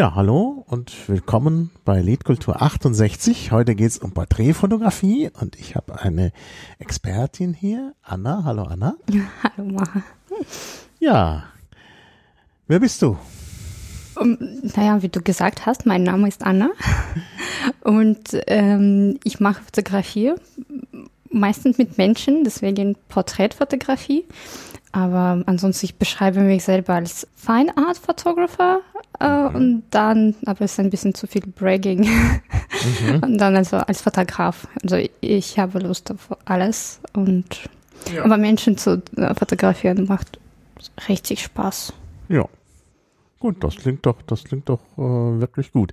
Ja, hallo und willkommen bei Liedkultur 68. Heute geht's um Porträtfotografie und ich habe eine Expertin hier, Anna. Hallo Anna. Ja, hallo Maha. Ja, wer bist du? Um, naja, wie du gesagt hast, mein Name ist Anna und ähm, ich mache Fotografie, meistens mit Menschen, deswegen Porträtfotografie. Aber ansonsten, ich beschreibe mich selber als Fine Art Photographer äh, mhm. und dann, aber es ist ein bisschen zu viel Bragging. Mhm. Und dann also als Fotograf. Also ich habe Lust auf alles und ja. aber Menschen zu äh, fotografieren macht richtig Spaß. Ja. Gut, das klingt doch, das klingt doch äh, wirklich gut.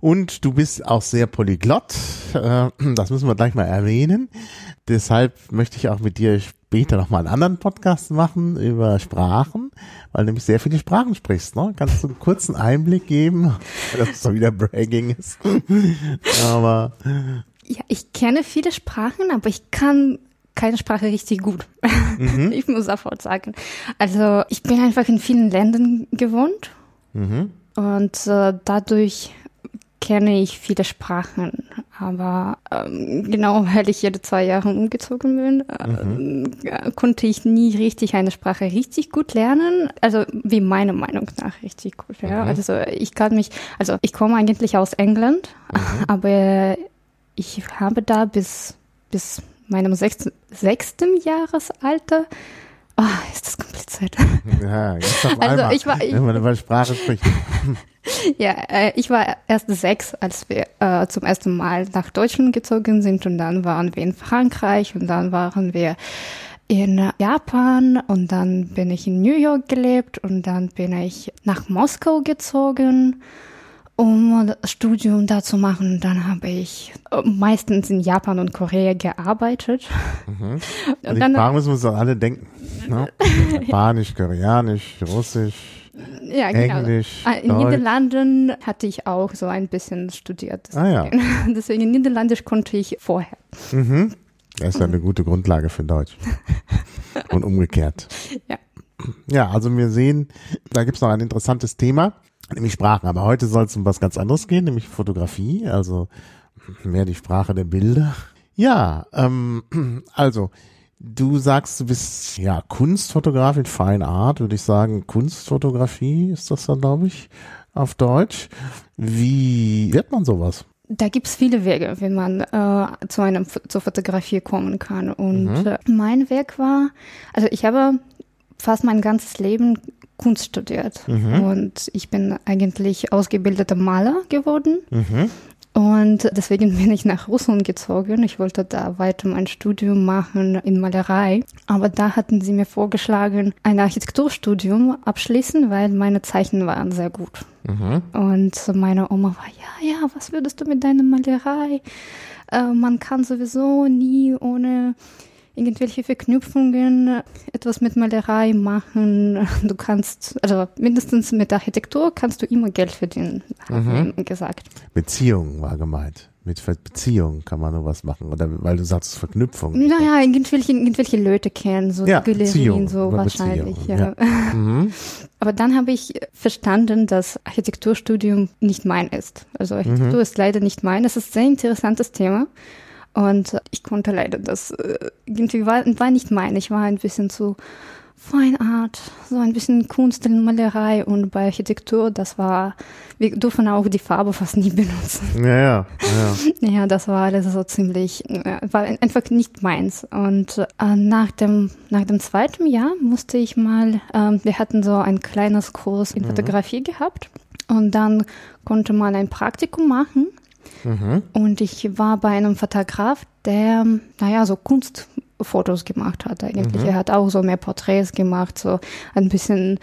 Und du bist auch sehr polyglott. Äh, das müssen wir gleich mal erwähnen. Deshalb möchte ich auch mit dir später nochmal einen anderen Podcast machen über Sprachen, weil du nämlich sehr viele Sprachen sprichst. Ne? Kannst du einen kurzen Einblick geben, dass es so wieder Bragging ist. aber ja, ich kenne viele Sprachen, aber ich kann keine Sprache richtig gut. Mhm. Ich muss sofort sagen. Also ich bin einfach in vielen Ländern gewohnt Mhm. Und äh, dadurch kenne ich viele Sprachen. Aber ähm, genau, weil ich jede zwei Jahre umgezogen bin, mhm. äh, konnte ich nie richtig eine Sprache richtig gut lernen. Also wie meiner Meinung nach richtig gut. Ja. Mhm. Also ich kann mich, also ich komme eigentlich aus England, mhm. aber ich habe da bis bis meinem sechsten, sechsten Jahresalter Oh, ist das kompliziert. Ja, jetzt auf also einmal, ich war, ich, wenn man über Sprache spricht. ja, äh, ich war erst sechs, als wir äh, zum ersten Mal nach Deutschland gezogen sind und dann waren wir in Frankreich und dann waren wir in Japan und dann bin ich in New York gelebt und dann bin ich nach Moskau gezogen um das Studium da zu machen. Dann habe ich äh, meistens in Japan und Korea gearbeitet. Mhm. Und dann, Sprachen müssen wir uns alle denken. Ne? Japanisch, Koreanisch, Russisch. Ja, genau. Englisch, ah, In Deutsch. Niederlanden hatte ich auch so ein bisschen studiert. Deswegen, ah, ja. deswegen Niederländisch konnte ich vorher. Mhm. Das ist eine gute Grundlage für Deutsch. Und umgekehrt. Ja. Ja, also wir sehen, da gibt es noch ein interessantes Thema nämlich Sprachen. Aber heute soll es um was ganz anderes gehen, nämlich Fotografie, also mehr die Sprache der Bilder. Ja, ähm, also du sagst, du bist ja Kunstfotografin, Fine Art, würde ich sagen, Kunstfotografie ist das dann, glaube ich, auf Deutsch. Wie wird man sowas? Da gibt's viele Wege, wie man äh, zu einem zur Fotografie kommen kann. Und mhm. äh, mein Weg war, also ich habe fast mein ganzes Leben Kunst studiert. Mhm. Und ich bin eigentlich ausgebildeter Maler geworden. Mhm. Und deswegen bin ich nach Russland gezogen. Ich wollte da weiter mein Studium machen in Malerei. Aber da hatten sie mir vorgeschlagen, ein Architekturstudium abschließen, weil meine Zeichen waren sehr gut. Mhm. Und meine Oma war, ja, ja, was würdest du mit deiner Malerei? Äh, man kann sowieso nie ohne irgendwelche Verknüpfungen, etwas mit Malerei machen. Du kannst, also mindestens mit Architektur kannst du immer Geld verdienen, haben mhm. gesagt. Beziehung war gemeint. Mit Beziehung kann man nur was machen. Oder weil du sagst Verknüpfung. Naja, irgendwelche, irgendwelche Leute kennen, so ja, Galerien, so wahrscheinlich. Ja. ja. Mhm. Aber dann habe ich verstanden, dass Architekturstudium nicht mein ist. Also Architektur mhm. ist leider nicht mein. Das ist ein sehr interessantes Thema. Und ich konnte leider das äh, irgendwie war, war nicht mein. Ich war ein bisschen zu Fine Art, so ein bisschen Kunst in Malerei und bei Architektur, das war, wir durften auch die Farbe fast nie benutzen. Ja, ja, ja. Ja, das war alles so ziemlich, war einfach nicht meins. Und äh, nach dem, nach dem zweiten Jahr musste ich mal, äh, wir hatten so ein kleines Kurs in mhm. Fotografie gehabt und dann konnte man ein Praktikum machen Mhm. Und ich war bei einem Fotograf, der, naja, so Kunstfotos gemacht hat eigentlich. Mhm. Er hat auch so mehr Porträts gemacht, so ein bisschen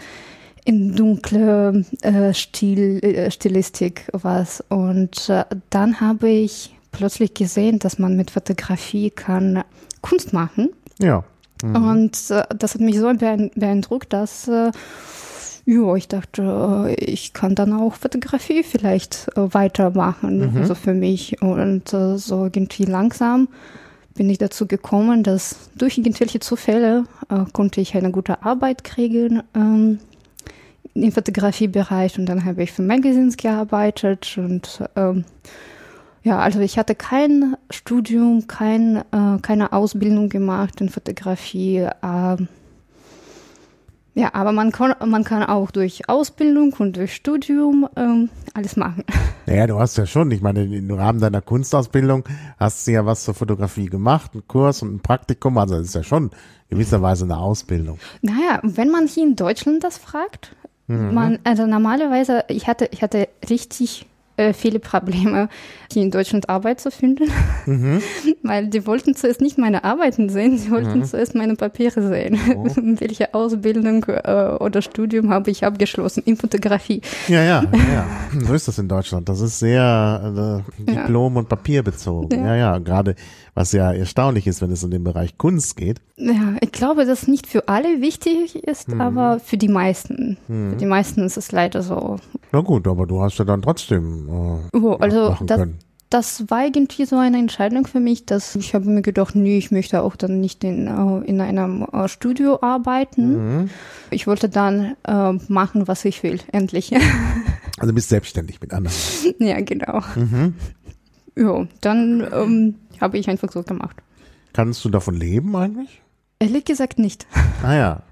in dunkle äh, Stil, äh, Stilistik was. Und äh, dann habe ich plötzlich gesehen, dass man mit Fotografie kann Kunst machen. Ja. Mhm. Und äh, das hat mich so beeindruckt, dass äh, ja, ich dachte, äh, ich kann dann auch Fotografie vielleicht äh, weitermachen, mhm. also für mich. Und äh, so irgendwie langsam bin ich dazu gekommen, dass durch irgendwelche Zufälle konnte ich eine gute Arbeit kriegen. Ähm, im Fotografiebereich und dann habe ich für Magazines gearbeitet und ähm, ja, also ich hatte kein Studium, kein, äh, keine Ausbildung gemacht in Fotografie. Äh, ja, aber man kann, man kann auch durch Ausbildung und durch Studium ähm, alles machen. Naja, du hast ja schon, ich meine, im Rahmen deiner Kunstausbildung hast du ja was zur Fotografie gemacht, einen Kurs und ein Praktikum, also das ist ja schon gewisserweise eine Ausbildung. Naja, wenn man hier in Deutschland das fragt, mhm. man, also normalerweise, ich hatte, ich hatte richtig äh, viele Probleme, hier in Deutschland Arbeit zu finden, mhm. weil die wollten zuerst nicht meine Arbeiten sehen, sie wollten mhm. zuerst meine Papiere sehen. Oh. Welche Ausbildung äh, oder Studium habe ich abgeschlossen in Fotografie. Ja, ja, ja, so ist das in Deutschland. Das ist sehr äh, Diplom- ja. und Papierbezogen. Ja, ja, ja gerade was ja erstaunlich ist, wenn es um den Bereich Kunst geht. Ja, ich glaube, dass nicht für alle wichtig ist, mhm. aber für die meisten. Mhm. Für die meisten ist es leider so. Na gut, aber du hast ja dann trotzdem. Äh, oh, also das, das war irgendwie so eine Entscheidung für mich, dass ich habe mir gedacht, nee, ich möchte auch dann nicht in, äh, in einem äh, Studio arbeiten. Mhm. Ich wollte dann äh, machen, was ich will, endlich. also bist selbstständig mit anderen. ja, genau. Mhm. Ja, dann ähm, habe ich einfach so gemacht. Kannst du davon leben eigentlich? Ehrlich gesagt nicht. Ah ja.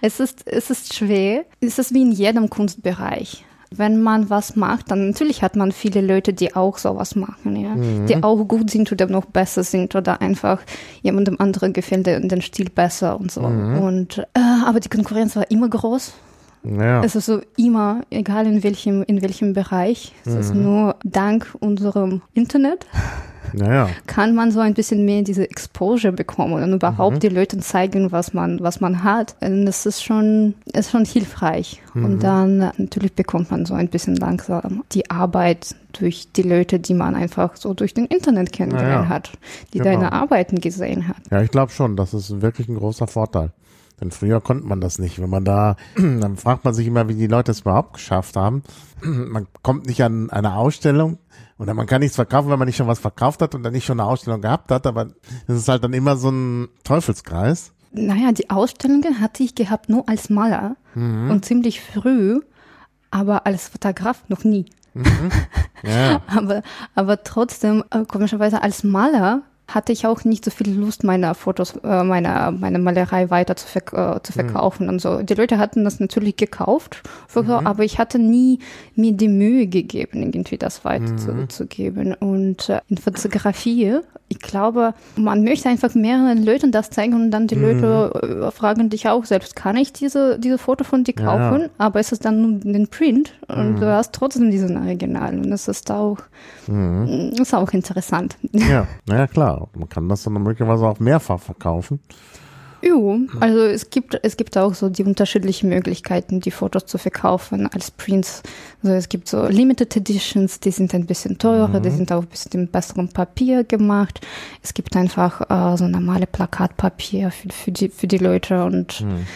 Es ist, es ist schwer. Es ist wie in jedem Kunstbereich. Wenn man was macht, dann natürlich hat man viele Leute, die auch sowas machen, ja. Mhm. Die auch gut sind oder noch besser sind oder einfach jemandem anderen gefällt den, den Stil besser und so. Mhm. Und, äh, aber die Konkurrenz war immer groß. Ja. Es ist so immer, egal in welchem, in welchem Bereich. Es mhm. ist nur dank unserem Internet naja. kann man so ein bisschen mehr diese Exposure bekommen und überhaupt mhm. die Leute zeigen, was man, was man hat. Und das ist schon, ist schon hilfreich. Mhm. Und dann natürlich bekommt man so ein bisschen langsam die Arbeit durch die Leute, die man einfach so durch den Internet kennengelernt naja. hat, die genau. deine Arbeiten gesehen hat. Ja, ich glaube schon, das ist wirklich ein großer Vorteil. Denn früher konnte man das nicht. Wenn man da, dann fragt man sich immer, wie die Leute es überhaupt geschafft haben. Man kommt nicht an eine Ausstellung, oder man kann nichts verkaufen, wenn man nicht schon was verkauft hat und dann nicht schon eine Ausstellung gehabt hat, aber es ist halt dann immer so ein Teufelskreis. Naja, die Ausstellungen hatte ich gehabt nur als Maler mhm. und ziemlich früh, aber als Fotograf noch nie. Mhm. Ja. aber, aber trotzdem, äh, komischerweise als Maler hatte ich auch nicht so viel Lust, meine Fotos, äh, meine, meine Malerei weiter zu, verk äh, zu mhm. verkaufen mhm. und so. Die Leute hatten das natürlich gekauft, mhm. aber ich hatte nie mir die Mühe gegeben, irgendwie das weiterzugeben. Mhm. Und äh, in Fotografie, ich glaube, man möchte einfach mehreren Leuten das zeigen und dann die Leute mhm. äh, fragen dich auch selbst, kann ich diese, diese Foto von dir kaufen? Ja. Aber es ist dann nur den Print und du mhm. hast trotzdem diesen Original und das ist auch, ist auch interessant. Ja, naja, klar man kann das dann möglicherweise auch mehrfach verkaufen. Jo, also es gibt, es gibt auch so die unterschiedlichen Möglichkeiten, die Fotos zu verkaufen als Prints. Also es gibt so Limited Editions, die sind ein bisschen teurer, mhm. die sind auch ein bisschen in besserem Papier gemacht. Es gibt einfach äh, so normale Plakatpapier für, für, die, für die Leute und mhm.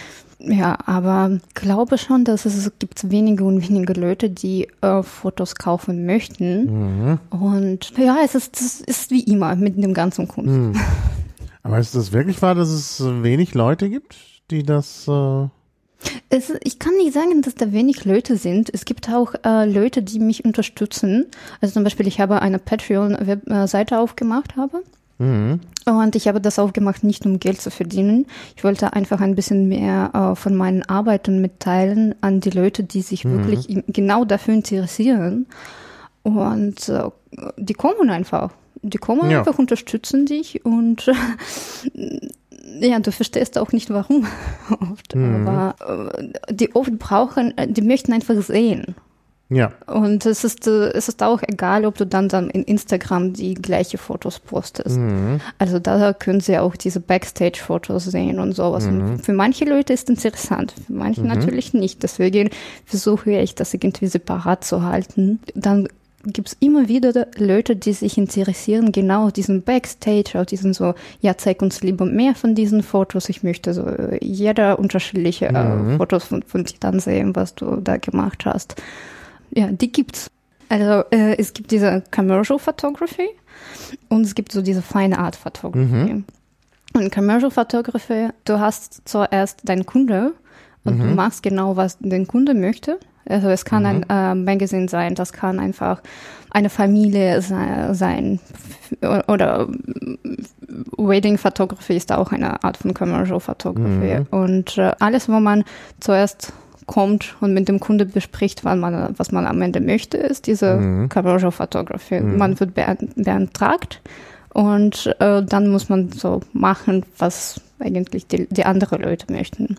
Ja, aber glaube schon, dass es gibt wenige und wenige Leute, die äh, Fotos kaufen möchten. Mhm. Und ja, es ist, es ist wie immer mit dem ganzen Kunst. Mhm. Aber ist das wirklich wahr, dass es wenig Leute gibt, die das äh es, ich kann nicht sagen, dass da wenig Leute sind. Es gibt auch äh, Leute, die mich unterstützen. Also zum Beispiel, ich habe eine Patreon-Seite aufgemacht habe. Mhm. Und ich habe das auch gemacht, nicht um Geld zu verdienen. Ich wollte einfach ein bisschen mehr äh, von meinen Arbeiten mitteilen an die Leute, die sich mhm. wirklich genau dafür interessieren. Und äh, die kommen einfach. Die kommen ja. einfach, unterstützen dich und ja, du verstehst auch nicht warum oft. Mhm. Aber äh, die oft brauchen, äh, die möchten einfach sehen. Ja. Und es ist, äh, es ist auch egal, ob du dann, dann in Instagram die gleiche Fotos postest. Mhm. Also da können sie auch diese Backstage-Fotos sehen und sowas. Mhm. Und für manche Leute ist es interessant, für manche mhm. natürlich nicht. Deswegen versuche ich, das irgendwie separat zu halten. Dann gibt es immer wieder Leute, die sich interessieren, genau diesen Backstage, auf diesen so, ja, zeig uns lieber mehr von diesen Fotos. Ich möchte so äh, jeder unterschiedliche äh, mhm. Fotos von, von dir dann sehen, was du da gemacht hast ja, die gibt's. Also äh, es gibt diese Commercial Photography und es gibt so diese Fine Art Photography. Mhm. Und Commercial Photography, du hast zuerst deinen Kunde und du machst genau, was der Kunde möchte. Also es kann ein äh, Magazine sein, das kann einfach eine Familie se- sein. Oder Wedding Photography ist auch eine Art von Commercial Photography. Und äh, alles, wo man zuerst kommt und mit dem Kunde bespricht, wann man, was man am Ende möchte, ist diese Commercial Photography. Man wird beant- beantragt und äh, dann muss man so machen, was eigentlich die, die anderen Leute möchten.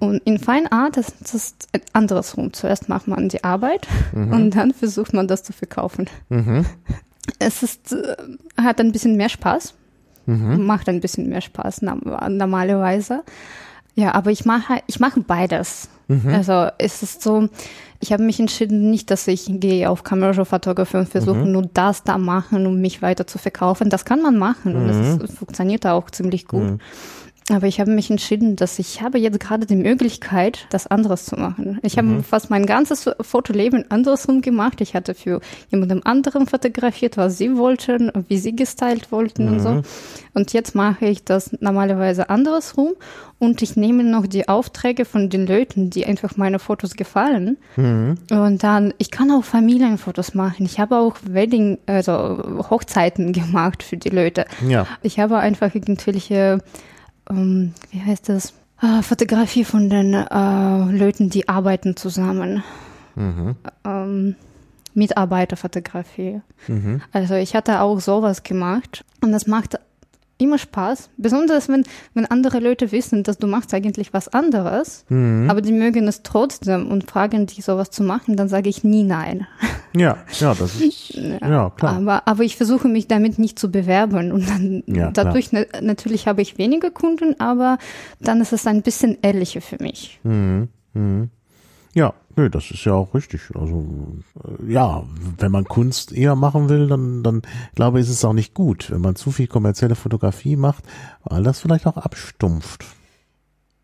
Und in Fine Art ist das ist andersrum. Zuerst macht man die Arbeit und dann versucht man das zu verkaufen. Es ist, äh, hat ein bisschen mehr Spaß, macht ein bisschen mehr Spaß normalerweise. Ja, aber ich mache ich mache beides. Also es ist so, ich habe mich entschieden, nicht, dass ich gehe auf Commercial Photography und versuche nur das da machen, um mich weiter zu verkaufen. Das kann man machen und das ist, funktioniert auch ziemlich gut. Aber ich habe mich entschieden, dass ich habe jetzt gerade die Möglichkeit, das anderes zu machen. Ich habe fast mein ganzes Fotoleben andersrum gemacht. Ich hatte für jemandem anderen fotografiert, was sie wollten, wie sie gestylt wollten und so. Und jetzt mache ich das normalerweise andersrum und ich nehme noch die Aufträge von den Leuten, die einfach meine Fotos gefallen. Und dann, ich kann auch Familienfotos machen. Ich habe auch Wedding, also Hochzeiten gemacht für die Leute. Ja. Ich habe einfach irgendwelche, ähm, wie heißt das, äh, Fotografie von den äh, Leuten, die arbeiten zusammen. Ähm, Mitarbeiterfotografie. Also ich hatte auch sowas gemacht und das macht immer Spaß, besonders wenn, wenn andere Leute wissen, dass du machst eigentlich was anderes, aber die mögen es trotzdem und fragen dich sowas zu machen, dann sage ich nie nein. Ja, ja, das ist, ja, klar. Aber, aber ich versuche mich damit nicht zu bewerben und dann Ja, dadurch na, natürlich habe ich weniger Kunden, aber dann ist es ein bisschen ehrlicher für mich. Ja, nö, das ist ja auch richtig. Also, äh, ja, wenn man Kunst eher machen will, dann, dann glaube ich, ist es auch nicht gut, wenn man zu viel kommerzielle Fotografie macht, weil das vielleicht auch abstumpft.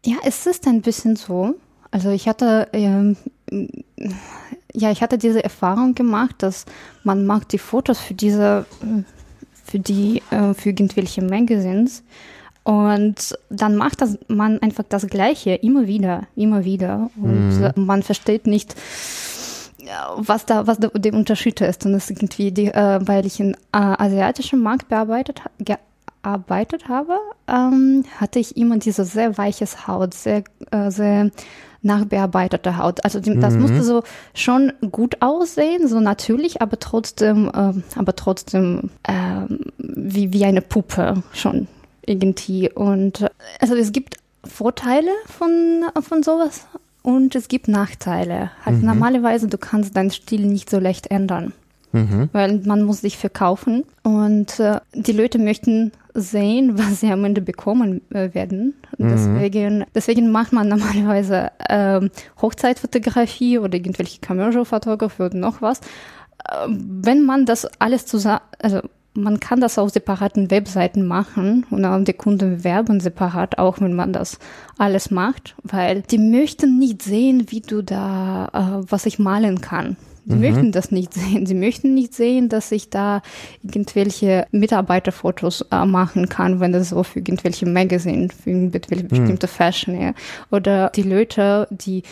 Ja, es ist ein bisschen so. Also ich hatte, ähm, ja, ich hatte diese Erfahrung gemacht, dass man macht die Fotos für diese, für die, äh, für irgendwelche Magazines und dann macht das man einfach das Gleiche immer wieder, immer wieder und äh, man versteht nicht, ja, was da, was da der Unterschied ist. Und das ist irgendwie, die, äh, weil ich in äh, asiatischen Markt bearbeitet, gearbeitet habe, ähm, hatte ich immer diese sehr weiches Haut, sehr, äh, sehr nachbearbeitete Haut. Also die, das musste so schon gut aussehen, so natürlich, aber trotzdem, ähm, aber trotzdem ähm, wie, wie eine Puppe schon irgendwie. Und äh, also es gibt Vorteile von, von sowas und es gibt Nachteile. Halt normalerweise, du kannst deinen Stil nicht so leicht ändern. Weil man muss sich verkaufen und äh, die Leute möchten sehen, was sie am Ende bekommen äh, werden. Und Deswegen, deswegen macht man normalerweise ähm, Hochzeitfotografie oder irgendwelche Commercial Photography oder noch was. Ähm, wenn man das alles zusammen, also man kann das auf separaten Webseiten machen und auch die Kunden werben separat, auch wenn man das alles macht, weil die möchten nicht sehen, wie du da, äh, was ich malen kann. Die möchten das nicht sehen. Sie möchten nicht sehen, dass ich da irgendwelche Mitarbeiterfotos äh, machen kann, wenn das so für irgendwelche Magazine, für irgendwelche bestimmte Fashion, ja. Oder die Leute, die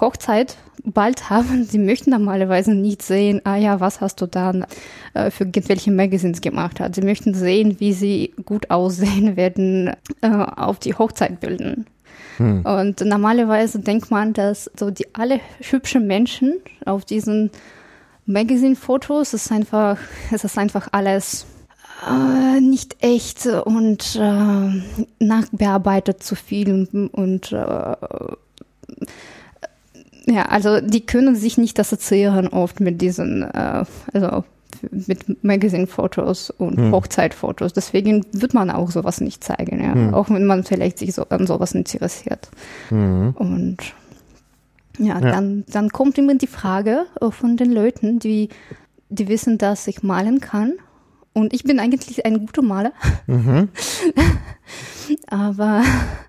Hochzeit bald haben, sie möchten normalerweise nicht sehen, ah ja, was hast du dann äh, für irgendwelche Magazines gemacht hat. Sie möchten sehen, wie sie gut aussehen werden äh, auf die Hochzeitbildern. Und normalerweise denkt man, dass so die alle hübschen Menschen auf diesen Magazine-Fotos ist einfach, es ist einfach alles äh, nicht echt und äh, nachbearbeitet zu viel und, und äh, ja, also die können sich nicht assoziieren oft mit diesen, äh, also mit Magazine-Fotos und Hochzeitfotos. Deswegen wird man auch sowas nicht zeigen, ja. Auch wenn man vielleicht sich so an sowas interessiert. Und ja, Dann, dann kommt immer die Frage äh, von den Leuten, die, die wissen, dass ich malen kann. Und ich bin eigentlich ein guter Maler. Aber Mm,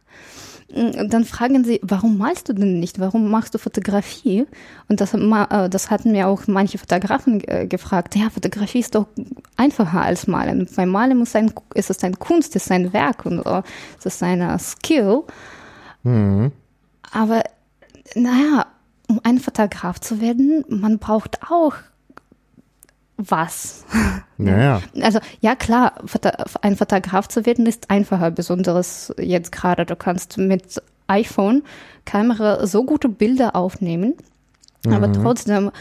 dann fragen sie, warum malst du denn nicht? Warum machst du Fotografie? Und das, äh, das hatten mir auch manche Fotografen äh, gefragt. Ja, Fotografie ist doch einfacher als Malen. Beim Malen muss ein, ist es ein Kunst, ist ein Werk und so. Es ist eine Skill. Aber naja, um ein Fotograf zu werden, man braucht auch was. Ja, ja. Also ja klar, ein Fotograf zu werden ist einfacher, besonders jetzt gerade. Du kannst mit iPhone Kamera so gute Bilder aufnehmen, mhm. aber trotzdem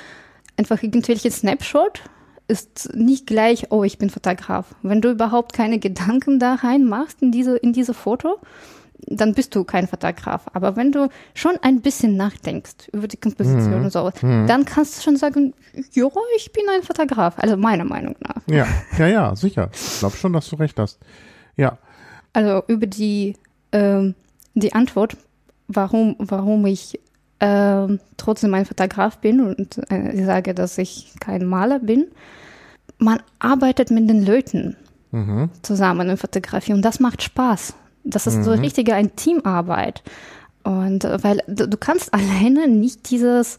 einfach irgendwelche Snapshot ist nicht gleich, oh, ich bin Fotograf. Wenn du überhaupt keine Gedanken da rein machst in diese, in diese Foto, dann bist du kein Fotograf. Aber wenn du schon ein bisschen nachdenkst über die Komposition mhm. und so, mhm. dann kannst du schon sagen, ja, ich bin ein Fotograf. Also meiner Meinung nach. Ja, ja, ja, sicher. Ich glaube schon, dass du recht hast. Ja. Also über die, ähm, die Antwort, warum, warum ich äh, trotzdem ein Fotograf bin und äh, sage, dass ich kein Maler bin. Man arbeitet mit den Leuten mhm. zusammen in Fotografie und das macht Spaß. Das ist mhm. so richtige ein Teamarbeit. Und äh, weil du, du, kannst alleine nicht dieses,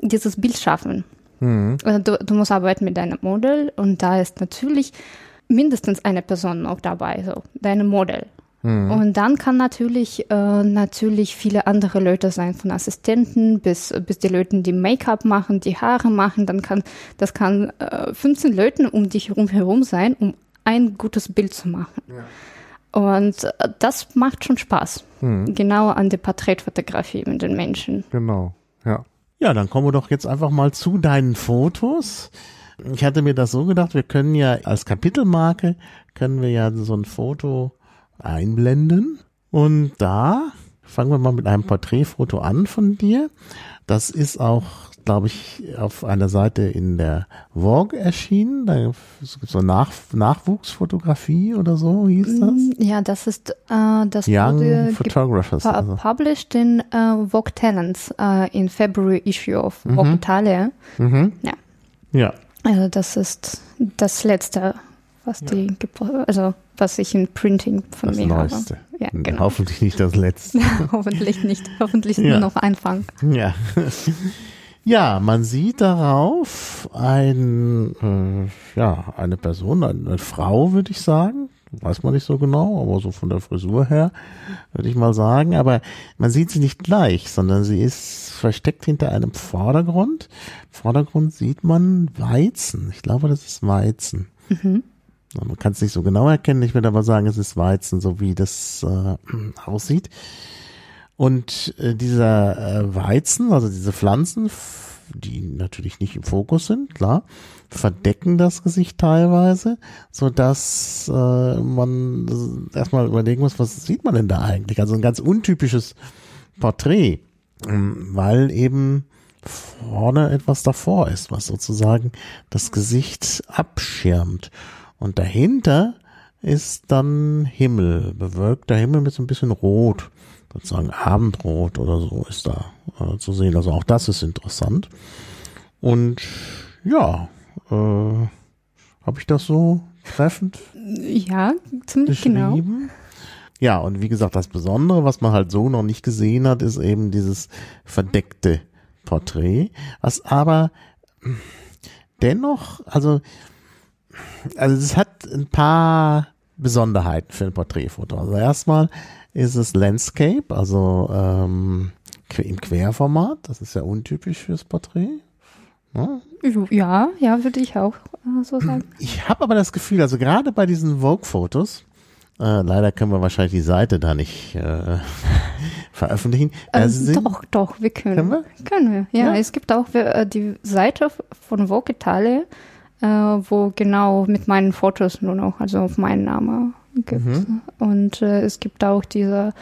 dieses Bild schaffen. Mhm. Du, du musst arbeiten mit deinem Model und da ist natürlich mindestens eine Person auch dabei, so deine Model. Mhm. Und dann kann natürlich äh, natürlich viele andere Leute sein, von Assistenten bis bis die Leute, die Make-up machen, die Haare machen. Dann kann das kann äh, 15 Leute um dich herum herum sein, um ein gutes Bild zu machen. Ja. Und äh, das macht schon Spaß. Hm. Genau an der Porträtfotografie mit den Menschen. Genau, ja. Ja, dann kommen wir doch jetzt einfach mal zu deinen Fotos. Ich hatte mir das so gedacht, wir können ja als Kapitelmarke, können wir ja so ein Foto einblenden. Und da fangen wir mal mit einem Porträtfoto an von dir. Das ist auch glaube ich, auf einer Seite in der Vogue erschienen. Da gibt es so Nach Nachwuchsfotografie oder so hieß das. Mm, ja, das ist äh, das Young wurde Photographers. Also. published in uh, Vogue Talents uh, in February issue of Vogue mhm. Italia. Mhm. Ja. Ja. Also das ist das letzte, was ja. die also was ich in Printing von das mir Neueste. habe. Ja, genau. Hoffentlich nicht das letzte. hoffentlich nicht. Hoffentlich ja. nur noch Anfang. Ja. Ja, man sieht darauf ein, äh, ja, eine Person, eine, eine Frau, würde ich sagen. Weiß man nicht so genau, aber so von der Frisur her, würde ich mal sagen. Aber man sieht sie nicht gleich, sondern sie ist versteckt hinter einem Vordergrund. Im Vordergrund sieht man Weizen. Ich glaube, das ist Weizen. Mhm. Man kann es nicht so genau erkennen. Ich würde aber sagen, es ist Weizen, so wie das äh, aussieht. Und äh, dieser äh, Weizen, also diese Pflanzen, die natürlich nicht im Fokus sind, klar, verdecken das Gesicht teilweise, so dass äh, man erstmal überlegen muss, was sieht man denn da eigentlich? Also ein ganz untypisches Porträt, ähm, weil eben vorne etwas davor ist, was sozusagen das Gesicht abschirmt. Und dahinter ist dann Himmel, bewölkter Himmel mit so ein bisschen Rot sozusagen Abendrot oder so ist da äh, zu sehen. Also auch das ist interessant. Und ja, äh, habe ich das so treffend? Ja, ziemlich genau. Ja, und wie gesagt, das Besondere, was man halt so noch nicht gesehen hat, ist eben dieses verdeckte Porträt, was aber dennoch, also, also es hat ein paar Besonderheiten für ein Porträtfoto. Also erstmal ist es Landscape, also ähm, im Querformat. Das ist ja untypisch fürs Porträt. Ja, ja, ja würde ich auch äh, so sagen. Ich habe aber das Gefühl, also gerade bei diesen Vogue-Fotos, äh, leider können wir wahrscheinlich die Seite da nicht äh, veröffentlichen. Ähm, doch, doch, wir können. Können wir? Können wir. Ja, ja. es gibt auch äh, die Seite von Vogue Italia, äh, wo genau mit meinen Fotos nur noch, also auf meinen Namen gibt. Mhm. Und äh, es gibt auch diese,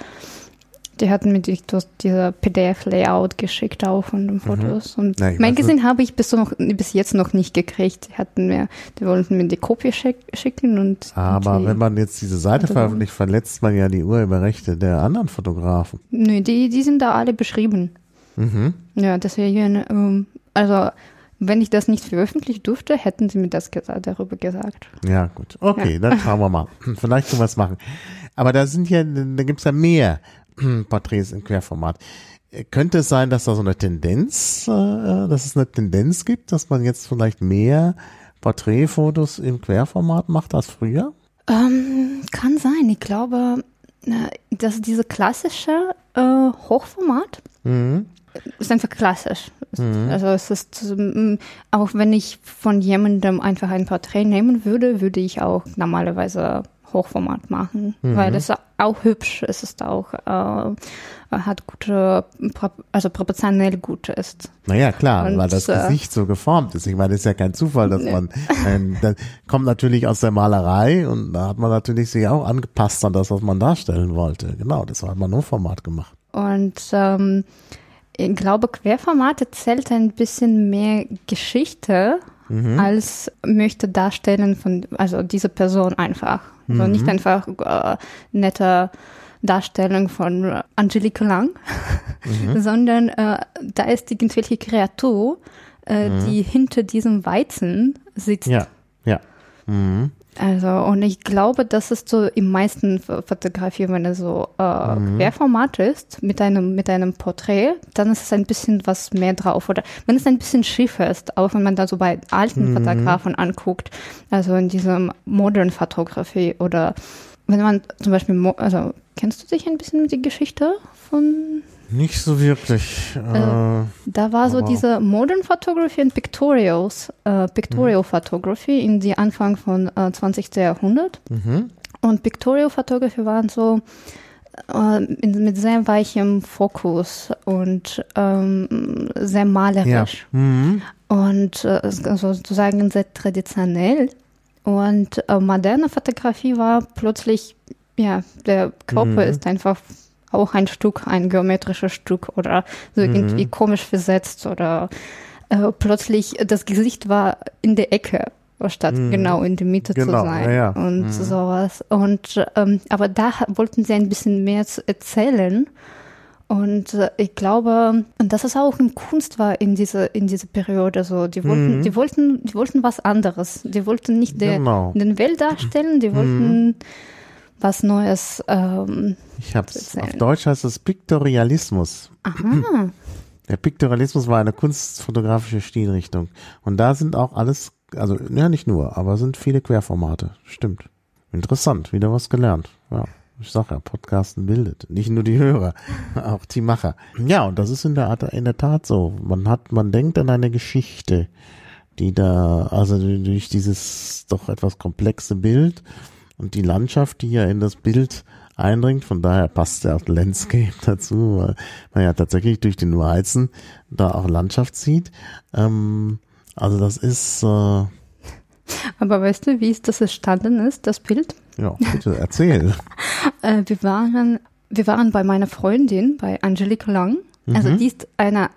die hatten mir die, dieser PDF-Layout geschickt auch von den mhm. Fotos. Mhm. Und Na, Magazine habe ich bis, noch, bis jetzt noch nicht gekriegt. Die hatten mir, die wollten mir die Kopie schick, schicken und. Aber die, wenn man jetzt diese Seite veröffentlicht, verletzt man ja die Urheberrechte der anderen Fotografen. Nö, die, die sind da alle beschrieben. Mhm. Ja, deswegen, ähm, also wenn ich das nicht veröffentlichen durfte, hätten sie mir das gesagt, darüber gesagt. Ja, gut. Okay, ja. dann schauen wir mal. Vielleicht können wir es machen. Aber da sind ja, da gibt's ja mehr Porträts im Querformat. Könnte es sein, dass da so eine Tendenz, äh, dass es eine Tendenz gibt, dass man jetzt vielleicht mehr Porträtfotos im Querformat macht als früher? Ähm, kann sein. Ich glaube, dass diese klassische äh, Hochformat. Mhm. Ist einfach klassisch. Also es ist, ähm, auch wenn ich von jemandem einfach ein Porträt nehmen würde, würde ich auch normalerweise Hochformat machen, weil es auch hübsch ist, es ist auch, äh, hat gute, also proportionell gut ist. Naja, klar, Und, weil das äh, Gesicht so geformt ist. Ich meine, das ist ja kein Zufall, dass man, ähm, das kommt natürlich aus der Malerei und da hat man natürlich sich auch angepasst an das, was man darstellen wollte. Genau, das hat man nur Format gemacht. Und ähm, ich glaube, Querformat erzählt ein bisschen mehr Geschichte, als möchte darstellen von, also diese Person einfach. Also nicht einfach äh, nette Darstellung von Angelique Lang, sondern äh, da ist irgendwelche Kreatur, äh, die hinter diesem Weizen sitzt. Ja, ja. Mhm. Also, und ich glaube, das ist so im meisten Fotografie, wenn es so äh, Querformat ist, mit einem, mit einem Porträt, dann ist es ein bisschen was mehr drauf. Oder wenn es ein bisschen schief ist, auch wenn man da so bei alten Fotografen anguckt, also in diesem Modern Fotografie oder wenn man zum Beispiel, also kennst du dich ein bisschen mit der Geschichte von Nicht so wirklich. Äh, da war so diese Modern Photography und Pictorials, äh, Pictorial Photography in die Anfang von äh, 20. Jahrhundert. mhm. Und Pictorial Photography waren so äh, in, mit sehr weichem Fokus und ähm, sehr Ja. malerisch Mhm. und äh, sozusagen sehr traditionell. Und äh, moderne Fotografie war plötzlich, ja, der Körper Mhm. ist einfach auch ein Stück, ein geometrisches Stück oder so Mhm. irgendwie komisch versetzt oder äh, plötzlich das Gesicht war in der Ecke statt genau in der Mitte Genau, zu sein ja, und Mhm. sowas. Und ähm, aber da wollten sie ein bisschen mehr zu erzählen. Und äh, ich glaube, und das ist auch in Kunst war in diese in diese Periode so. Die wollten, Mhm. die wollten, die wollten was anderes. Die wollten nicht Genau. den Welt darstellen. Die wollten was Neues. Ähm, Ich hab's. Auf Deutsch heißt es Piktorialismus. aha. Der Piktorialismus war eine kunstfotografische Stilrichtung. Und da sind auch alles, also, ja, nicht nur, aber sind viele Querformate. Stimmt. Interessant, wieder was gelernt. Ja. Ich sag ja, Podcasten bildet. Nicht nur die Hörer, auch die Macher. Ja, und das ist in der, Art, in der Tat so. Man hat, man denkt an eine Geschichte, die da, also durch dieses doch etwas komplexe Bild und die Landschaft, die ja in das Bild eindringt, von daher passt ja auch Landscape dazu, weil man ja tatsächlich durch den Weizen da auch Landschaft sieht. Ähm, also das ist, äh, Aber weißt du, wie es das entstanden ist, das Bild? ja, bitte erzähl. Äh, wir waren, wir waren bei meiner Freundin, bei Angelique Lang. Also die ist eine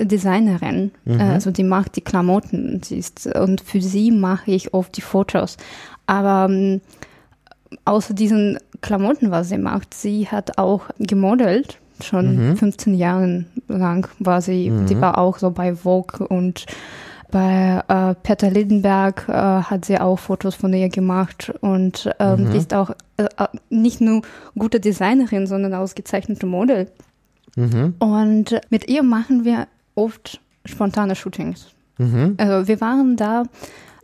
Designerin, äh, also die macht die Klamotten. Sie ist, und für sie mache ich oft die Fotos. Aber ähm, außer diesen Klamotten, was sie macht, sie hat auch gemodelt. Schon 15 Jahren lang war sie, die war auch so bei Vogue und bei äh, Peter Lindenberg äh, hat sie auch Fotos von ihr gemacht und ähm, die ist auch äh, äh, nicht nur gute Designerin, sondern ausgezeichnete Model. Mhm. Und mit ihr machen wir oft spontane Shootings. Mhm. Also wir waren da,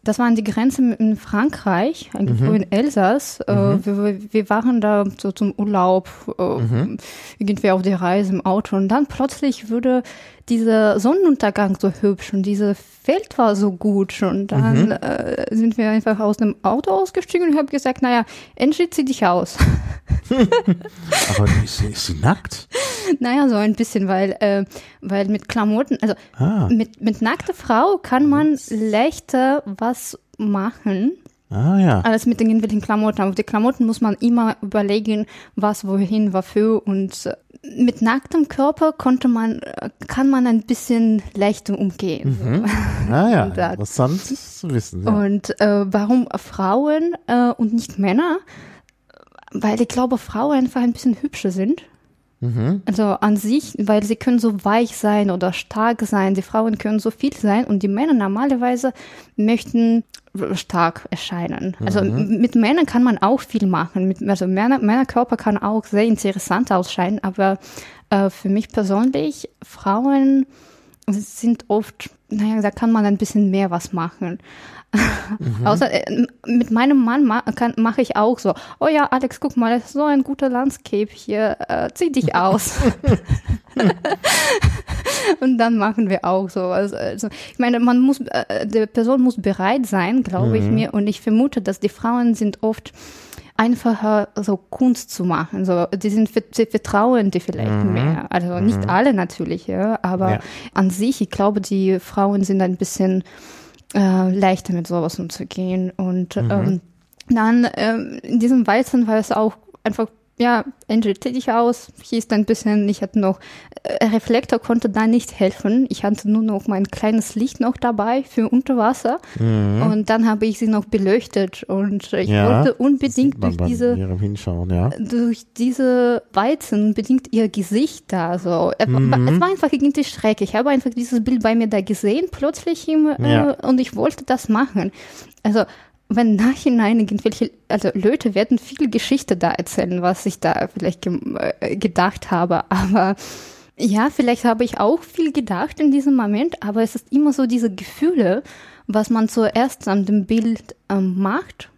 das waren die Grenzen in Frankreich, Mhm. in Elsass. Äh, wir, wir waren da so zum Urlaub, äh, Mhm. irgendwie auf der Reise im Auto und dann plötzlich wurde dieser Sonnenuntergang so hübsch und dieses Feld war so gut und dann Mhm. äh, sind wir einfach aus dem Auto ausgestiegen und ich habe gesagt, naja, Angie, zieh dich aus. Aber ist, sie- ist sie nackt? naja, so ein bisschen, weil, äh, weil mit Klamotten, also Ah, mit, mit nackter Frau kann man leichter was machen ah ja. als mit den irgendwelchen Klamotten. Auf die Klamotten muss man immer überlegen, was wohin, wofür und äh, mit nacktem Körper konnte man, kann man ein bisschen leichter umgehen. Ah ja, interessant zu wissen. Ja. Und äh, warum Frauen äh, und nicht Männer? Weil ich glaube, Frauen einfach ein bisschen hübscher sind. Mhm. Also an sich, weil sie können so weich sein oder stark sein. Die Frauen können so viel sein und die Männer normalerweise möchten stark erscheinen. Also m- mit Männern kann man auch viel machen. Mit, also Männer, Männerkörper kann auch sehr interessant ausscheinen, aber äh, für mich persönlich, Frauen sind oft, naja, da kann man ein bisschen mehr was machen. Mhm. Außer äh, mit meinem Mann ma mache ich auch so. Oh ja, Alex, guck mal, das ist so ein guter Landscape hier. Äh, zieh dich aus. und dann machen wir auch so. Also, also ich meine, man muss, äh, die Person muss bereit sein, glaube mhm. ich mir. Und ich vermute, dass die Frauen sind oft einfacher so Kunst zu machen. So, die sind, sie vertrauen die vielleicht mhm. mehr. Also nicht mhm. alle natürlich, ja, aber ja. an sich, ich glaube, die Frauen sind ein bisschen äh, leichter mit sowas umzugehen. Und mhm. ähm, dann ähm, in diesem Weizen war es auch einfach ja, Angel tätig aus, hieß ein bisschen, ich hatte noch, äh, Reflektor konnte da nicht helfen. Ich hatte nur noch mein kleines Licht noch dabei für Unterwasser. Mhm. Und dann habe ich sie noch beleuchtet und ich ja, wollte unbedingt durch diese, ja. durch diese Weizen unbedingt ihr Gesicht da, so. Mhm. Es war einfach irgendwie schräg. Ich habe einfach dieses Bild bei mir da gesehen, plötzlich im, äh, ja. und ich wollte das machen. Also, wenn nachhinein irgendwelche, also Leute werden viel Geschichte da erzählen, was ich da vielleicht ge äh, gedacht habe, aber ja, vielleicht habe ich auch viel gedacht in diesem Moment, aber es ist immer so diese Gefühle, was man zuerst an dem Bild ähm, macht.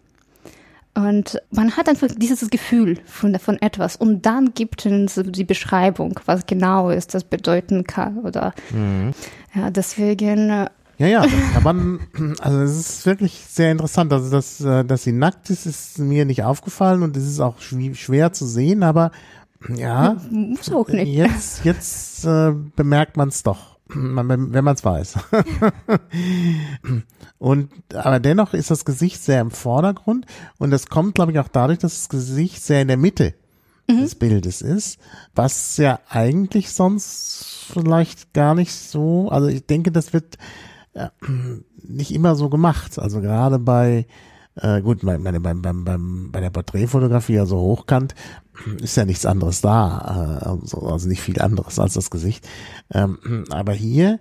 Und man hat einfach dieses Gefühl von, von etwas und dann gibt es die Beschreibung, was genau ist, das bedeuten kann oder mhm. ja, deswegen äh, ja, ja, kann man, also es ist wirklich sehr interessant. Also, dass, äh, dass sie nackt ist, ist mir nicht aufgefallen und es ist auch schwer zu sehen, aber ja, muss auch nicht. Jetzt, jetzt äh, bemerkt man es doch, wenn man es weiß. und aber dennoch ist das Gesicht sehr im Vordergrund und das kommt, glaube ich, auch dadurch, dass das Gesicht sehr in der Mitte mhm. des Bildes ist, was ja eigentlich sonst vielleicht gar nicht so, also ich denke, das wird ja, nicht immer so gemacht. Also gerade bei äh, gut, meine, beim, beim, beim, bei der Porträtfotografie, also hochkant, ist ja nichts anderes da, äh, also, also nicht viel anderes als das Gesicht. Ähm, aber hier,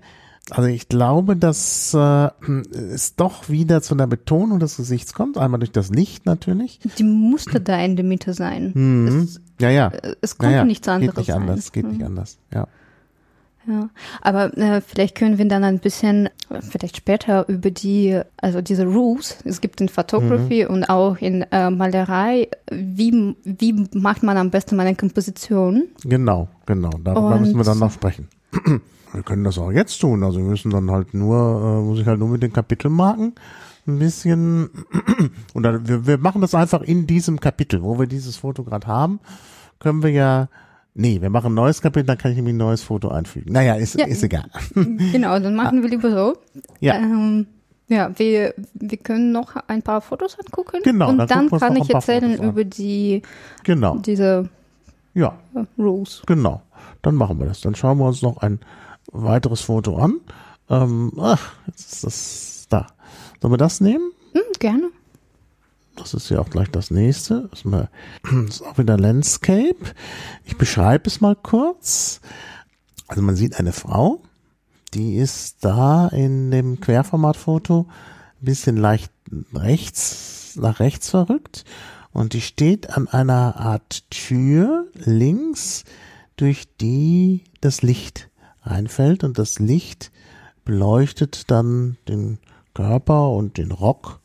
also ich glaube, dass äh, es doch wieder zu einer Betonung des Gesichts kommt, einmal durch das Licht natürlich. Die musste da in der Mitte sein. Mhm. Es, ja, ja. Es konnte ja, ja. nichts anderes geht nicht sein. Anders, geht mhm. nicht anders, ja. Ja, aber äh, vielleicht können wir dann ein bisschen, vielleicht später über die, also diese Rules, es gibt in Photography mhm. und auch in äh, Malerei, wie, wie macht man am besten eine Komposition? Genau, genau, darüber und, müssen wir dann noch sprechen. wir können das auch jetzt tun, also wir müssen dann halt nur, äh, muss ich halt nur mit den Kapitelmarken ein bisschen, oder wir, wir machen das einfach in diesem Kapitel, wo wir dieses Foto gerade haben, können wir ja Nee, wir machen ein neues Kapitel, dann kann ich nämlich ein neues Foto einfügen. Naja, ist, ja, ist egal. Genau, dann machen wir lieber so. Ja. Ähm, ja, wir, wir können noch ein paar Fotos angucken. Genau. Und dann, dann kann ich erzählen über die, genau. diese ja. Rules. Genau. Dann machen wir das. Dann schauen wir uns noch ein weiteres Foto an. Ähm, ach, jetzt ist das da. Sollen wir das nehmen? Hm, gerne. Das ist ja auch gleich das nächste. Das ist auch wieder Landscape. Ich beschreibe es mal kurz. Also man sieht eine Frau, die ist da in dem Querformatfoto ein bisschen leicht rechts, nach rechts verrückt und die steht an einer Art Tür links, durch die das Licht einfällt und das Licht beleuchtet dann den Körper und den Rock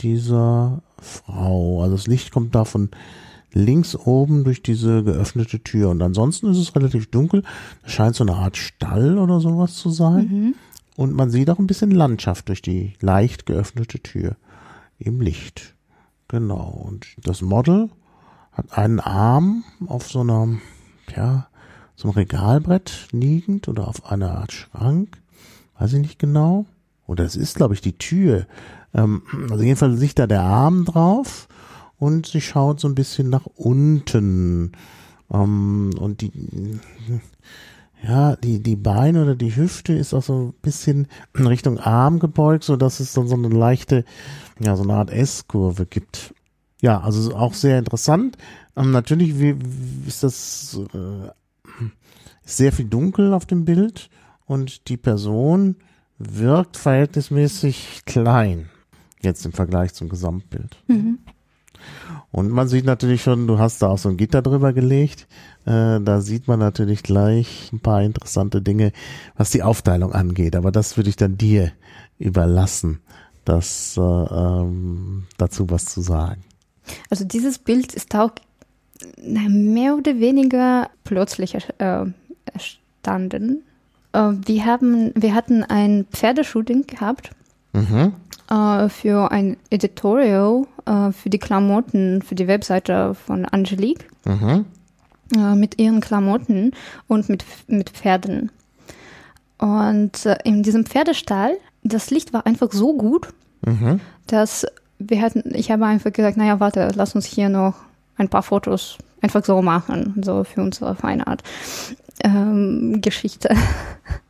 dieser Frau. Also das Licht kommt da von links oben durch diese geöffnete Tür. Und ansonsten ist es relativ dunkel. Es scheint so eine Art Stall oder sowas zu sein. Mhm. Und man sieht auch ein bisschen Landschaft durch die leicht geöffnete Tür im Licht. Genau. Und das Model hat einen Arm auf so einer, ja, so einem Regalbrett liegend oder auf einer Art Schrank. Weiß ich nicht genau. Oder es ist, glaube ich, die Tür, ähm, also jedenfalls liegt da der Arm drauf und sie schaut so ein bisschen nach unten. Ähm, und die, ja, die, die Beine oder die Hüfte ist auch so ein bisschen in Richtung Arm gebeugt, so dass es dann so eine leichte, ja, so eine Art S-Kurve gibt. Ja, also auch sehr interessant. Ähm, natürlich ist das äh, sehr viel dunkel auf dem Bild und die Person wirkt verhältnismäßig klein. Jetzt im Vergleich zum Gesamtbild. Mhm. Und man sieht natürlich schon, du hast da auch so ein Gitter drüber gelegt. Äh, da sieht man natürlich gleich ein paar interessante Dinge, was die Aufteilung angeht. Aber das würde ich dann dir überlassen, das äh, ähm, dazu was zu sagen. Also dieses Bild ist auch mehr oder weniger plötzlich äh, entstanden. Äh, wir, haben, wir hatten ein Pferdeshooting gehabt Mhm. Äh, für ein Editorial äh, für die Klamotten, für die Webseite von Angelique Mhm. äh, mit ihren Klamotten und mit, mit Pferden. Und äh, in diesem Pferdestall, das Licht war einfach so gut, Mhm. dass wir hatten, ich habe einfach gesagt, naja, warte, lass uns hier noch ein paar Fotos einfach so machen, so für unsere Feinart ähm, Geschichte.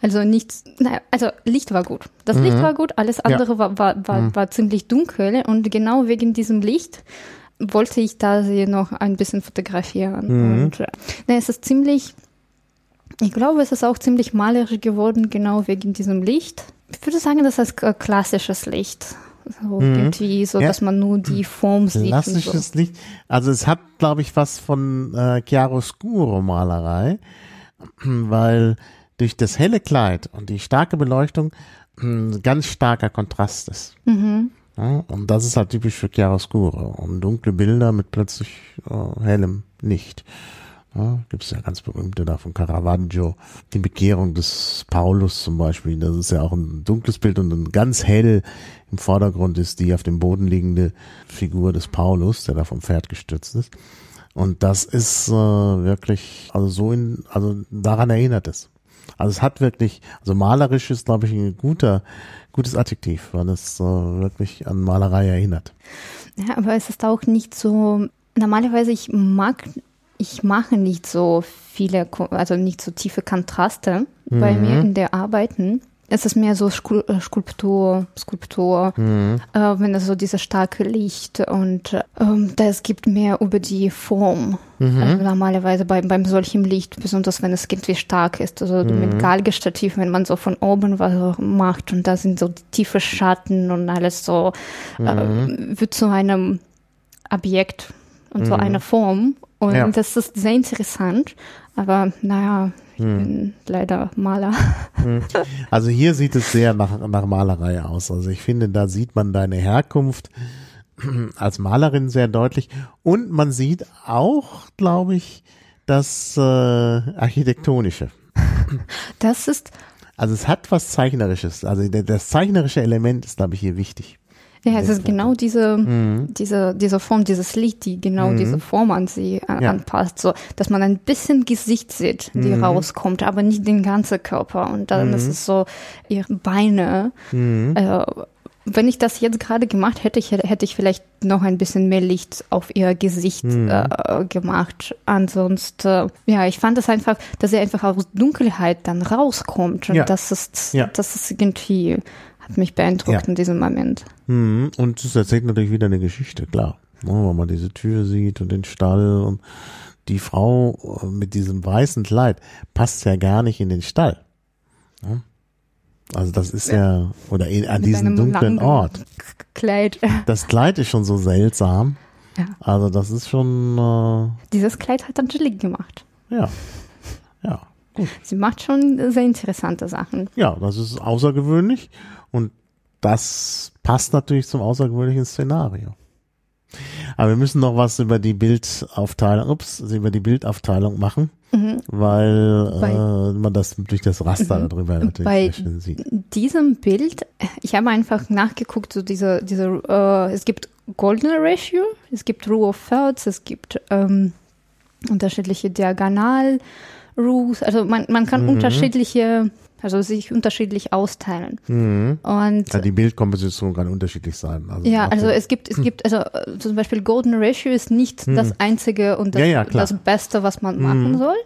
Also nichts, naja, also Licht war gut. Das Licht war gut, alles andere war, war, war, war ziemlich dunkel und genau wegen diesem Licht wollte ich da sie noch ein bisschen fotografieren. Und äh, na, es ist ziemlich, ich glaube, es ist auch ziemlich malerisch geworden, genau wegen diesem Licht. Ich würde sagen, das ist äh, klassisches Licht. So irgendwie, so Ja. dass man nur die Form sieht. und so. Klassisches Licht. Also es hat, glaube ich, was von äh, Chiaroscuro Malerei, weil durch das helle Kleid und die starke Beleuchtung ein ganz starker Kontrast ist. Mhm. Ja, und das ist halt typisch für Chiaroscuro. Und dunkle Bilder mit plötzlich äh, hellem Licht. Ja, Gibt es ja ganz berühmte da von Caravaggio. Die Bekehrung des Paulus zum Beispiel. Das ist ja auch ein dunkles Bild und ein ganz hell im Vordergrund ist die auf dem Boden liegende Figur des Paulus, der da vom Pferd gestürzt ist. Und das ist äh, wirklich, also so in, also daran erinnert es. Also es hat wirklich, also malerisch ist, glaube ich, ein guter, gutes Adjektiv, weil es äh, wirklich an Malerei erinnert. Ja, aber es ist auch nicht so, normalerweise ich mag, ich mache nicht so viele, also nicht so tiefe Kontraste bei mir in der Arbeiten. Es ist mehr so Skul äh, Skulptur, Skulptur, äh, wenn es so dieses starke Licht und ähm, das gibt mehr über die Form. Also normalerweise beim, beim solchen Licht, besonders wenn es irgendwie stark ist, also mit Galgestativ, wenn man so von oben was macht und da sind so tiefe Schatten und alles so, äh, wird zu einem Objekt und so einer Form. Und Ja. das ist sehr interessant. Aber naja, ich bin leider Maler. Also hier sieht es sehr nach, nach Malerei aus. Also ich finde, da sieht man deine Herkunft als Malerin sehr deutlich. Und man sieht auch, glaube ich, das äh, Architektonische. Das ist, Also es hat was Zeichnerisches. Also das zeichnerische Element ist, glaube ich, hier wichtig. Ja, es ist genau diese, diese, diese Form, dieses Licht, die genau diese Form an sie an, Ja. anpasst, so, dass man ein bisschen Gesicht sieht, die rauskommt, aber nicht den ganzen Körper. Und dann ist es so ihre Beine. Äh, wenn ich das jetzt gerade gemacht hätte, ich, hätte ich vielleicht noch ein bisschen mehr Licht auf ihr Gesicht äh, gemacht. Ansonsten, ja, ich fand es einfach, dass sie einfach aus Dunkelheit dann rauskommt. Und Ja. das ist, Ja. das ist irgendwie, mich beeindruckt Ja. in diesem Moment. Mhm. Und es erzählt natürlich wieder eine Geschichte, klar. Ne, wenn man diese Tür sieht und den Stall und die Frau äh, mit diesem weißen Kleid passt ja gar nicht in den Stall. Ne? Also das ist ja, oder in, an diesem dunklen Ort. Kleid. Das Kleid ist schon so seltsam. Ja. Also das ist schon, äh, Dieses Kleid hat Angelique gemacht. ja, ja, Sie macht schon sehr interessante Sachen. ja, das ist außergewöhnlich und das passt natürlich zum außergewöhnlichen Szenario. Aber wir müssen noch was über die Bildaufteilung, ups, über die Bildaufteilung machen, weil Bei- äh, man das durch das Raster darüber natürlich Bei schön sieht. diesem Bild, ich habe einfach nachgeguckt, so diese, diese, äh, es gibt Golden Ratio, es gibt Rule of Thirds, es gibt ähm, unterschiedliche Diagonal Rules, also man, man kann unterschiedliche, also sich unterschiedlich austeilen. Mhm. Und Ja, die Bildkomposition kann unterschiedlich sein. Also Ja, also es gibt, es gibt, also äh, zum Beispiel Golden Ratio ist nicht das einzige und das, Hm. Ja, ja. Hm. das Beste, was man machen soll.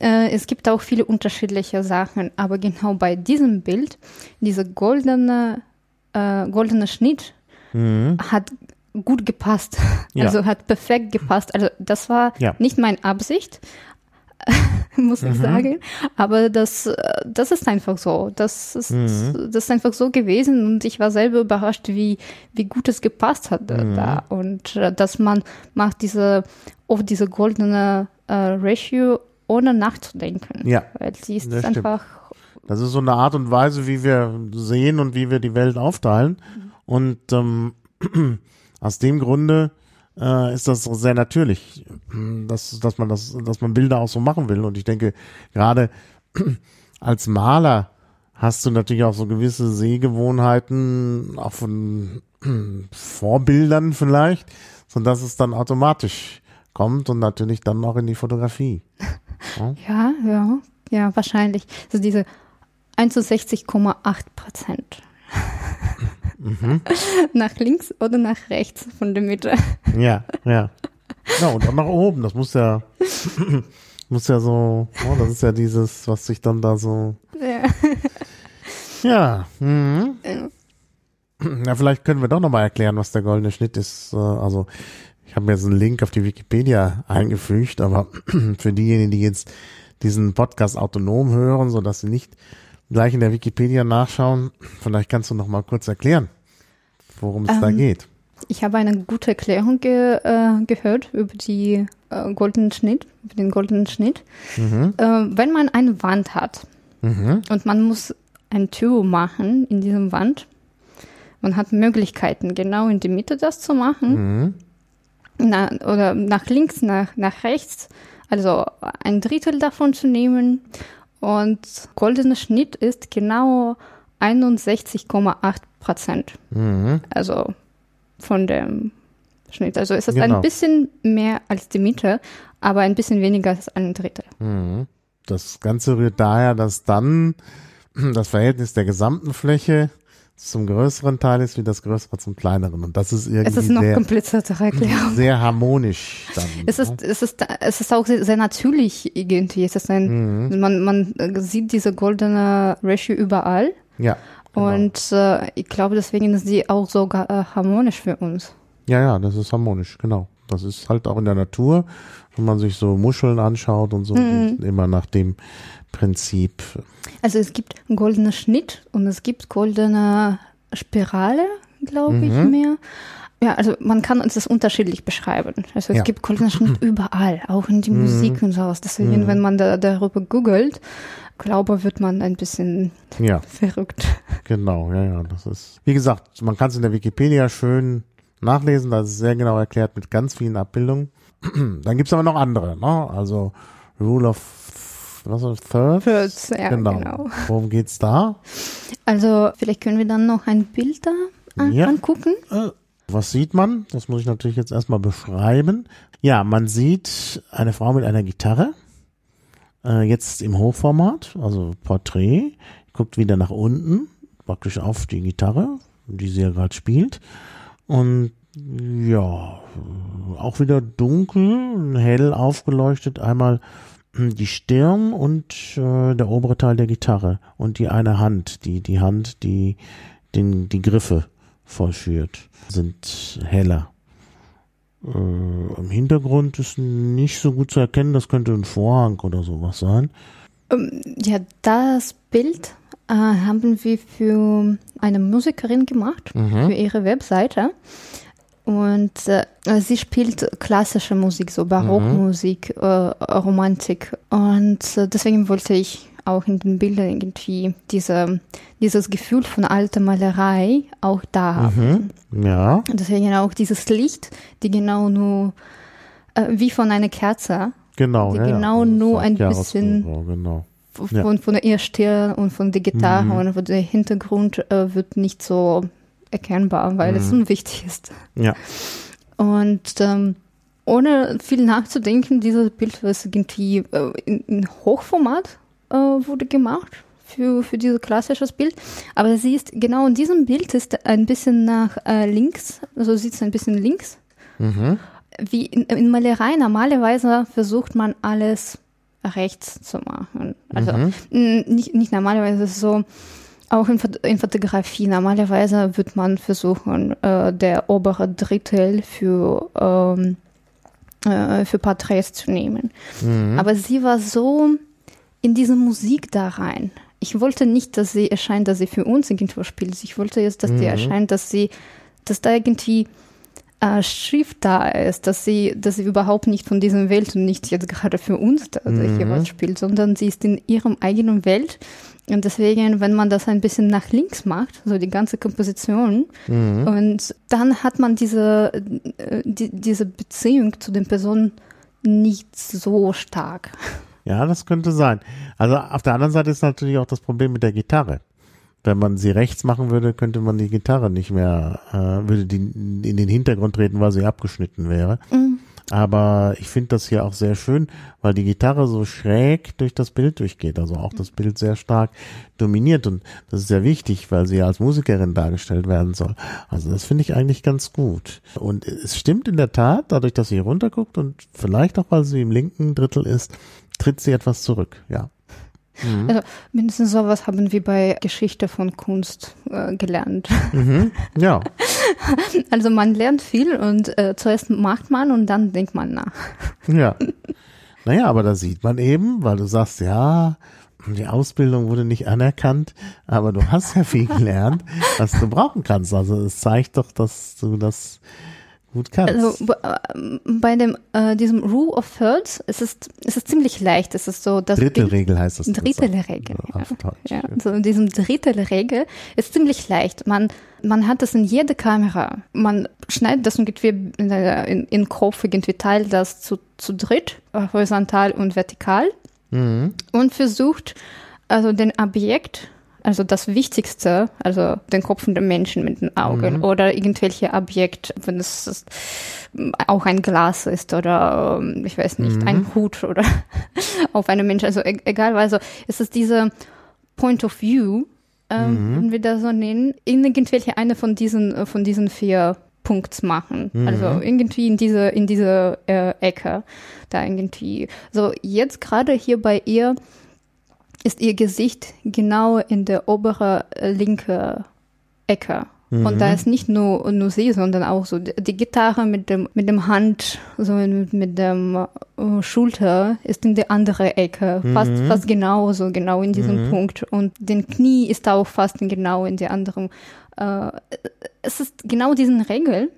Äh, es gibt auch viele unterschiedliche Sachen, aber genau bei diesem Bild, dieser goldene, äh, goldene Schnitt hat gut gepasst. Hm. Ja. Also hat perfekt gepasst. Also das war Ja. nicht meine Absicht, muss Mhm. ich sagen. Aber das, äh, das ist einfach so. Das ist, Mhm. das ist einfach so gewesen und ich war selber überrascht, wie, wie gut es gepasst hat äh, Mhm. da. Und äh, dass man macht diese, oft diese goldene äh, Ratio ohne nachzudenken. Ja, Weil sie ist das stimmt. einfach, Das ist so eine Art und Weise, wie wir sehen und wie wir die Welt aufteilen. Und ähm, aus dem Grunde äh, ist das sehr natürlich, dass, dass man das, dass man Bilder auch so machen will. Und ich denke, gerade als Maler hast du natürlich auch so gewisse Sehgewohnheiten, auch von Vorbildern vielleicht, so dass es dann automatisch kommt und natürlich dann auch in die Fotografie. Ja, ja, ja, ja wahrscheinlich. Also diese 61,8 Prozent. Mhm. nach links oder nach rechts von der Mitte. Ja, ja. Ja, und auch nach oben. Das muss ja, muss ja so, oh, das ist ja dieses, was sich dann da so. Ja. Ja. Mhm. Ja, vielleicht können wir doch nochmal erklären, was der goldene Schnitt ist. Äh, also, ich habe mir jetzt einen Link auf die Wikipedia eingefügt, aber für diejenigen, die jetzt diesen Podcast autonom hören, so dass sie nicht gleich in der Wikipedia nachschauen, vielleicht kannst du noch mal kurz erklären, worum es ähm, da geht. Ich habe eine gute Erklärung ge, äh, gehört über die äh, goldenen Schnitt, über den goldenen Schnitt. Mhm. Äh, wenn man eine Wand hat mhm. und man muss ein Tür machen in diesem Wand, man hat Möglichkeiten, genau in die Mitte das zu machen. Mhm. Na, oder nach links, nach, nach rechts, also ein Drittel davon zu nehmen und goldener Schnitt ist genau 61,8 Prozent. Mhm. Also von dem Schnitt. Also ist es genau. ein bisschen mehr als die Miete, aber ein bisschen weniger als ein Drittel. Mhm. Das Ganze rührt daher, dass dann das Verhältnis der gesamten Fläche zum größeren Teil ist wie das größere zum kleineren. Und das ist irgendwie. Es ist noch sehr, kompliziertere Erklärung. Sehr harmonisch dann. Es ist, ne? es ist, es ist auch sehr, sehr natürlich irgendwie. Es ist ein, mhm. man, man sieht diese goldene Ratio überall. Ja. Genau. Und äh, ich glaube, deswegen ist sie auch so äh, harmonisch für uns. Ja, ja, das ist harmonisch, genau. Das ist halt auch in der Natur, wenn man sich so Muscheln anschaut und so, mhm. immer nach dem Prinzip. Also es gibt einen goldenen Schnitt und es gibt goldene Spirale, glaube mhm. ich mehr. Ja, also man kann uns das unterschiedlich beschreiben. Also es ja. gibt goldenen Schnitt überall, auch in die mhm. Musik und sowas. Deswegen, mhm. wenn man da, darüber googelt, glaube, wird man ein bisschen ja. verrückt. Genau, ja, ja. Das ist, wie gesagt, man kann es in der Wikipedia schön nachlesen, da ist sehr genau erklärt mit ganz vielen Abbildungen. Dann gibt's aber noch andere, ne? Also Rule of was ist Thirds? Thirds, ja, genau. genau. Worum geht's da? Also, vielleicht können wir dann noch ein Bild da an ja. angucken. Äh, was sieht man? Das muss ich natürlich jetzt erstmal beschreiben. Ja, man sieht eine Frau mit einer Gitarre. Äh, jetzt im Hochformat, also Porträt. Guckt wieder nach unten, praktisch auf die Gitarre, die sie ja gerade spielt. Und ja, auch wieder dunkel, hell aufgeleuchtet. Einmal die Stirn und äh, der obere Teil der Gitarre und die eine Hand, die die Hand, die den die Griffe vollführt, sind heller. Äh, Im Hintergrund ist nicht so gut zu erkennen, das könnte ein Vorhang oder sowas sein. Ähm, ja, das Bild äh, haben wir für eine Musikerin gemacht, mhm. für ihre Webseite. Und äh, sie spielt klassische Musik, so Barockmusik, mhm. äh, Romantik. Und äh, deswegen wollte ich auch in den Bildern irgendwie diese, dieses Gefühl von alter Malerei auch da haben. Mhm. Ja. Und deswegen auch dieses Licht, die genau nur äh, wie von einer Kerze. Genau. Die ja, genau ja. nur ein bisschen genau. Von, ja. von der Erstirn und von der Gitarre mhm. und von der Hintergrund äh, wird nicht so erkennbar, weil mhm. es unwichtig ist. Ja. Und ähm, ohne viel nachzudenken, dieses Bild, was irgendwie äh, in, in, Hochformat äh, wurde gemacht für, für dieses klassisches Bild. Aber sie ist genau in diesem Bild ist ein bisschen nach äh, links, also sieht es ein bisschen links. Mhm. Wie in, in, Malerei normalerweise versucht man alles rechts zu machen. Also mhm. nicht, nicht normalerweise ist es so, auch in, in, Fotografie normalerweise wird man versuchen, äh, der obere Drittel für, ähm, äh, für Porträts zu nehmen. Mhm. Aber sie war so in diese Musik da rein. Ich wollte nicht, dass sie erscheint, dass sie für uns irgendwo spielt. Ich wollte jetzt, dass mhm. die erscheint, dass sie, dass da irgendwie äh, Schrift da ist, dass sie, dass sie überhaupt nicht von dieser Welt und nicht jetzt gerade für uns da mhm. hier was spielt, sondern sie ist in ihrem eigenen Welt Und deswegen, wenn man das ein bisschen nach links macht, so die ganze Komposition, mhm. und dann hat man diese, äh, die, diese Beziehung zu den Personen nicht so stark. Ja, das könnte sein. Also auf der anderen Seite ist natürlich auch das Problem mit der Gitarre. Wenn man sie rechts machen würde, könnte man die Gitarre nicht mehr, äh, würde die in den Hintergrund treten, weil sie abgeschnitten wäre. Mhm. Aber ich finde das hier auch sehr schön, weil die Gitarre so schräg durch das Bild durchgeht, also auch das Bild sehr stark dominiert und das ist sehr wichtig, weil sie als Musikerin dargestellt werden soll. Also das finde ich eigentlich ganz gut. Und es stimmt in der Tat, dadurch, dass sie runterguckt und vielleicht auch, weil sie im linken Drittel ist, tritt sie etwas zurück, ja. Mhm. Also mindestens sowas haben wir bei Geschichte von Kunst äh, gelernt. Mhm. Ja. Also man lernt viel und äh, zuerst macht man und dann denkt man nach. Ja. Naja, aber da sieht man eben, weil du sagst, ja, die Ausbildung wurde nicht anerkannt, aber du hast ja viel gelernt, was du brauchen kannst. Also es zeigt doch, dass du das gut kannst. Also äh, bei dem äh, diesem Rule of Thirds ist es ist es ziemlich leicht. Es ist so das Drittelregel heißt das. Drittelregel. Ja. ja. So in diesem Drittelregel ist ziemlich leicht. Man man hat das in jeder Kamera. Man schneidet das irgendwie in, in, in Kopf irgendwie teilt das zu zu dritt horizontal und vertikal mhm. und versucht also den Objekt also das Wichtigste, also den Kopf der Menschen mit den Augen mhm. oder irgendwelche Objekt, wenn es auch ein Glas ist oder ähm, ich weiß nicht, mhm. ein Hut oder auf einem Mensch, also e egal, also es ist diese Point of View, ähm, mhm. wenn wir das so nennen, in irgendwelche eine von diesen von diesen vier Punkts machen. Mhm. Also irgendwie in diese in diese äh, Ecke da irgendwie. So jetzt gerade hier bei ihr ist ihr Gesicht genau in der oberen äh, linken Ecke. Mhm. Und da ist nicht nur, nur sie, sondern auch so die Gitarre mit dem, mit dem Hand, so mit, mit dem uh, Schulter ist in der anderen Ecke, mhm. fast, fast genauso, genau in diesem mhm. Punkt. Und den Knie ist auch fast genau in der anderen. Uh, es ist genau diesen Regel,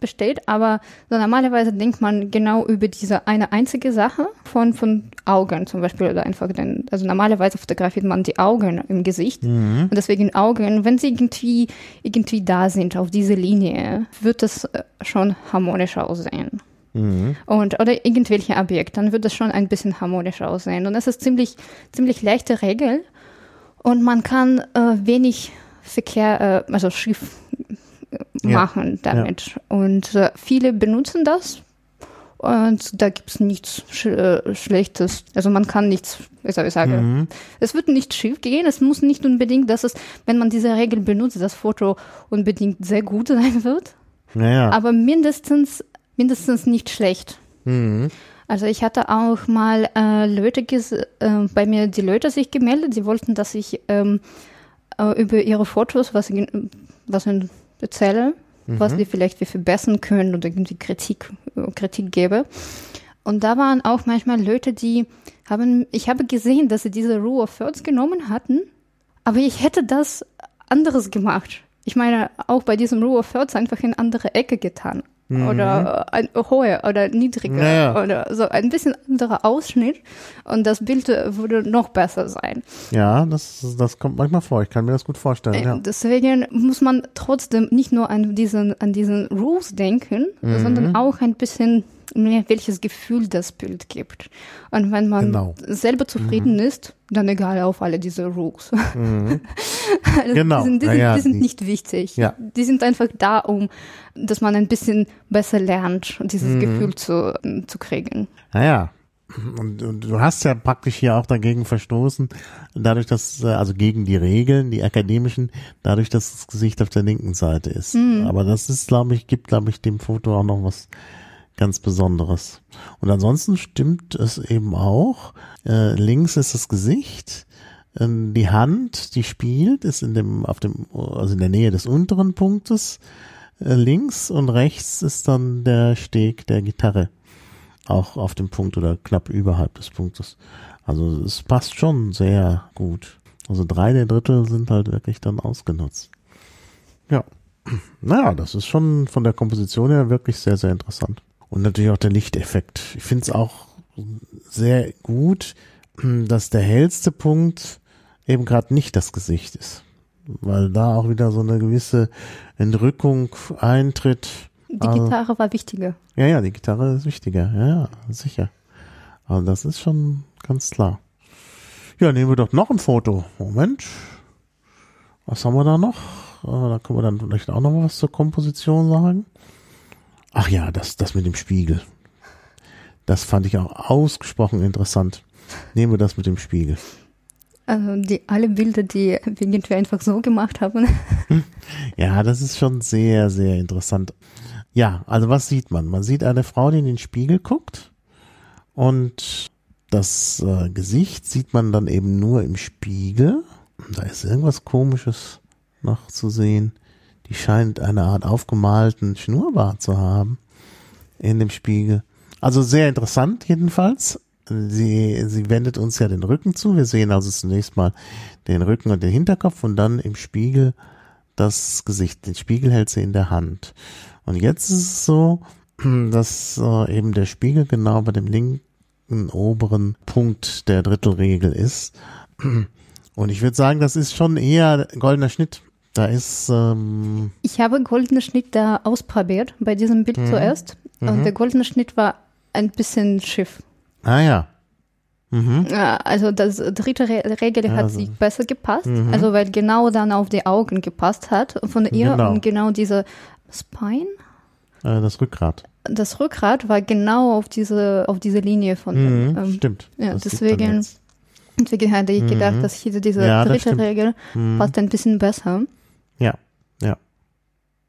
besteht, aber so normalerweise denkt man genau über diese eine einzige Sache von, von Augen zum Beispiel oder einfach den, also normalerweise fotografiert man die Augen im Gesicht mhm. und deswegen Augen, wenn sie irgendwie, irgendwie da sind auf diese Linie, wird es äh, schon harmonisch aussehen. Mhm. Und, oder irgendwelche Objekte, dann wird es schon ein bisschen harmonisch aussehen. Und das ist ziemlich, ziemlich leichte Regel und man kann äh, wenig Verkehr, äh, also schief machen ja. damit. Ja. Und äh, viele benutzen das. Und da gibt es nichts Sch äh, Schlechtes. Also man kann nichts, wie soll ich sagen, mhm. es wird nicht schief gehen. Es muss nicht unbedingt, dass es, wenn man diese Regel benutzt, das Foto unbedingt sehr gut sein wird. Naja. Aber mindestens, mindestens nicht schlecht. Mhm. Also ich hatte auch mal äh, Leute äh, bei mir die Leute sich gemeldet, sie wollten, dass ich ähm, äh, über ihre Fotos was, was in erzähle, mhm. was wir vielleicht wir verbessern können oder irgendwie Kritik, Kritik gebe. Und da waren auch manchmal Leute, die haben, ich habe gesehen, dass sie diese Rule of Thirds genommen hatten, aber ich hätte das anderes gemacht. Ich meine, auch bei diesem Rule of Thirds einfach in andere Ecke getan. Mhm. Oder ein hoher oder niedriger naja. oder so ein bisschen anderer Ausschnitt und das Bild würde noch besser sein. Ja, das, das kommt manchmal vor. Ich kann mir das gut vorstellen. Ja. Deswegen muss man trotzdem nicht nur an diesen, an diesen Rules denken, mhm. sondern auch ein bisschen mehr, welches Gefühl das Bild gibt. Und wenn man genau. selber zufrieden mhm. ist, dann egal auf alle diese Rules. Mhm. also genau. Die sind, die, ja, die sind nicht wichtig. Ja. Die sind einfach da, um, dass man ein bisschen besser lernt, dieses mhm. Gefühl zu, zu kriegen. Naja, und, und, du hast ja praktisch hier auch dagegen verstoßen, dadurch, dass, äh, also gegen die Regeln, die akademischen, dadurch, dass das Gesicht auf der linken Seite ist. Mhm. Aber das ist, glaube ich, gibt, glaube ich, dem Foto auch noch was ganz Besonderes. Und ansonsten stimmt es eben auch. Äh, links ist das Gesicht. Äh, die Hand, die spielt, ist in dem, auf dem, also in der Nähe des unteren Punktes äh, links und rechts ist dann der Steg der Gitarre. Auch auf dem Punkt oder knapp überhalb des Punktes. Also es passt schon sehr gut. Also drei der Drittel sind halt wirklich dann ausgenutzt. Ja. Naja, das ist schon von der Komposition her wirklich sehr, sehr interessant. Und natürlich auch der Lichteffekt. Ich finde es auch sehr gut, dass der hellste Punkt eben gerade nicht das Gesicht ist. Weil da auch wieder so eine gewisse Entrückung eintritt. Die also, Gitarre war wichtiger. Ja, ja, die Gitarre ist wichtiger. Ja, ja, sicher. Also das ist schon ganz klar. Ja, nehmen wir doch noch ein Foto. Moment. Was haben wir da noch? Ah, da können wir dann vielleicht auch noch was zur Komposition sagen. Ach ja, das, das mit dem Spiegel. Das fand ich auch ausgesprochen interessant. Nehmen wir das mit dem Spiegel. Also die alle Bilder, die wir irgendwie einfach so gemacht haben. Ja, das ist schon sehr, sehr interessant. Ja, also was sieht man? Man sieht eine Frau, die in den Spiegel guckt und das äh, Gesicht sieht man dann eben nur im Spiegel. Da ist irgendwas Komisches noch zu sehen. Die scheint eine Art aufgemalten Schnurrbart zu haben in dem Spiegel. Also sehr interessant jedenfalls. Sie, sie wendet uns ja den Rücken zu. Wir sehen also zunächst mal den Rücken und den Hinterkopf und dann im Spiegel das Gesicht. Den Spiegel hält sie in der Hand. Und jetzt ist es so, dass äh, eben der Spiegel genau bei dem linken oberen Punkt der Drittelregel ist. Und ich würde sagen, das ist schon eher goldener Schnitt. Da ist. Ähm ich habe goldenen Schnitt da ausprobiert bei diesem Bild mhm. zuerst. Und mhm. der goldene Schnitt war ein bisschen schief. Ah ja. Mhm. Also das dritte Re Regel hat also. sich besser gepasst, mhm. also weil genau dann auf die Augen gepasst hat von ihr genau. und genau diese Spine. Äh, das Rückgrat. Das Rückgrat war genau auf diese auf diese Linie von. Mhm, ähm, stimmt. Ja, das deswegen, deswegen hatte ich gedacht, mhm. dass hier diese ja, dritte Regel mhm. passt ein bisschen besser.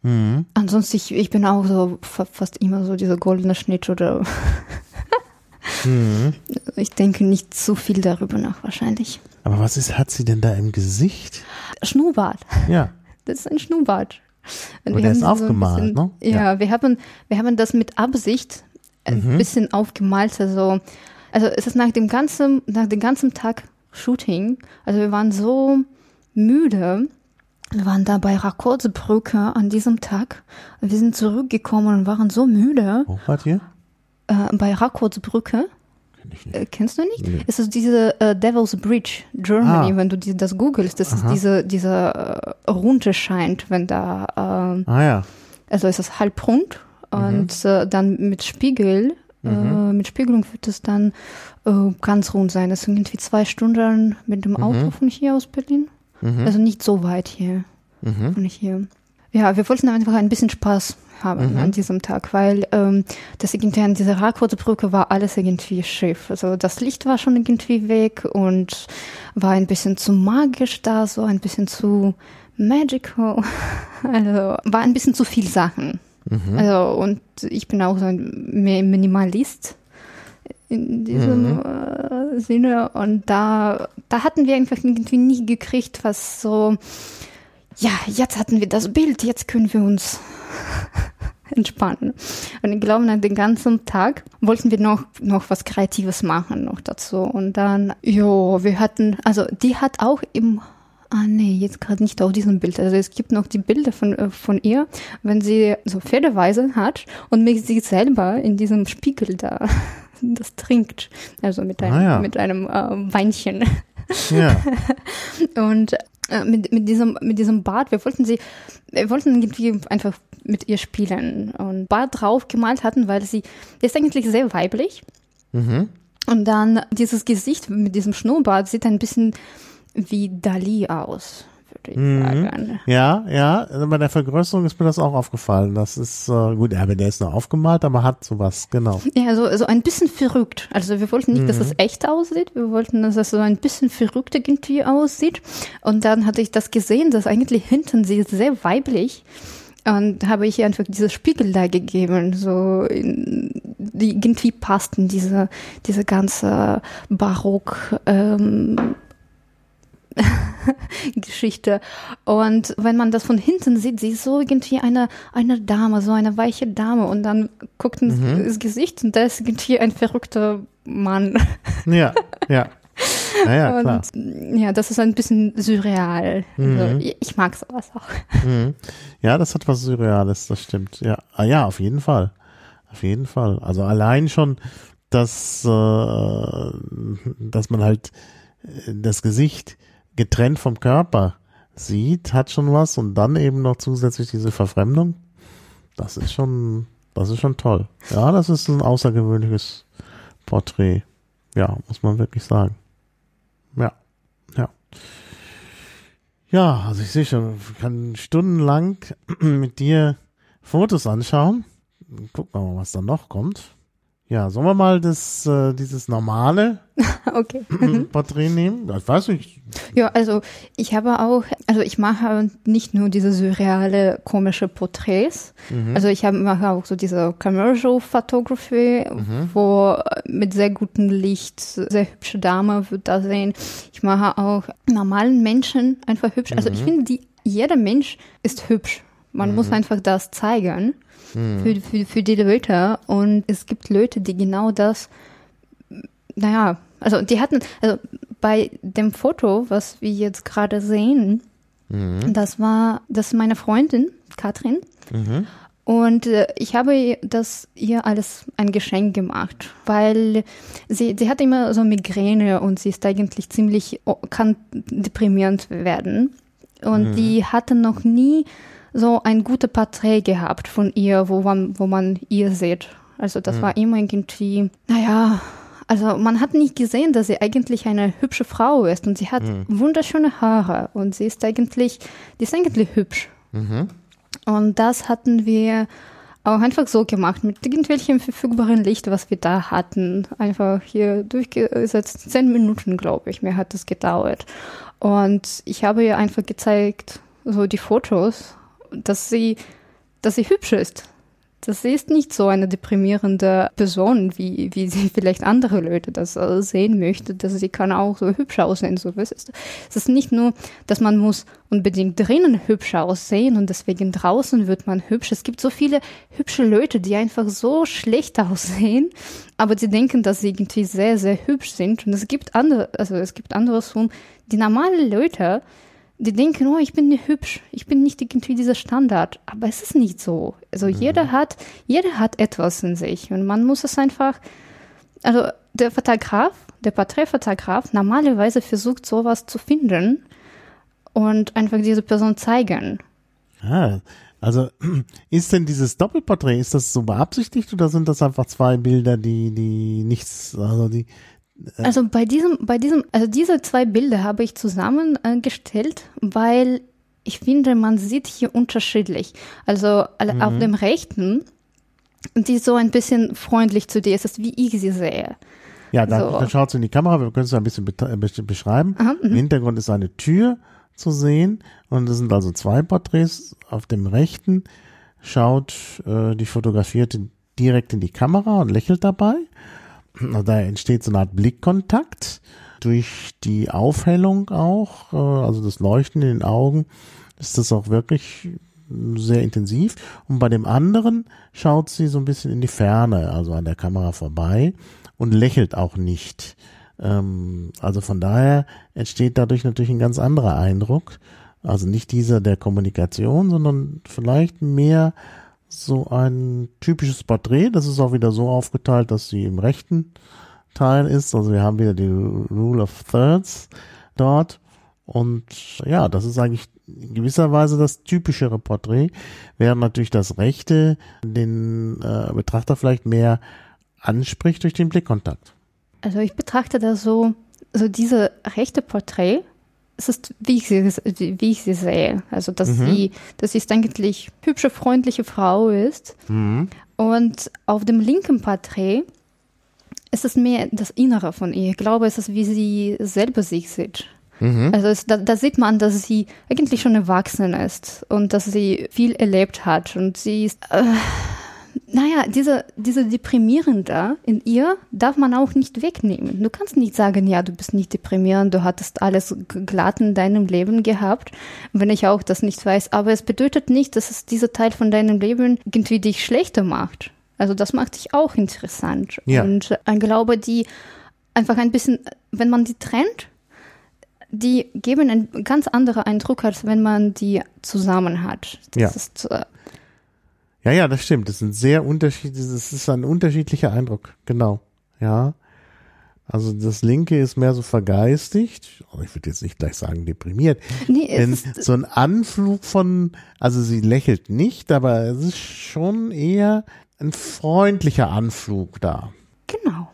Mhm. Ansonsten, ich, ich bin auch so fast immer so dieser goldene Schnitt oder mhm. ich denke nicht zu viel darüber nach wahrscheinlich. Aber was ist, hat sie denn da im Gesicht? Schnurrbart. Ja. Das ist ein Schnurrbart. Und Aber der ist aufgemalt, so bisschen, ne? Ja, ja, wir haben, wir haben das mit Absicht ein mhm. bisschen aufgemalt, also, also es ist nach dem ganzen, nach dem ganzen Tag Shooting, also wir waren so müde, wir waren da bei Rakotsbrücke an diesem Tag. Wir sind zurückgekommen und waren so müde. Wo wart ihr? Äh, bei Rakotsbrücke. Äh, kennst du nicht? Nee. Es ist diese äh, Devil's Bridge, Germany, ah. wenn du die, das googelst, das Aha. ist diese, diese äh, Runde scheint, wenn da, äh, ah, ja. also ist es halbrund mhm. und äh, dann mit Spiegel, äh, mhm. mit Spiegelung wird es dann äh, ganz rund sein. Das sind irgendwie zwei Stunden mit dem Auto mhm. von hier aus Berlin. Mhm. Also nicht so weit hier. Mhm. Von hier. Ja, wir wollten einfach ein bisschen Spaß haben mhm. an diesem Tag, weil ähm, das irgendwie an dieser Rakotbrücke war alles irgendwie schief. Also das Licht war schon irgendwie weg und war ein bisschen zu magisch da, so ein bisschen zu magical. Also war ein bisschen zu viel Sachen. Mhm. Also und ich bin auch so ein Minimalist in diesem mhm. äh, Sinne. Und da, da hatten wir einfach irgendwie nie gekriegt, was so, ja, jetzt hatten wir das Bild, jetzt können wir uns entspannen. Und ich glaube, nach dem ganzen Tag wollten wir noch, noch was Kreatives machen noch dazu. Und dann, jo, wir hatten, also die hat auch im Ah nee, jetzt gerade nicht auf diesem Bild. Also es gibt noch die Bilder von, äh, von ihr, wenn sie so Pferdeweise hat und mich sie selber in diesem Spiegel da das trinkt. Also mit einem, ah, ja. mit einem äh, Weinchen. Ja. und äh, mit, mit diesem, mit diesem Bart, wir wollten sie, wir wollten irgendwie einfach mit ihr spielen und Bart drauf gemalt hatten, weil sie ist eigentlich sehr weiblich. Mhm. Und dann dieses Gesicht mit diesem Schnurrbart sieht ein bisschen wie Dali aus ich mhm. sagen. Ja, ja, bei der Vergrößerung ist mir das auch aufgefallen. Das ist äh, gut, aber der ist noch aufgemalt, aber hat sowas, genau. Ja, so, so ein bisschen verrückt. Also wir wollten nicht, mhm. dass es echt aussieht, wir wollten, dass es so ein bisschen verrückt irgendwie aussieht. Und dann hatte ich das gesehen, dass eigentlich hinten sie ist sehr weiblich. Und habe ich ihr einfach dieses Spiegel da gegeben, so die irgendwie passten diese diese ganze Barock ähm, Geschichte. Und wenn man das von hinten sieht, sie ist so irgendwie eine, eine Dame, so eine weiche Dame. Und dann guckt mhm. ins Gesicht und da ist irgendwie ein verrückter Mann. Ja, ja. Naja, klar. Und, ja, das ist ein bisschen surreal. Also, mhm. Also, ich mag sowas auch. Mhm. Ja, das hat was Surreales, das stimmt. Ja, ah, ja, auf jeden Fall. Auf jeden Fall. Also allein schon, dass, äh, dass man halt äh, das Gesicht getrennt vom Körper sieht, hat schon was und dann eben noch zusätzlich diese Verfremdung. Das ist schon, das ist schon toll. Ja, das ist ein außergewöhnliches Porträt. Ja, muss man wirklich sagen. Ja, ja. Ja, also ich sehe schon, ich kann stundenlang mit dir Fotos anschauen. Gucken wir mal, was da noch kommt. Ja, sollen wir mal das, äh, dieses normale okay. Porträt nehmen? Ich weiß nicht. Ja, also ich habe auch, also ich mache nicht nur diese surreale, komische Porträts. Mhm. Also ich habe, mache auch so diese Commercial Photography, mhm. wo mit sehr gutem Licht sehr hübsche Dame wird da sehen. Ich mache auch normalen Menschen einfach hübsch. Also ich mhm. finde, die, jeder Mensch ist hübsch. Man muss mhm. einfach das zeigen mhm. für, für, für die Leute. Und es gibt Leute, die genau das, naja, also die hatten, also bei dem Foto, was wir jetzt gerade sehen, mhm. das war, das ist meine Freundin, Katrin. Mhm. Und äh, ich habe das ihr alles ein Geschenk gemacht, weil sie, sie hat immer so Migräne und sie ist eigentlich ziemlich, kann deprimierend werden. Und mhm. die hatte noch nie so ein gutes Porträt gehabt von ihr, wo man, wo man ihr sieht. Also das mhm. war immer irgendwie, naja, also man hat nicht gesehen, dass sie eigentlich eine hübsche Frau ist und sie hat mhm. wunderschöne Haare und sie ist eigentlich, die ist eigentlich hübsch. Mhm. Und das hatten wir auch einfach so gemacht, mit irgendwelchem verfügbaren Licht, was wir da hatten. Einfach hier durchgesetzt, zehn Minuten, glaube ich, mir hat das gedauert. Und ich habe ihr einfach gezeigt, so die Fotos dass sie, dass sie hübsch ist. Das ist nicht so eine deprimierende Person, wie, wie sie vielleicht andere Leute das äh, sehen möchte, dass sie kann auch so hübsch aussehen. So, es ist nicht nur, dass man muss unbedingt drinnen hübsch aussehen und deswegen draußen wird man hübsch. Es gibt so viele hübsche Leute, die einfach so schlecht aussehen, aber sie denken, dass sie irgendwie sehr, sehr hübsch sind. Und es gibt andere, also es gibt andersrum, die normalen Leute, die denken, oh, ich bin nicht hübsch, ich bin nicht irgendwie dieser Standard. Aber es ist nicht so. Also mhm. jeder hat, jeder hat etwas in sich und man muss es einfach, also der Fotograf, der Porträtfotograf normalerweise versucht sowas zu finden und einfach diese Person zeigen. Ah, also ist denn dieses Doppelporträt, ist das so beabsichtigt oder sind das einfach zwei Bilder, die, die nichts, also die, also bei diesem, bei diesem, also diese zwei Bilder habe ich zusammengestellt, weil ich finde, man sieht hier unterschiedlich. Also mhm. auf dem rechten, die ist so ein bisschen freundlich zu dir, es ist wie ich sie sehe. Ja, dann, so. dann schaut sie in die Kamera, wir können es ein bisschen äh, beschreiben. Aha, Im mhm. Hintergrund ist eine Tür zu sehen und es sind also zwei Porträts. Auf dem rechten schaut äh, die Fotografierte direkt in die Kamera und lächelt dabei da entsteht so eine Art Blickkontakt durch die Aufhellung auch, äh, also das Leuchten in den Augen, ist das auch wirklich sehr intensiv. Und bei dem anderen schaut sie so ein bisschen in die Ferne, also an der Kamera vorbei und lächelt auch nicht. Ähm, also von daher entsteht dadurch natürlich ein ganz anderer Eindruck. Also nicht dieser der Kommunikation, sondern vielleicht mehr so ein typisches Porträt. Das ist auch wieder so aufgeteilt, dass sie im rechten Teil ist. Also wir haben wieder die Rule of Thirds dort. Und ja, das ist eigentlich in gewisser Weise das typischere Porträt, während natürlich das rechte den äh, Betrachter vielleicht mehr anspricht durch den Blickkontakt. Also ich betrachte das so, so diese rechte Porträt es ist, wie ich sie, wie ich sie sehe. Also, dass mhm. sie, dass sie eigentlich hübsche, freundliche Frau ist. Mhm. Und auf dem linken Porträt ist es mehr das Innere von ihr. Ich glaube, es ist, wie sie selber sich sieht. Mhm. Also es, da, da, sieht man, dass sie eigentlich schon erwachsen ist und dass sie viel erlebt hat und sie ist, äh, naja, diese, diese Deprimierende in ihr darf man auch nicht wegnehmen. Du kannst nicht sagen, ja, du bist nicht deprimierend, du hattest alles glatt in deinem Leben gehabt, wenn ich auch das nicht weiß. Aber es bedeutet nicht, dass es dieser Teil von deinem Leben irgendwie dich schlechter macht. Also das macht dich auch interessant. Ja. Und ich glaube, die einfach ein bisschen, wenn man die trennt, die geben einen ganz anderen Eindruck, als wenn man die zusammen hat. Das ja. ist äh, ja, ja, das stimmt. Das sind sehr unterschiedliche, das ist ein unterschiedlicher Eindruck. Genau. Ja. Also das linke ist mehr so vergeistigt. Oh, ich würde jetzt nicht gleich sagen deprimiert. Nee, Denn so ein Anflug von, also sie lächelt nicht, aber es ist schon eher ein freundlicher Anflug da. genau.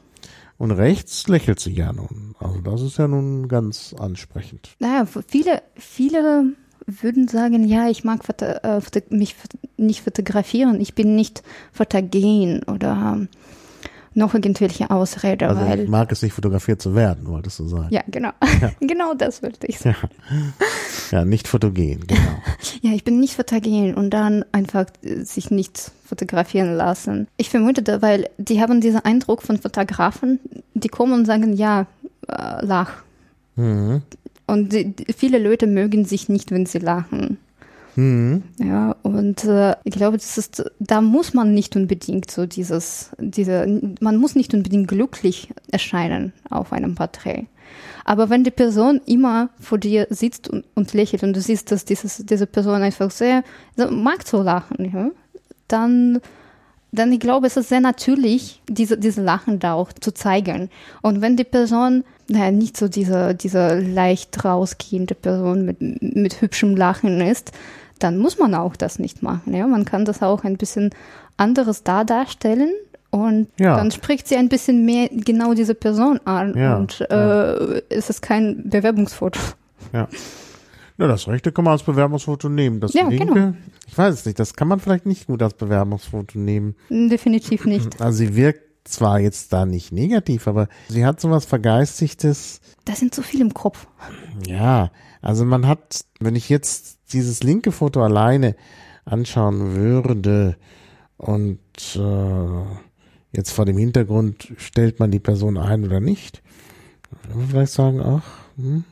Und rechts lächelt sie ja nun. Also das ist ja nun ganz ansprechend. Naja, viele, viele würden sagen, ja, ich mag äh, mich nicht fotografieren, ich bin nicht fotogen oder ähm, noch irgendwelche Ausrede, Also weil ich mag es nicht fotografiert zu werden, wolltest du sagen. ja, genau, genau das wollte ich sagen. Ja, nicht fotogen, genau. Ja, ich bin nicht fotogen und dann einfach äh, sich nicht fotografieren lassen. Ich vermute, da, weil die haben diesen Eindruck von Fotografen, die kommen und sagen, ja, äh, lach. Mhm. Und die, viele Leute mögen sich nicht, wenn sie lachen. Mhm. Ja, und äh, ich glaube, das ist, da muss man nicht unbedingt so dieses, diese, man muss nicht unbedingt glücklich erscheinen auf einem Porträt. Aber wenn die Person immer vor dir sitzt und, und lächelt und du siehst, dass dieses, diese Person einfach sehr, so, mag so lachen, ja, dann, dann ich glaube, es ist sehr natürlich, diese, diese Lachen da auch zu zeigen. Und wenn die Person, naja, nicht so diese, diese leicht rausgehende Person mit, mit hübschem Lachen ist, dann muss man auch das nicht machen. Ja? Man kann das auch ein bisschen anderes da darstellen und Ja. dann spricht sie ein bisschen mehr genau diese Person an Ja, und äh, es ist kein Bewerbungsfoto. Ja. Ja, das rechte kann man als Bewerbungsfoto nehmen. Das Ja, linke, genau. ich weiß es nicht, das kann man vielleicht nicht gut als Bewerbungsfoto nehmen. Definitiv nicht. Also sie wirkt zwar jetzt da nicht negativ, aber sie hat sowas Vergeistigtes. Da sind so viel im Kopf. Ja, also man hat, wenn ich jetzt dieses linke Foto alleine anschauen würde und äh, jetzt vor dem Hintergrund stellt man die Person ein oder nicht, würde man vielleicht sagen, ach, hm,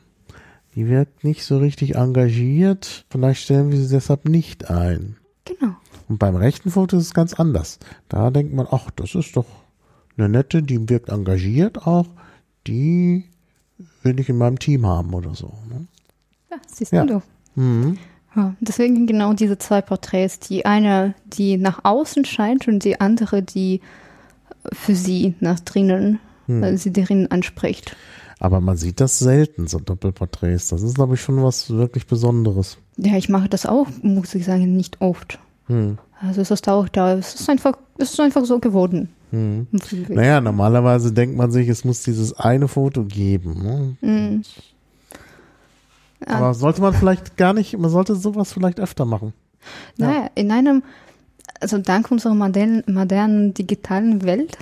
die wirkt nicht so richtig engagiert, vielleicht stellen wir sie deshalb nicht ein. Genau. Und beim rechten Foto ist es ganz anders. Da denkt man, ach, das ist doch eine nette, die wirkt engagiert auch, die will ich in meinem Team haben oder so. Ne? Ja, siehst Ja. du. Mhm. Ja, deswegen genau diese zwei Porträts. Die eine, die nach außen scheint und die andere, die für sie nach drinnen, Hm. äh, sie drinnen anspricht. Aber man sieht das selten, so Doppelporträts. Das ist, glaube ich, schon was wirklich Besonderes. Ja, ich mache das auch, muss ich sagen, nicht oft. Hm. Also es ist auch da, es ist einfach, es ist einfach so geworden. Hm. Naja, normalerweise denkt man sich, es muss dieses eine Foto geben. Ne? Ja. Aber sollte man vielleicht gar nicht, man sollte sowas vielleicht öfter machen. Ja. Naja, in einem, also dank unserer modernen, modernen digitalen Welt,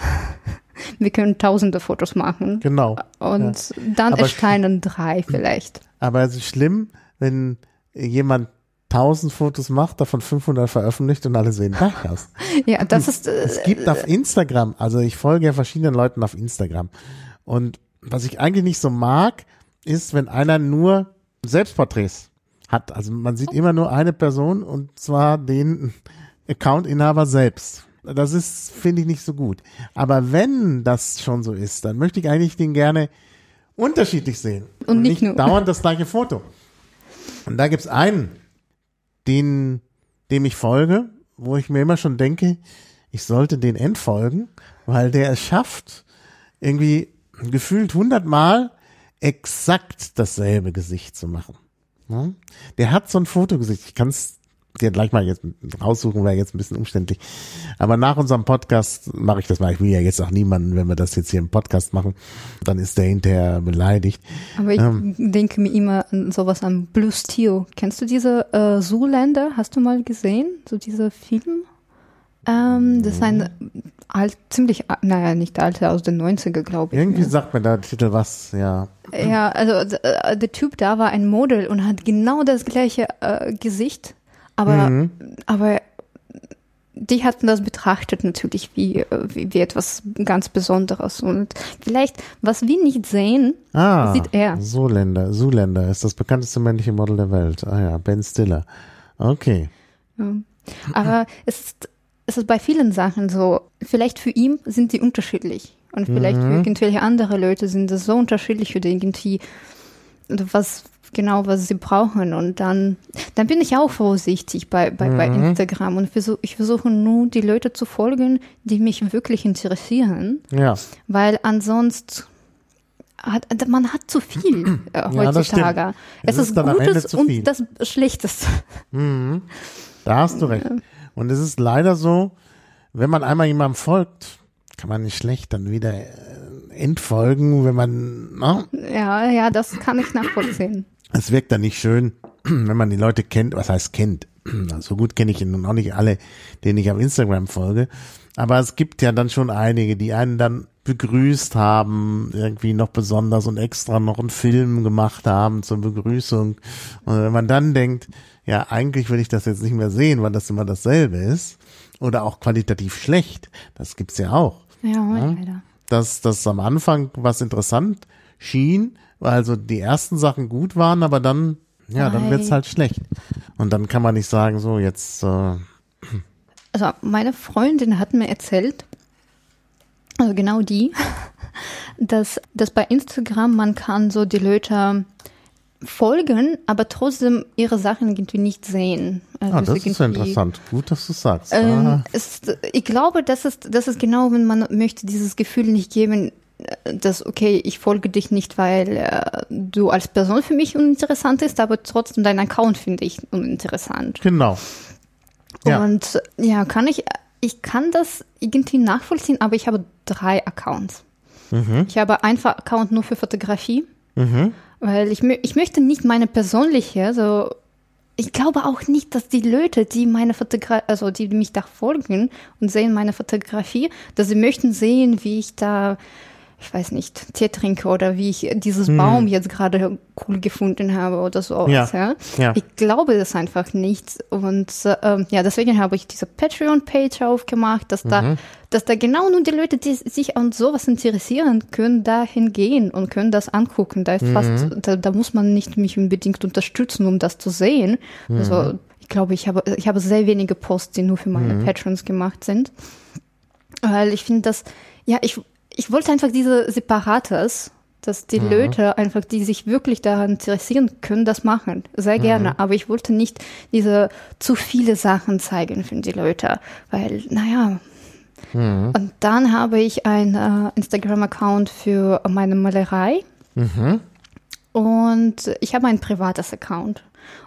wir können tausende Fotos machen. Genau. Und dann Aber- erscheinen drei vielleicht. Aber es ist schlimm, wenn jemand tausend Fotos macht, davon 500 veröffentlicht und alle sehen gleich aus. Ja, das ist, äh, Es gibt auf Instagram, also ich folge ja verschiedenen Leuten auf Instagram. Und was ich eigentlich nicht so mag, ist, wenn einer nur Selbstporträts hat. Also man sieht immer nur eine Person und zwar den Account-Inhaber selbst. Das ist, finde ich, nicht so gut. Aber wenn das schon so ist, dann möchte ich eigentlich den gerne unterschiedlich sehen. Und nicht nur. dauernd das gleiche Foto. Und da gibt's einen, den, dem ich folge, wo ich mir immer schon denke, ich sollte den entfolgen, weil der es schafft, irgendwie gefühlt hundertmal exakt dasselbe Gesicht zu machen. Ne? Der hat so ein Fotogesicht. Ich kann es dir gleich mal jetzt raussuchen, wäre jetzt ein bisschen umständlich. Aber nach unserem Podcast mache ich das mal. Ich will ja jetzt auch niemanden, wenn wir das jetzt hier im Podcast machen, dann ist der hinterher beleidigt. aber ich Ähm. denke mir immer an sowas an Blue Steel. Kennst du diese äh, Zoolander? Hast du mal gesehen? So diese Film? Ähm, das ist ein alt, ziemlich, naja, nicht alter, aus den 90er, glaube ich. Irgendwie ne? sagt mir der Titel was, ja. Ja, also äh, der Typ da war ein Model und hat genau das gleiche äh, Gesicht, aber, Mhm. aber die hatten das betrachtet natürlich wie, wie, wie etwas ganz Besonderes. Und vielleicht, was wir nicht sehen, Ah, Sieht er. Zoolander, Zoolander ist das bekannteste männliche Model der Welt. Ah ja, Ben Stiller. Okay. ja. aber es ist, es ist bei vielen Sachen so, vielleicht für ihn sind die unterschiedlich. Und vielleicht für irgendwelche andere Leute sind es so unterschiedlich oder irgendwie was genau, was sie brauchen. Und dann, dann bin ich auch vorsichtig bei, bei, bei Instagram und versuch, ich versuche nur die Leute zu folgen, die mich wirklich interessieren, Ja. weil ansonsten hat, man hat zu viel äh, Ja, heutzutage. Es es ist ist, Gutes und das Schlechteste. Mhm. Da hast du recht. Und es ist leider so, wenn man einmal jemandem folgt, kann man nicht schlecht dann wieder äh, entfolgen, wenn man, ne? Ja, ja, das kann ich nachvollziehen. Es wirkt dann nicht schön, wenn man die Leute kennt, was heißt kennt. So gut kenne ich nun auch nicht alle, denen ich auf Instagram folge. Aber es gibt ja dann schon einige, die einen dann begrüßt haben, irgendwie noch besonders und extra noch einen Film gemacht haben zur Begrüßung. Und wenn man dann denkt, ja, eigentlich will ich das jetzt nicht mehr sehen, weil das immer dasselbe ist. Oder auch qualitativ schlecht. Das gibt's ja auch Ja, leider. dass das am Anfang was interessant schien, also die ersten Sachen gut waren, aber dann, ja, dann Nein. wird's halt schlecht. Und dann kann man nicht sagen, so jetzt, äh, Also meine Freundin hat mir erzählt, also genau die, dass, dass bei Instagram man kann so die Leute folgen, aber trotzdem ihre Sachen irgendwie nicht sehen. Also ah, das ist ja irgendwie- interessant. Gut, dass du sagst. Ähm, ah, es ich glaube, das ist, das ist genau, wenn man möchte dieses Gefühl nicht geben, dass, okay, ich folge dich nicht, weil äh, du als Person für mich uninteressant ist, aber trotzdem dein Account finde ich uninteressant. genau. Ja. Und ja, kann ich, ich kann das irgendwie nachvollziehen, aber ich habe drei Accounts. Mhm. Ich habe einen Account nur für Fotografie, weil ich, ich möchte nicht meine persönliche, so ich glaube auch nicht, dass die Leute, die meine Fotografie, also die mich da folgen und sehen meine Fotografie, dass sie möchten sehen, wie ich da, ich weiß nicht, Tee trinke oder wie ich dieses Baum jetzt gerade cool gefunden habe oder so. Ja, ja. Ich glaube das einfach nicht. Und ähm, ja, deswegen habe ich diese Patreon-Page aufgemacht, dass Mhm. da, dass da genau nur die Leute, die sich an sowas interessieren, können dahin gehen und können das angucken. Da ist Mhm. fast, da, da muss man nicht mich unbedingt unterstützen, um das zu sehen. Mhm. Also ich glaube, ich habe, ich habe sehr wenige Posts, die nur für meine Mhm. Patrons gemacht sind. Weil ich finde das, ja, ich, ich wollte einfach diese Separates, dass die Leute einfach, die sich wirklich daran interessieren, können das machen. Sehr gerne. Aber ich wollte nicht diese zu viele Sachen zeigen für die Leute. Weil, naja. Und dann habe ich einen äh, Instagram-Account für meine Malerei. Und ich habe ein privates Account.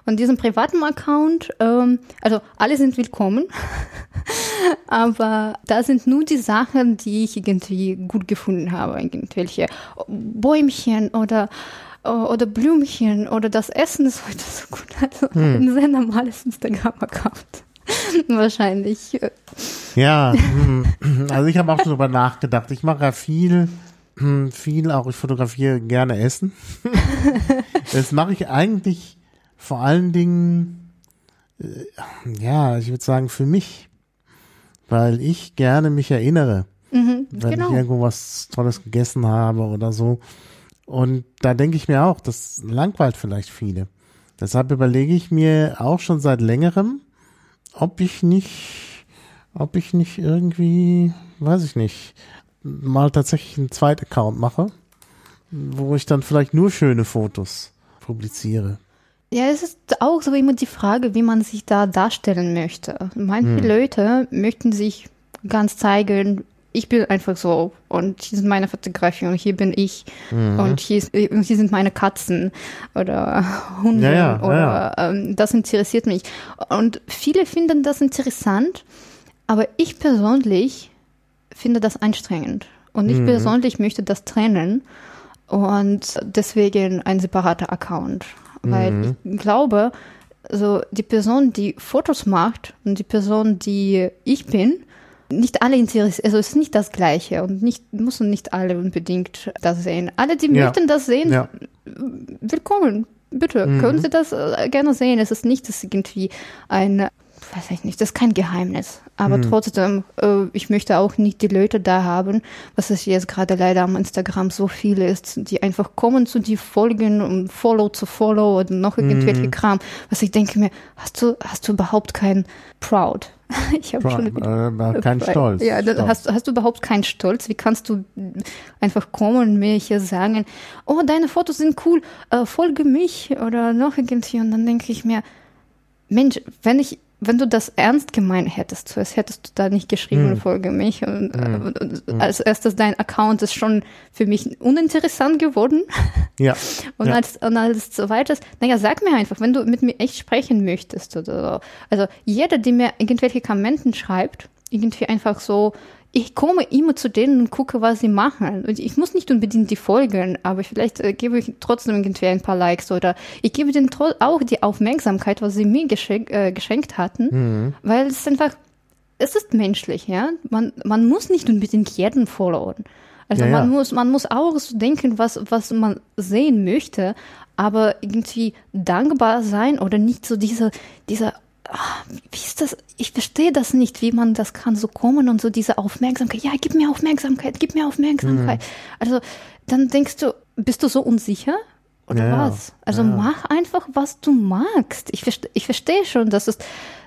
Und diesen privaten Account, ähm, also alle sind willkommen, aber da sind nur die Sachen, die ich irgendwie gut gefunden habe, irgendwelche Bäumchen oder oder Blümchen oder das Essen ist heute so gut. Also ein sehr normales Instagram-Account. Wahrscheinlich. äh, Ja, hm, also ich habe auch drüber nachgedacht. Ich mache ja viel, hm, viel auch, ich fotografiere gerne Essen. Das mache ich eigentlich vor allen Dingen, äh, ja, ich würde sagen für mich, weil ich gerne mich erinnere, wenn genau. ich irgendwo was Tolles gegessen habe oder so. Und da denke ich mir auch, das langweilt vielleicht viele. Deshalb überlege ich mir auch schon seit längerem, ob ich nicht, ob ich nicht irgendwie, weiß ich nicht, mal tatsächlich einen Zweit-Account mache, wo ich dann vielleicht nur schöne Fotos publiziere. Ja, es ist auch so immer die Frage, wie man sich da darstellen möchte. Manche Leute möchten sich ganz zeigen, ich bin einfach so und hier sind meine Fotografien und hier bin ich und hier, ist, und hier sind meine Katzen oder Hunde Ja, ja, ja, oder Ähm, das interessiert mich. Und viele finden das interessant, aber ich persönlich finde das anstrengend. Und ich persönlich möchte das trennen und deswegen ein separater Account, weil ich glaube, so die Person, die Fotos macht und die Person, die ich bin, nicht alle interessiert, also es ist nicht das Gleiche und nicht müssen nicht alle unbedingt das sehen. Alle, die Ja. möchten das sehen, Ja, willkommen. Bitte, können Sie das äh, gerne sehen. Es ist nicht das irgendwie ein, weiß ich nicht, das ist kein Geheimnis. Aber trotzdem, äh, ich möchte auch nicht die Leute da haben, was es jetzt gerade leider am Instagram so viel ist, die einfach kommen zu die folgen und Follow zu Follow und noch irgendwelche Kram. Was ich denke mir, hast du, hast du überhaupt kein Proud? Ich habe schon äh, kein Stolz. ja, Stolz. hast, hast du überhaupt keinen Stolz? Wie kannst du einfach kommen und mir hier sagen, oh, deine Fotos sind cool, äh, folge mich oder noch irgendwie. Und dann denke ich mir, Mensch, wenn ich wenn du das ernst gemeint hättest, zuerst hättest du da nicht geschrieben, Hm. folge mich. Und, äh, und als erstes dein Account ist schon für mich uninteressant geworden. Ja. Und, ja. als, und als zweites, naja, sag mir einfach, wenn du mit mir echt sprechen möchtest oder so. Also jeder, der mir irgendwelche Kommenten schreibt, irgendwie einfach so, ich komme immer zu denen und gucke, was sie machen. Und ich muss nicht unbedingt die folgen, aber vielleicht äh, gebe ich trotzdem irgendwie ein paar Likes oder ich gebe denen auch die Aufmerksamkeit, was sie mir geschenk, äh, geschenkt hatten, weil es einfach, es ist menschlich, ja. Man, man muss nicht unbedingt jeden followen. Also Ja, ja. man muss, man muss auch so denken, was, was man sehen möchte, aber irgendwie dankbar sein oder nicht so diese, dieser, ah, wie ist das? Ich verstehe das nicht, wie man das kann so kommen und so diese Aufmerksamkeit. Ja, gib mir Aufmerksamkeit, gib mir Aufmerksamkeit. Mhm. Also dann denkst du, bist du so unsicher? Oder Ja, was? Also Ja. mach einfach, was du magst. Ich, verste, ich verstehe schon, dass es,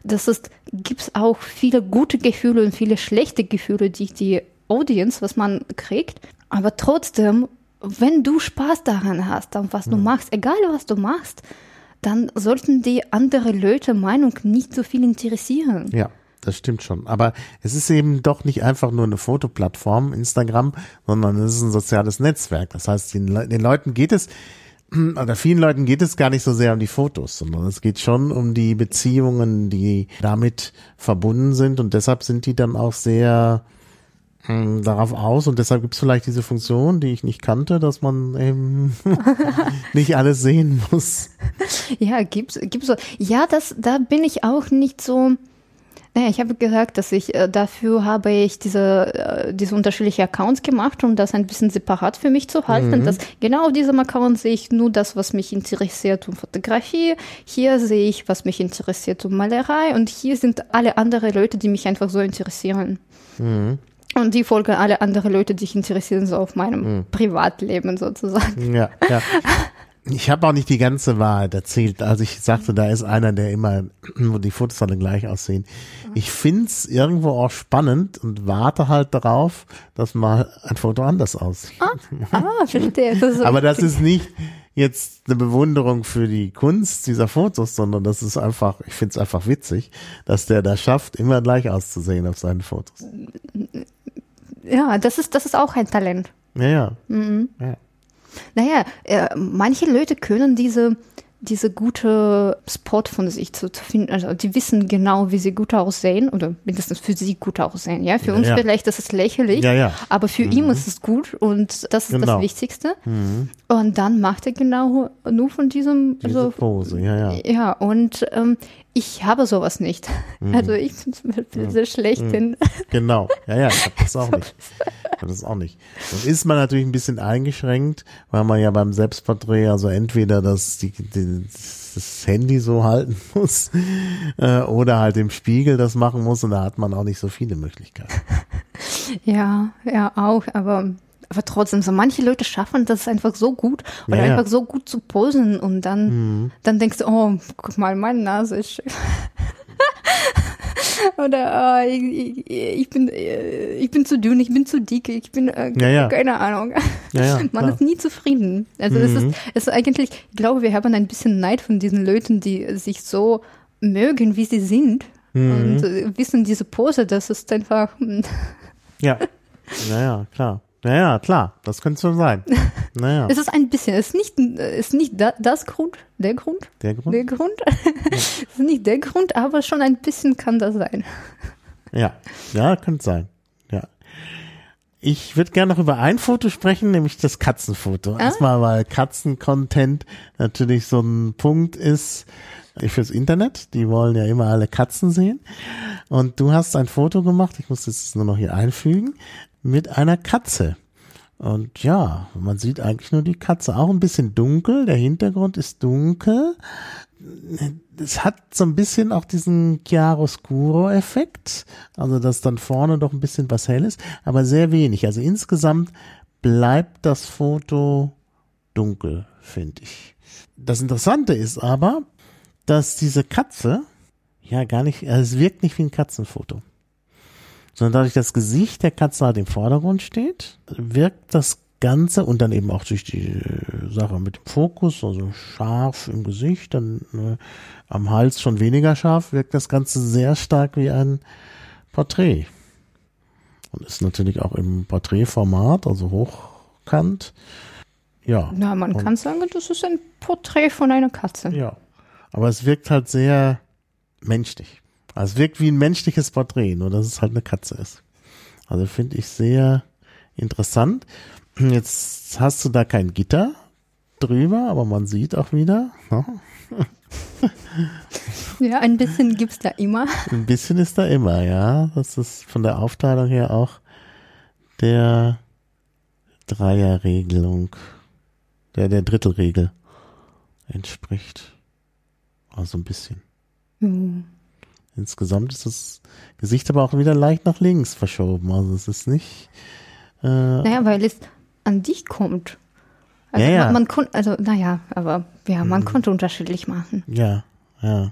dass es gibt auch viele gute Gefühle und viele schlechte Gefühle, die die Audience, was man kriegt. Aber trotzdem, wenn du Spaß daran hast, an was Mhm. du machst, egal was du machst, dann sollten die andere Leute Meinung nicht so viel interessieren. Ja, das stimmt schon. Aber es ist eben doch nicht einfach nur eine Fotoplattform, Instagram, sondern es ist ein soziales Netzwerk. Das heißt, den, Le- den Leuten geht es, oder vielen Leuten geht es gar nicht so sehr um die Fotos, sondern es geht schon um die Beziehungen, die damit verbunden sind. Und deshalb sind die dann auch sehr mh, darauf aus. Und deshalb gibt es vielleicht diese Funktion, die ich nicht kannte, dass man eben nicht alles sehen muss. Ja, gibt's, gibt's so. Ja, das, da bin ich auch nicht so. Naja, ich habe gesagt, dass ich äh, dafür habe ich diese, äh, diese unterschiedlichen Accounts gemacht, um das ein bisschen separat für mich zu halten. Dass genau auf diesem Account sehe ich nur das, was mich interessiert um Fotografie. Hier sehe ich, was mich interessiert um Malerei. Und hier sind alle andere Leute, die mich einfach so interessieren. Und die folgen alle andere Leute, die sich interessieren, so auf meinem Privatleben sozusagen. Ja, ja. Ich habe auch nicht die ganze Wahrheit erzählt. Also ich sagte, da ist einer, der immer, wo die Fotos alle gleich aussehen. Ich find's irgendwo auch spannend und warte halt darauf, dass mal ein Foto anders aussieht. Ah, verstehe. Das Aber das ist nicht jetzt eine Bewunderung für die Kunst dieser Fotos, sondern das ist einfach, ich find's einfach witzig, dass der das schafft, immer gleich auszusehen auf seinen Fotos. Ja, das ist, das ist auch ein Talent. Ja, ja. Mhm. ja. Naja, äh, manche Leute können diese, diese gute Spot von sich zu, finden, also die wissen genau, wie sie gut aussehen oder mindestens für sie gut aussehen. Ja, für Ja, uns ja. vielleicht ist es lächerlich, Ja, ja. aber für ihn ist es gut und das ist Genau. das Wichtigste. Und dann macht er genau nur von diesem, Diese also Pose, ja, ja. ja, und ähm, ich habe sowas nicht. Mhm. Also ich bin zum Beispiel sehr schlecht in Genau, ja, ja, ich habe das auch nicht. Ich hab das auch nicht. Und ist man natürlich ein bisschen eingeschränkt, weil man ja beim Selbstporträt also entweder das, die, die, das Handy so halten muss äh, oder halt im Spiegel das machen muss und da hat man auch nicht so viele Möglichkeiten. Ja, ja, auch, aber, aber trotzdem, so manche Leute schaffen das einfach so gut oder Ja, ja. einfach so gut zu posen und dann, dann denkst du, oh, guck mal, meine Nase ist schön. oder äh, ich, ich, bin äh, ich bin zu dünn, ich bin zu dick, ich bin äh, Ja, ja. keine Ahnung. Ja, Man klar. ist nie zufrieden. Also es ist es ist eigentlich, ich glaube, wir haben ein bisschen Neid von diesen Leuten, die sich so mögen, wie sie sind. Und äh, wissen diese Pose, das ist einfach hm, Ja, naja, klar. Naja, klar, das könnte so sein. Naja, Es ist ein bisschen, es ist nicht, ist nicht da, das Grund, der Grund, der Grund. der Grund. es ist nicht der Grund, aber schon ein bisschen kann das sein. Ja, ja, könnte sein. Ja. Ich würde gerne noch über ein Foto sprechen, nämlich das Katzenfoto. Erstmal, weil Katzen-Content natürlich so ein Punkt ist fürs Internet. Die wollen ja immer alle Katzen sehen. Und du hast ein Foto gemacht, ich muss das nur noch hier einfügen, mit einer Katze. Und ja, man sieht eigentlich nur die Katze. Auch ein bisschen dunkel, der Hintergrund ist dunkel es hat so ein bisschen auch diesen Chiaroscuro-Effekt, also dass dann vorne doch ein bisschen was hell ist, aber sehr wenig. Also insgesamt bleibt das Foto dunkel, finde ich. Das Interessante ist aber, dass diese Katze ja gar nicht, also es wirkt nicht wie ein Katzenfoto. Sondern dadurch das Gesicht der Katze halt im Vordergrund steht, wirkt das Ganze und dann eben auch durch die äh, Sache mit dem Fokus, also scharf im Gesicht, dann äh, am Hals schon weniger scharf, wirkt das Ganze sehr stark wie ein Porträt. Und ist natürlich auch im Porträtformat, also hochkant. Ja. Na, man kann sagen, das ist ein Porträt von einer Katze. Ja. Aber es wirkt halt sehr menschlich. Also es wirkt wie ein menschliches Porträt, nur dass es halt eine Katze ist. Also finde ich sehr interessant. Jetzt hast du da kein Gitter drüber, aber man sieht auch wieder. Ne? Ja, ein bisschen gibt's da immer. Ein bisschen ist da immer, ja. Das ist von der Aufteilung her auch der Dreierregelung, der der Drittelregel entspricht. Also ein bisschen. Hm. Insgesamt ist das Gesicht aber auch wieder leicht nach links verschoben. Also es ist nicht. Äh, Naja, weil es an dich kommt. Also Ja, man, man konnte, also naja, aber ja, man konnte unterschiedlich machen. Ja, ja.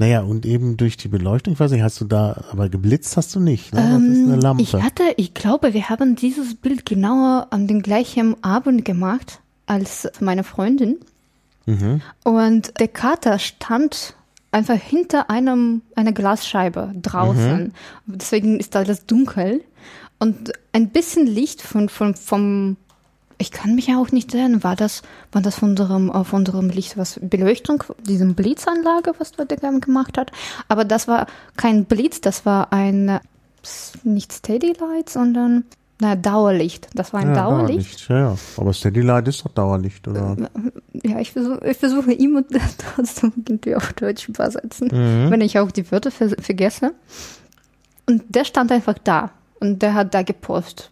Naja, und eben durch die Beleuchtung, ich weiß nicht, hast du da, aber geblitzt hast du nicht, ne? Das ist eine Ähm, Lampe. Ich hatte, ich glaube, wir haben dieses Bild genauer an den gleichen Abend gemacht als meine Freundin. mhm. Und der Kater stand einfach hinter einem einer Glasscheibe draußen. Deswegen ist alles dunkel und ein bisschen Licht von von vom ich kann mich ja auch nicht erinnern, war das war das von unserem von unserem Licht was Beleuchtung, diesem Blitzanlage, was der gemacht hat, aber das war kein Blitz, das war ein nicht Steady Light, sondern na, Dauerlicht. Das war ein ja, Dauerlicht. Ja, ja. Aber Steady Light ist doch Dauerlicht, oder? Ja, ich versuche ich versuche immer trotzdem irgendwie auf Deutsch übersetzen, Mhm. wenn ich auch die Wörter ver vergesse. Und der stand einfach da und der hat da gepostet,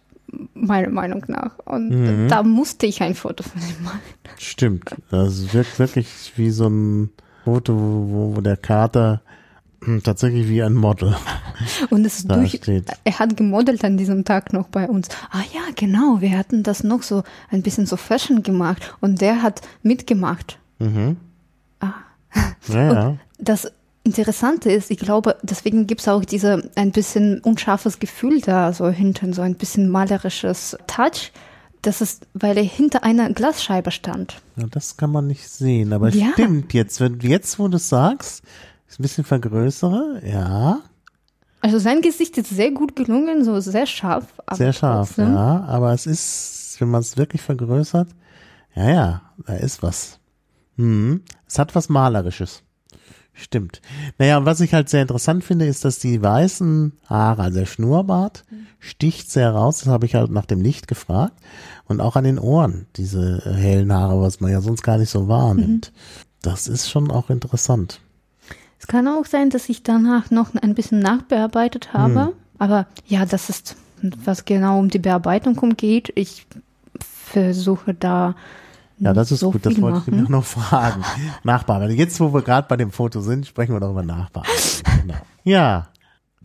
meiner Meinung nach. Und Mhm. da musste ich ein Foto von ihm machen. Stimmt. Das wirkt wirklich wie so ein Foto, wo, wo der Kater tatsächlich wie ein Model Und es ist da durch, steht. er hat gemodelt an diesem Tag noch bei uns. Ah ja, genau, wir hatten das noch so ein bisschen so Fashion gemacht und der hat mitgemacht. Mhm. Ah. Ja, ja. Das Interessante ist, ich glaube, deswegen gibt es auch diese ein bisschen unscharfes Gefühl da so hinten, so ein bisschen malerisches Touch. Das ist, weil er hinter einer Glasscheibe stand. ja. Das kann man nicht sehen, aber Ja. stimmt jetzt, wenn jetzt, wo du es sagst, ist ein bisschen vergrößere, ja, Also sein Gesicht ist sehr gut gelungen, so sehr scharf. Sehr scharf, trotzdem- ja, aber es ist, wenn man es wirklich vergrößert, ja, ja, da ist was. Hm. Es hat was Malerisches. Stimmt. Naja, was ich halt sehr interessant finde, ist, dass die weißen Haare, also der Schnurrbart, sticht sehr raus. Das habe ich halt nach dem Licht gefragt. Und auch an den Ohren, diese hellen Haare, was man ja sonst gar nicht so wahrnimmt. Das ist schon auch interessant. Es kann auch sein, dass ich danach noch ein bisschen nachbearbeitet habe. Hm. Aber ja, das ist, was genau um die Bearbeitung umgeht. Ich versuche da Ja, das ist so gut, das wollte ich machen. mir noch fragen. Nachbearbeitung. Jetzt, wo wir gerade bei dem Foto sind, sprechen wir doch über Nachbearbeitung. Genau. Ja.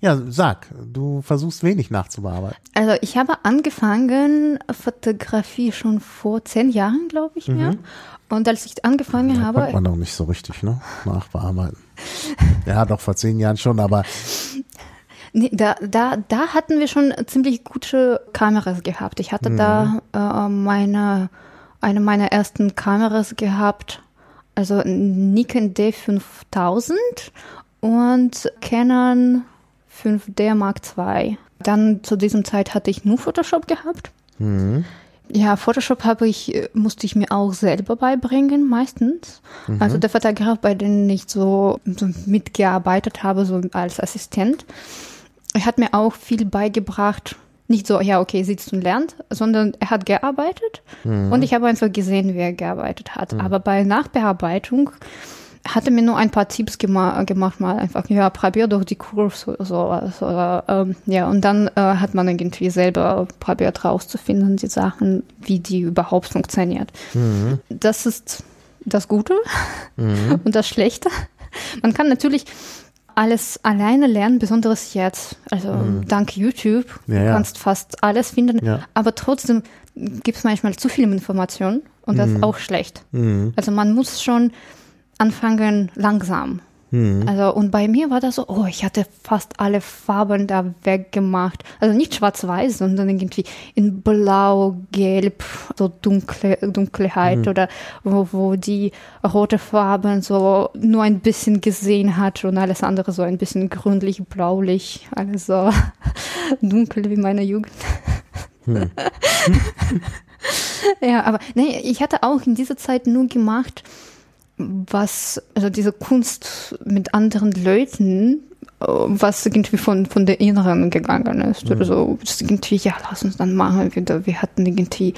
Ja, sag, du versuchst wenig nachzubearbeiten. Also ich habe angefangen Fotografie schon vor zehn Jahren, glaube ich mir. Und als ich angefangen Da habe, konnte man noch nicht so richtig, ne? Nachbearbeiten. Ja, doch, vor zehn Jahren schon, aber nee, da, da, da hatten wir schon ziemlich gute Kameras gehabt. Ich hatte da äh, meine, eine meiner ersten Kameras gehabt, also Nikon D5000 und Canon 5D Mark II. Dann zu diesem Zeit hatte ich nur Photoshop gehabt. Ja, Photoshop habe ich, äh, musste ich mir auch selber beibringen, meistens. Also der Fotograf, bei dem ich so, so mitgearbeitet habe, so als Assistent, er hat mir auch viel beigebracht. Nicht so, ja, okay, sitzt und lernt, sondern er hat gearbeitet und ich habe einfach gesehen, wie er gearbeitet hat. Aber bei Nachbearbeitung hat er mir nur ein paar Tipps gema gemacht, mal einfach, ja, probier doch die Kurs oder so. so ähm, ja, und dann äh, hat man irgendwie selber probiert rauszufinden, die Sachen, wie die überhaupt funktioniert. Das ist das Gute und das Schlechte. Man kann natürlich alles alleine lernen, besonders jetzt. Also dank YouTube. Ja, du ja. kannst fast alles finden, Ja. aber trotzdem gibt es manchmal zu viel Information und das ist auch schlecht. Mhm. Also man muss schon anfangen langsam Mhm. Also, und bei mir war das so, oh, ich hatte fast alle Farben da weggemacht. Also nicht schwarz-weiß, sondern irgendwie in blau, gelb, so dunkle, Dunkelheit mhm. oder wo, wo die rote Farben so nur ein bisschen gesehen hat und alles andere so ein bisschen grünlich, blaulich, alles so dunkel wie meine Jugend. Hm. ja, aber nee, ich hatte auch in dieser Zeit nur gemacht, was, also diese Kunst mit anderen Leuten, äh, was irgendwie von, von der Inneren gegangen ist. Mhm. Oder so, irgendwie, ja, lass uns dann machen wieder. Wir hatten irgendwie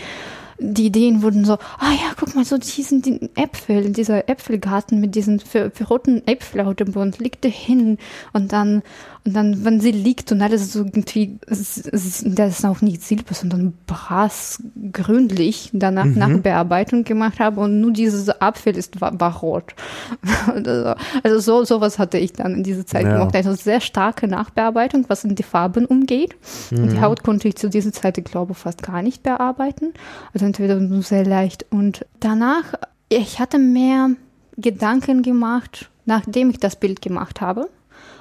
die Ideen wurden so, ah ja, guck mal, so diesen Äpfel, dieser Äpfelgarten mit diesen verroten Äpfeln auf dem Boden, liegt der hin und dann und dann, wenn sie liegt und alles so irgendwie, das ist auch nicht silber, sondern brass, grünlich, danach mhm. Nachbearbeitung gemacht habe und nur dieses Apfel ist, war, war rot. also, also so, sowas hatte ich dann in dieser Zeit ja. gemacht. Also sehr starke Nachbearbeitung, was in die Farben umgeht. Mhm. Und die. Haut konnte ich zu dieser Zeit, ich glaube, fast gar nicht bearbeiten. Also entweder nur sehr leicht. Und danach, ich hatte mehr Gedanken gemacht, nachdem ich das Bild gemacht habe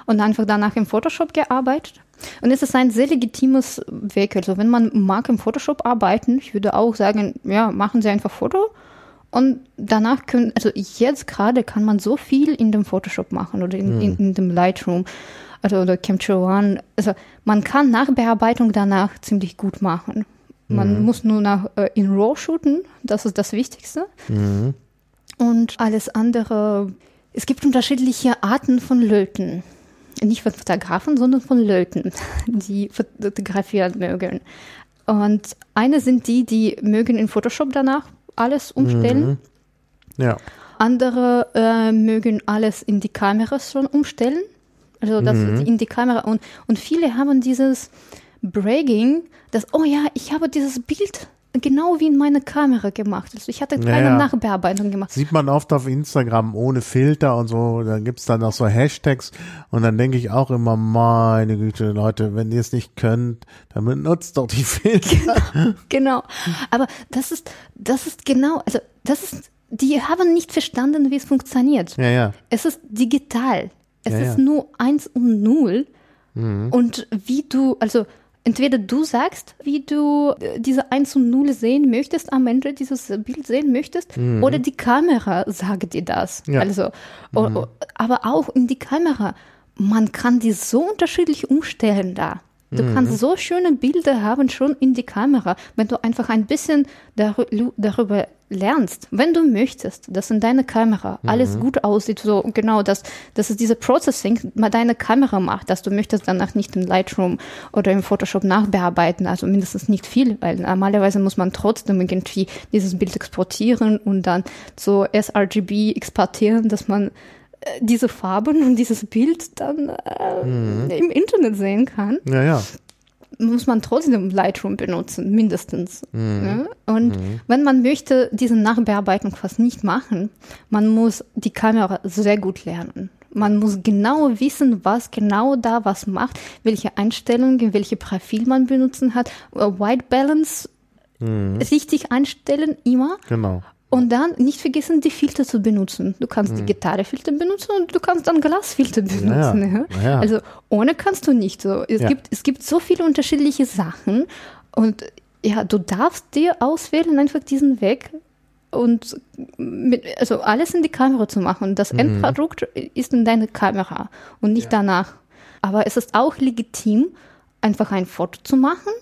und einfach danach im Photoshop gearbeitet. Und es ist ein sehr legitimes Weg. Also wenn man mag im Photoshop arbeiten, ich würde auch sagen, ja, machen Sie einfach Foto. Und danach können, also jetzt gerade kann man so viel in dem Photoshop machen oder in, mhm. in, in dem Lightroom also oder Capture One. Also man kann Nachbearbeitung danach ziemlich gut machen. Man mhm. muss nur nach äh, in RAW shooten, das ist das Wichtigste. Mhm. Und alles andere, es gibt unterschiedliche Arten von Löten nicht von Fotografen, sondern von Leuten, die fotografieren mögen. Und eine sind die, die mögen in Photoshop danach alles umstellen. Mhm. Ja. Andere äh, mögen alles in die Kamera schon umstellen. Also das mhm. in die Kamera. Und, und viele haben dieses Bragging, dass, oh ja, ich habe dieses Bild genau wie in meine Kamera gemacht. Also ich hatte keine ja, Nachbearbeitung gemacht. Sieht man oft auf Instagram ohne Filter und so, da gibt's dann auch so Hashtags und dann denke ich auch immer, meine Güte, Leute, wenn ihr es nicht könnt, dann benutzt doch die Filter. Genau, genau. Aber das ist, das ist genau, also das ist, die haben nicht verstanden, wie es funktioniert. Ja, ja. Es ist digital. Es ja, ist nur eins und null. Mhm. Und wie du, also entweder du sagst, wie du äh, diese 1 und 0 sehen möchtest, am Ende dieses Bild sehen möchtest, mhm. oder die Kamera sagt dir das. Ja. Also, mhm. aber auch in die Kamera, man kann die so unterschiedlich umstellen da. Du mhm. kannst so schöne Bilder haben schon in die Kamera, wenn du einfach ein bisschen darüber lernst, wenn du möchtest, dass in deiner Kamera mhm. alles gut aussieht, so genau, dass, dass es diese Processing mal deine Kamera macht, dass du möchtest danach nicht in Lightroom oder im Photoshop nachbearbeiten, also mindestens nicht viel, weil normalerweise muss man trotzdem irgendwie dieses Bild exportieren und dann so sRGB exportieren, dass man diese Farben und dieses Bild dann äh, mhm. im Internet sehen kann. Ja, ja. Muss man trotzdem Lightroom benutzen, mindestens. Mhm. Ja? Und mhm. wenn man möchte, diese Nachbearbeitung fast nicht machen, man muss die Kamera sehr gut lernen. Man muss genau wissen, was genau da was macht, welche Einstellungen, welche Profil man benutzen hat, White Balance mhm. richtig einstellen immer. Genau. Und dann nicht vergessen, die Filter zu benutzen. Du kannst mhm. die Gitarrefilter benutzen und du kannst dann Glasfilter benutzen. Ja, ja. Ja. Also ohne kannst du nicht. So, es, gibt, es gibt so viele unterschiedliche Sachen und ja, du darfst dir auswählen, einfach diesen Weg und mit, also alles in die Kamera zu machen. Das mhm. Endprodukt ist in deiner Kamera und nicht danach. Aber es ist auch legitim, einfach ein Foto zu machen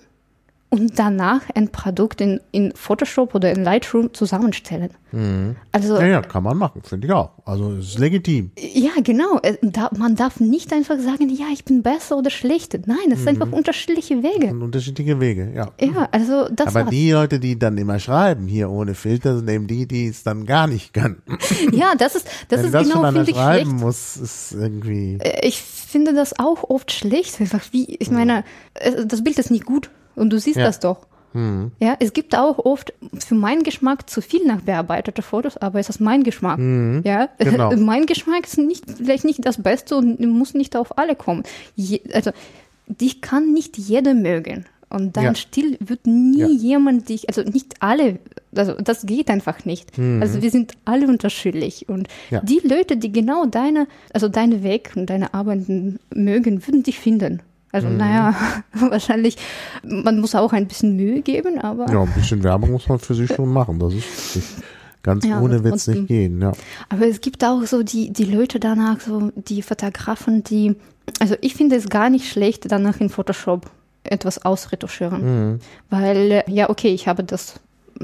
und danach ein Produkt in, in Photoshop oder in Lightroom zusammenstellen. Mhm. Also, ja, ja, kann man machen, finde ich auch. Also es ist legitim. Ja, genau. Äh, da, man darf nicht einfach sagen, ja, ich bin besser oder schlechter. Nein, es mhm. sind einfach unterschiedliche Wege. Unterschiedliche Wege, ja. Ja, also das Aber war's. die Leute, die dann immer schreiben, hier ohne Filter, sind eben die, die es dann gar nicht können. Ja, das ist, das ist das genau, finde ich schreiben schlecht. muss, ist irgendwie. Äh, ich finde das auch oft schlecht. Einfach wie, ich meine, äh, das Bild ist nicht gut. Und du siehst ja. das doch. Mhm. Ja, es gibt auch oft für meinen Geschmack zu viel nachbearbeitete Fotos, aber es ist mein Geschmack. Mhm. Ja, genau. mein Geschmack ist nicht, vielleicht nicht das Beste und muss nicht auf alle kommen. Je, also, dich kann nicht jeder mögen. Und dein ja. Stil wird nie ja. jemand dich, also nicht alle Also das geht einfach nicht. Also wir sind alle unterschiedlich. Und Ja. die Leute, die genau deine, also deine Weg und deine Arbeiten mögen, würden dich finden. Also naja, wahrscheinlich, man muss auch ein bisschen Mühe geben, aber Ja, ein bisschen Werbung muss man für sich schon machen. Das ist richtig. Ganz Ja, ohne wird's trotzdem. nicht gehen, ja. Aber es gibt auch so die, die Leute danach, so die Fotografen, die, also ich finde es gar nicht schlecht, danach in Photoshop etwas ausretuschieren. Weil, äh, ja, okay, ich habe das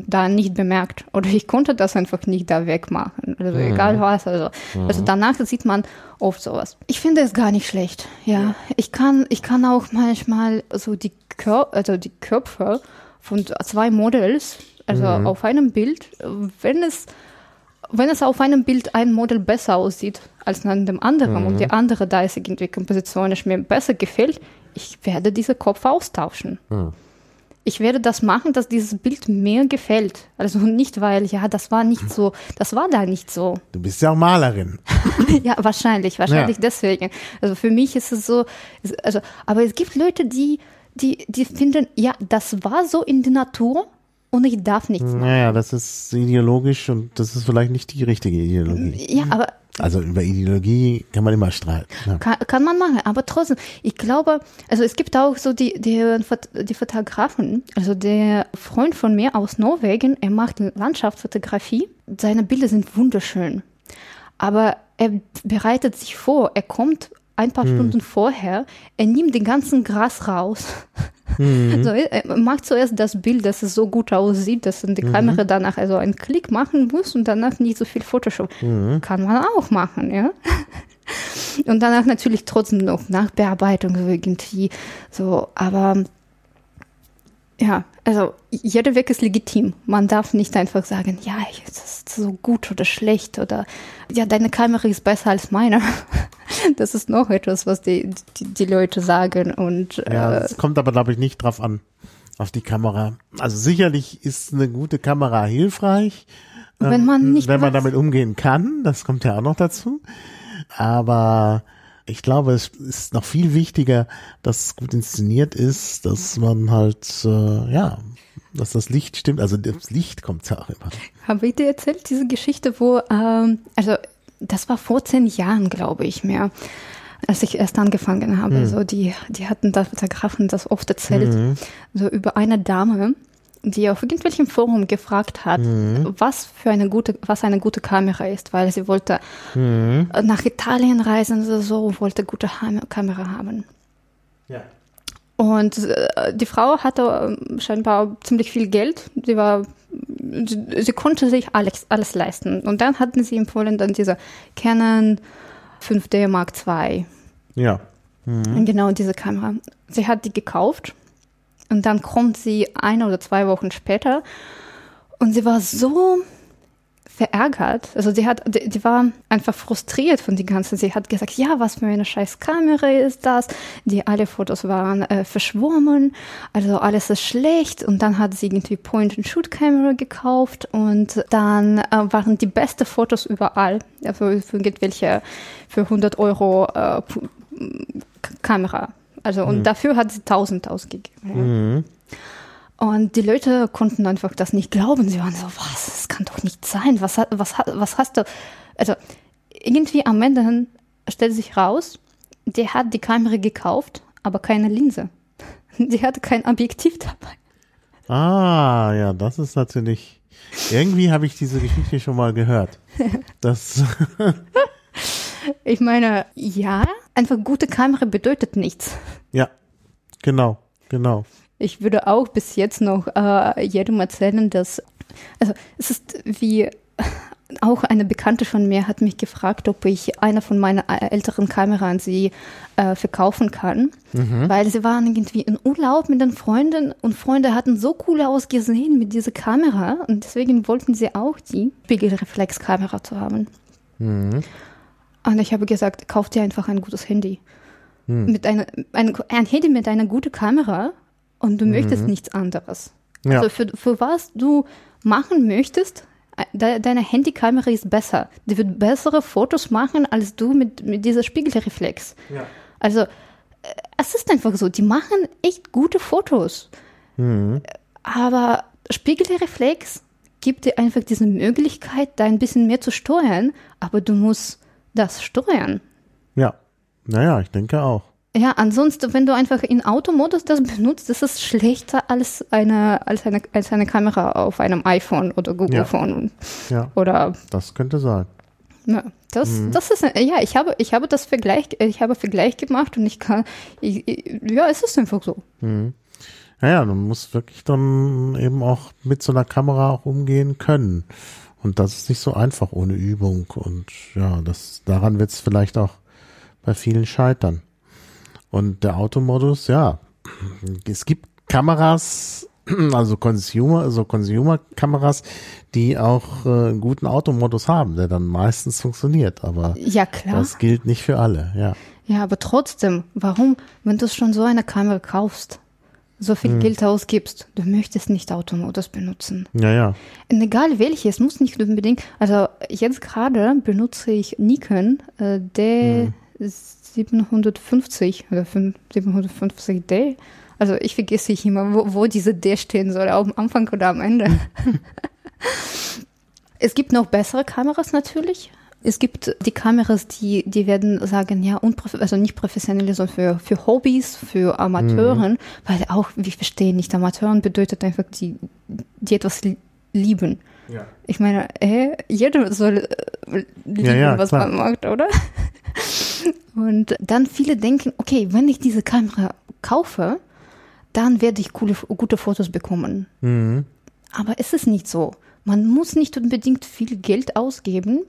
da nicht bemerkt oder ich konnte das einfach nicht da wegmachen. Also egal was. Also, also danach sieht man oft sowas. Ich finde es gar nicht schlecht. Ja, ich kann, ich kann auch manchmal so die, Kör also die Köpfe von zwei Models, also auf einem Bild, wenn es wenn es auf einem Bild ein Model besser aussieht als an dem anderen und die andere da ist irgendwie kompositionisch mir besser gefällt, ich werde diese Kopf austauschen. Ich werde das machen, dass dieses Bild mir gefällt. Also nicht, weil, ja, das war nicht so, das war da nicht so. Du bist ja auch Malerin. ja, wahrscheinlich, wahrscheinlich Ja. deswegen. Also für mich ist es so, also, aber es gibt Leute, die, die, die finden, ja, das war so in der Natur und ich darf nichts machen. Naja, das ist ideologisch und das ist vielleicht nicht die richtige Ideologie. Ja, aber Also über Ideologie kann man immer streiten. Ja. Kann, kann man machen, aber trotzdem, ich glaube, also es gibt auch so die, die, die Fotografen, also der Freund von mir aus Norwegen, er macht Landschaftsfotografie, seine Bilder sind wunderschön, aber er bereitet sich vor, er kommt ein paar Stunden vorher, er nimmt den ganzen Gras raus. So, er macht zuerst das Bild, dass es so gut aussieht, dass die Kamera danach also einen Klick machen muss und danach nicht so viel Photoshop. Kann man auch machen, ja. Und danach natürlich trotzdem noch Nachbearbeitung so irgendwie so, aber ja, also jeder Weg ist legitim. Man darf nicht einfach sagen, ja, das ist so gut oder schlecht oder ja, deine Kamera ist besser als meine. Das ist noch etwas, was die, die, die Leute sagen und Ja, äh, es kommt aber, glaube ich, nicht drauf an, auf die Kamera. Also sicherlich ist eine gute Kamera hilfreich, wenn man nicht wenn man weiß- damit umgehen kann. Das kommt ja auch noch dazu. Aber ich glaube, es ist noch viel wichtiger, dass es gut inszeniert ist, dass man halt, äh, ja, dass das Licht stimmt. Also das Licht kommt ja auch immer. Habe ich dir erzählt, diese Geschichte, wo, ähm, also das war vor zehn Jahren, glaube ich, mehr, als ich erst angefangen habe. So die, die hatten da Fotografen das oft erzählt, so über eine Dame, die auf irgendwelchem Forum gefragt hat, was für eine gute, was eine gute Kamera ist, weil sie wollte nach Italien reisen oder so, wollte gute Kamera haben. Ja. Und äh, die Frau hatte ähm, scheinbar ziemlich viel Geld. Sie war, sie, sie konnte sich alles, alles leisten. Und dann hatten sie empfohlen dann diese Canon 5D Mark II. Ja. Genau diese Kamera. Sie hat die gekauft und dann kommt sie ein oder zwei Wochen später und sie war so verärgert. Also sie hat, die, die war einfach frustriert von die ganze. Sie hat gesagt, ja, was für eine scheiß Kamera ist das? Die alle Fotos waren äh, verschwommen, also alles ist schlecht. Und dann hat sie irgendwie Point-and-Shoot-Kamera gekauft und dann äh, waren die besten Fotos überall. Also für irgendwelche für 100 Euro äh, Kamera. Also und dafür hat sie 1000 ausgegeben. Und die Leute konnten einfach das nicht glauben. Sie waren so, was, das kann doch nicht sein. Was, hat- was, was hast du? Also irgendwie am Ende stellt sich raus, der hat die Kamera gekauft, aber keine Linse. Die hatte kein Objektiv dabei. Ah, ja, das ist natürlich. Irgendwie habe ich diese Geschichte schon mal gehört. Das, Ich meine, ja, einfach gute Kamera bedeutet nichts. ja, genau, genau. Ich würde auch bis jetzt noch äh, jedem erzählen, dass, also es ist wie, auch eine Bekannte von mir hat mich gefragt, ob ich eine von meinen äh, älteren Kameras an sie äh, verkaufen kann, weil sie waren irgendwie in Urlaub mit den Freunden und Freunde hatten so cool ausgesehen mit dieser Kamera und deswegen wollten sie auch die Spiegelreflexkamera zu haben. Und ich habe gesagt, kauf dir einfach ein gutes Handy. Mit einer, ein, ein Handy mit einer guten Kamera und du möchtest nichts anderes. Ja. Also für, für was du machen möchtest, äh, de, deine Handykamera ist besser. Die wird bessere Fotos machen als du mit, mit dieser Spiegelreflex. Ja. Also äh, es ist einfach so, die machen echt gute Fotos. Aber Spiegelreflex gibt dir einfach diese Möglichkeit, da ein bisschen mehr zu steuern, aber du musst das steuern. Ja, naja, ich denke auch. Ja, ansonsten, wenn du einfach in Automodus das benutzt, das ist schlechter als eine, als eine, als eine Kamera auf einem iPhone oder Google Ja. Phone. Ja, Oder, das könnte sein. ja, das, Mhm. das ist, ja, ich habe, ich habe das Vergleich, ich habe Vergleich gemacht und ich kann, ich, ja, es ist einfach so. Naja, du musst wirklich dann eben auch mit so einer Kamera auch umgehen können. Und das ist nicht so einfach ohne Übung. Und ja, das, daran wird es vielleicht auch bei vielen scheitern. Und der Automodus, ja, es gibt Kameras, also Consumer, also Consumer-Kameras, die auch äh, einen guten Automodus haben, der dann meistens funktioniert. Aber Ja, klar. das gilt nicht für alle, ja. Ja, aber trotzdem, warum, wenn du schon so eine Kamera kaufst, so viel Mhm. Geld ausgibst, du möchtest nicht Automodus benutzen? Ja, ja. Und egal welche, es muss nicht unbedingt, also jetzt gerade benutze ich Nikon äh, D750 oder 750D. Also ich vergesse ich immer, wo, wo diese D stehen soll, am Anfang oder am Ende. es gibt noch bessere Kameras natürlich. Es gibt die Kameras, die, die werden sagen, ja, also nicht professionell, sondern für, für Hobbys, für Amateuren, weil auch, wir verstehen nicht, Amateuren bedeutet einfach, die, die etwas li- lieben. Ja. Ich meine, äh, jeder soll äh, lieben, Ja, ja, was klar. man macht, oder? Und dann viele denken, okay, wenn ich diese Kamera kaufe, dann werde ich coole, gute Fotos bekommen. Mhm. Aber es ist nicht so. Man muss nicht unbedingt viel Geld ausgeben.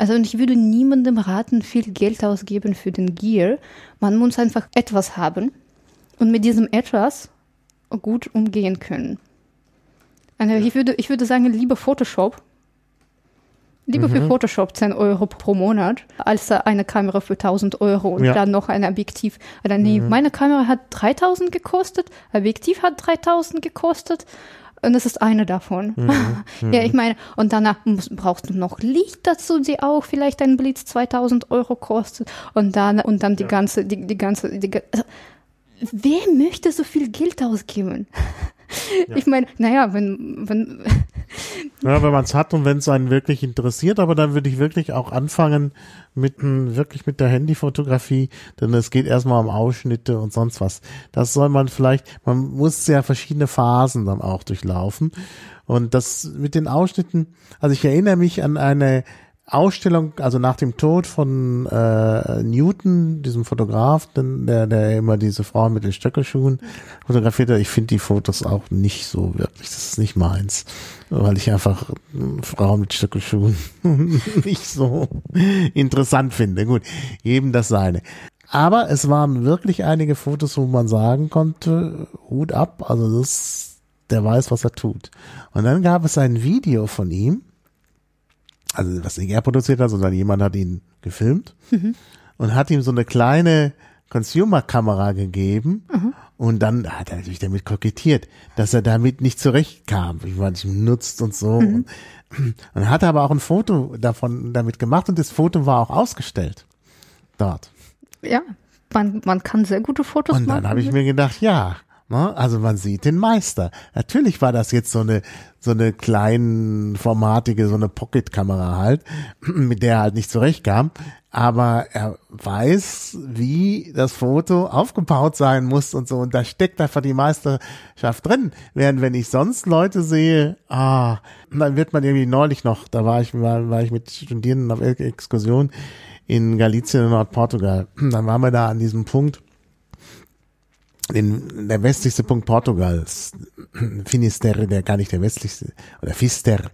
Also und ich würde niemandem raten, viel Geld ausgeben für den Gear. Man muss einfach etwas haben und mit diesem etwas gut umgehen können. Also ich, würde, ich würde sagen, lieber Photoshop. Lieber für Photoshop 10 Euro pro Monat, als eine Kamera für 1000 Euro und Ja. dann noch ein Objektiv. Oder nee, meine Kamera hat 3000 gekostet, Objektiv hat 3000 gekostet und das ist eine davon. ja, ich meine, und danach muss, brauchst du noch Licht dazu, die auch vielleicht ein Blitz 2000 Euro kostet und dann, und dann die ganze, die, die ganze, die, also, wer möchte so viel Geld ausgeben? Ich meine, naja, wenn, wenn, Ja, wenn man es hat und wenn es einen wirklich interessiert, aber dann würde ich wirklich auch anfangen mit wirklich mit der Handyfotografie, denn es geht erstmal um Ausschnitte und sonst was. Das soll man vielleicht, man muss ja verschiedene Phasen dann auch durchlaufen. Und das mit den Ausschnitten, also ich erinnere mich an eine Ausstellung, also nach dem Tod von äh, Newton, diesem Fotograf, den, der, der immer diese Frauen mit den Stöckelschuhen fotografiert hat. Ich finde die Fotos auch nicht so wirklich. Das ist nicht meins, weil ich einfach äh, Frauen mit Stöckelschuhen nicht so interessant finde. Gut, jedem das seine. Aber es waren wirklich einige Fotos, wo man sagen konnte, Hut ab, also das, der weiß, was er tut. Und dann gab es ein Video von ihm, also was nicht er produziert hat, sondern jemand hat ihn gefilmt und hat ihm so eine kleine Consumer-Kamera gegeben und dann hat er natürlich damit kokettiert, dass er damit nicht zurechtkam, wie man es nutzt und so. Und, und hat aber auch ein Foto davon damit gemacht und das Foto war auch ausgestellt dort. ja, man, man kann sehr gute Fotos Und machen. dann habe ich mir gedacht, ja, ne, also man sieht den Meister. Natürlich war das jetzt so eine so eine kleinformatige, so eine Pocket-Kamera halt, mit der er halt nicht zurechtkam. Aber er weiß, wie das Foto aufgebaut sein muss und so. Und da steckt einfach die Meisterschaft drin. Während wenn ich sonst Leute sehe, ah, dann wird man irgendwie neulich noch, da war ich, war, war ich mit Studierenden auf Exkursion in Galicien in Nordportugal. Dann waren wir da an diesem Punkt, den, der westlichste Punkt Portugals, Finisterre, der gar nicht der westlichste, oder Fister,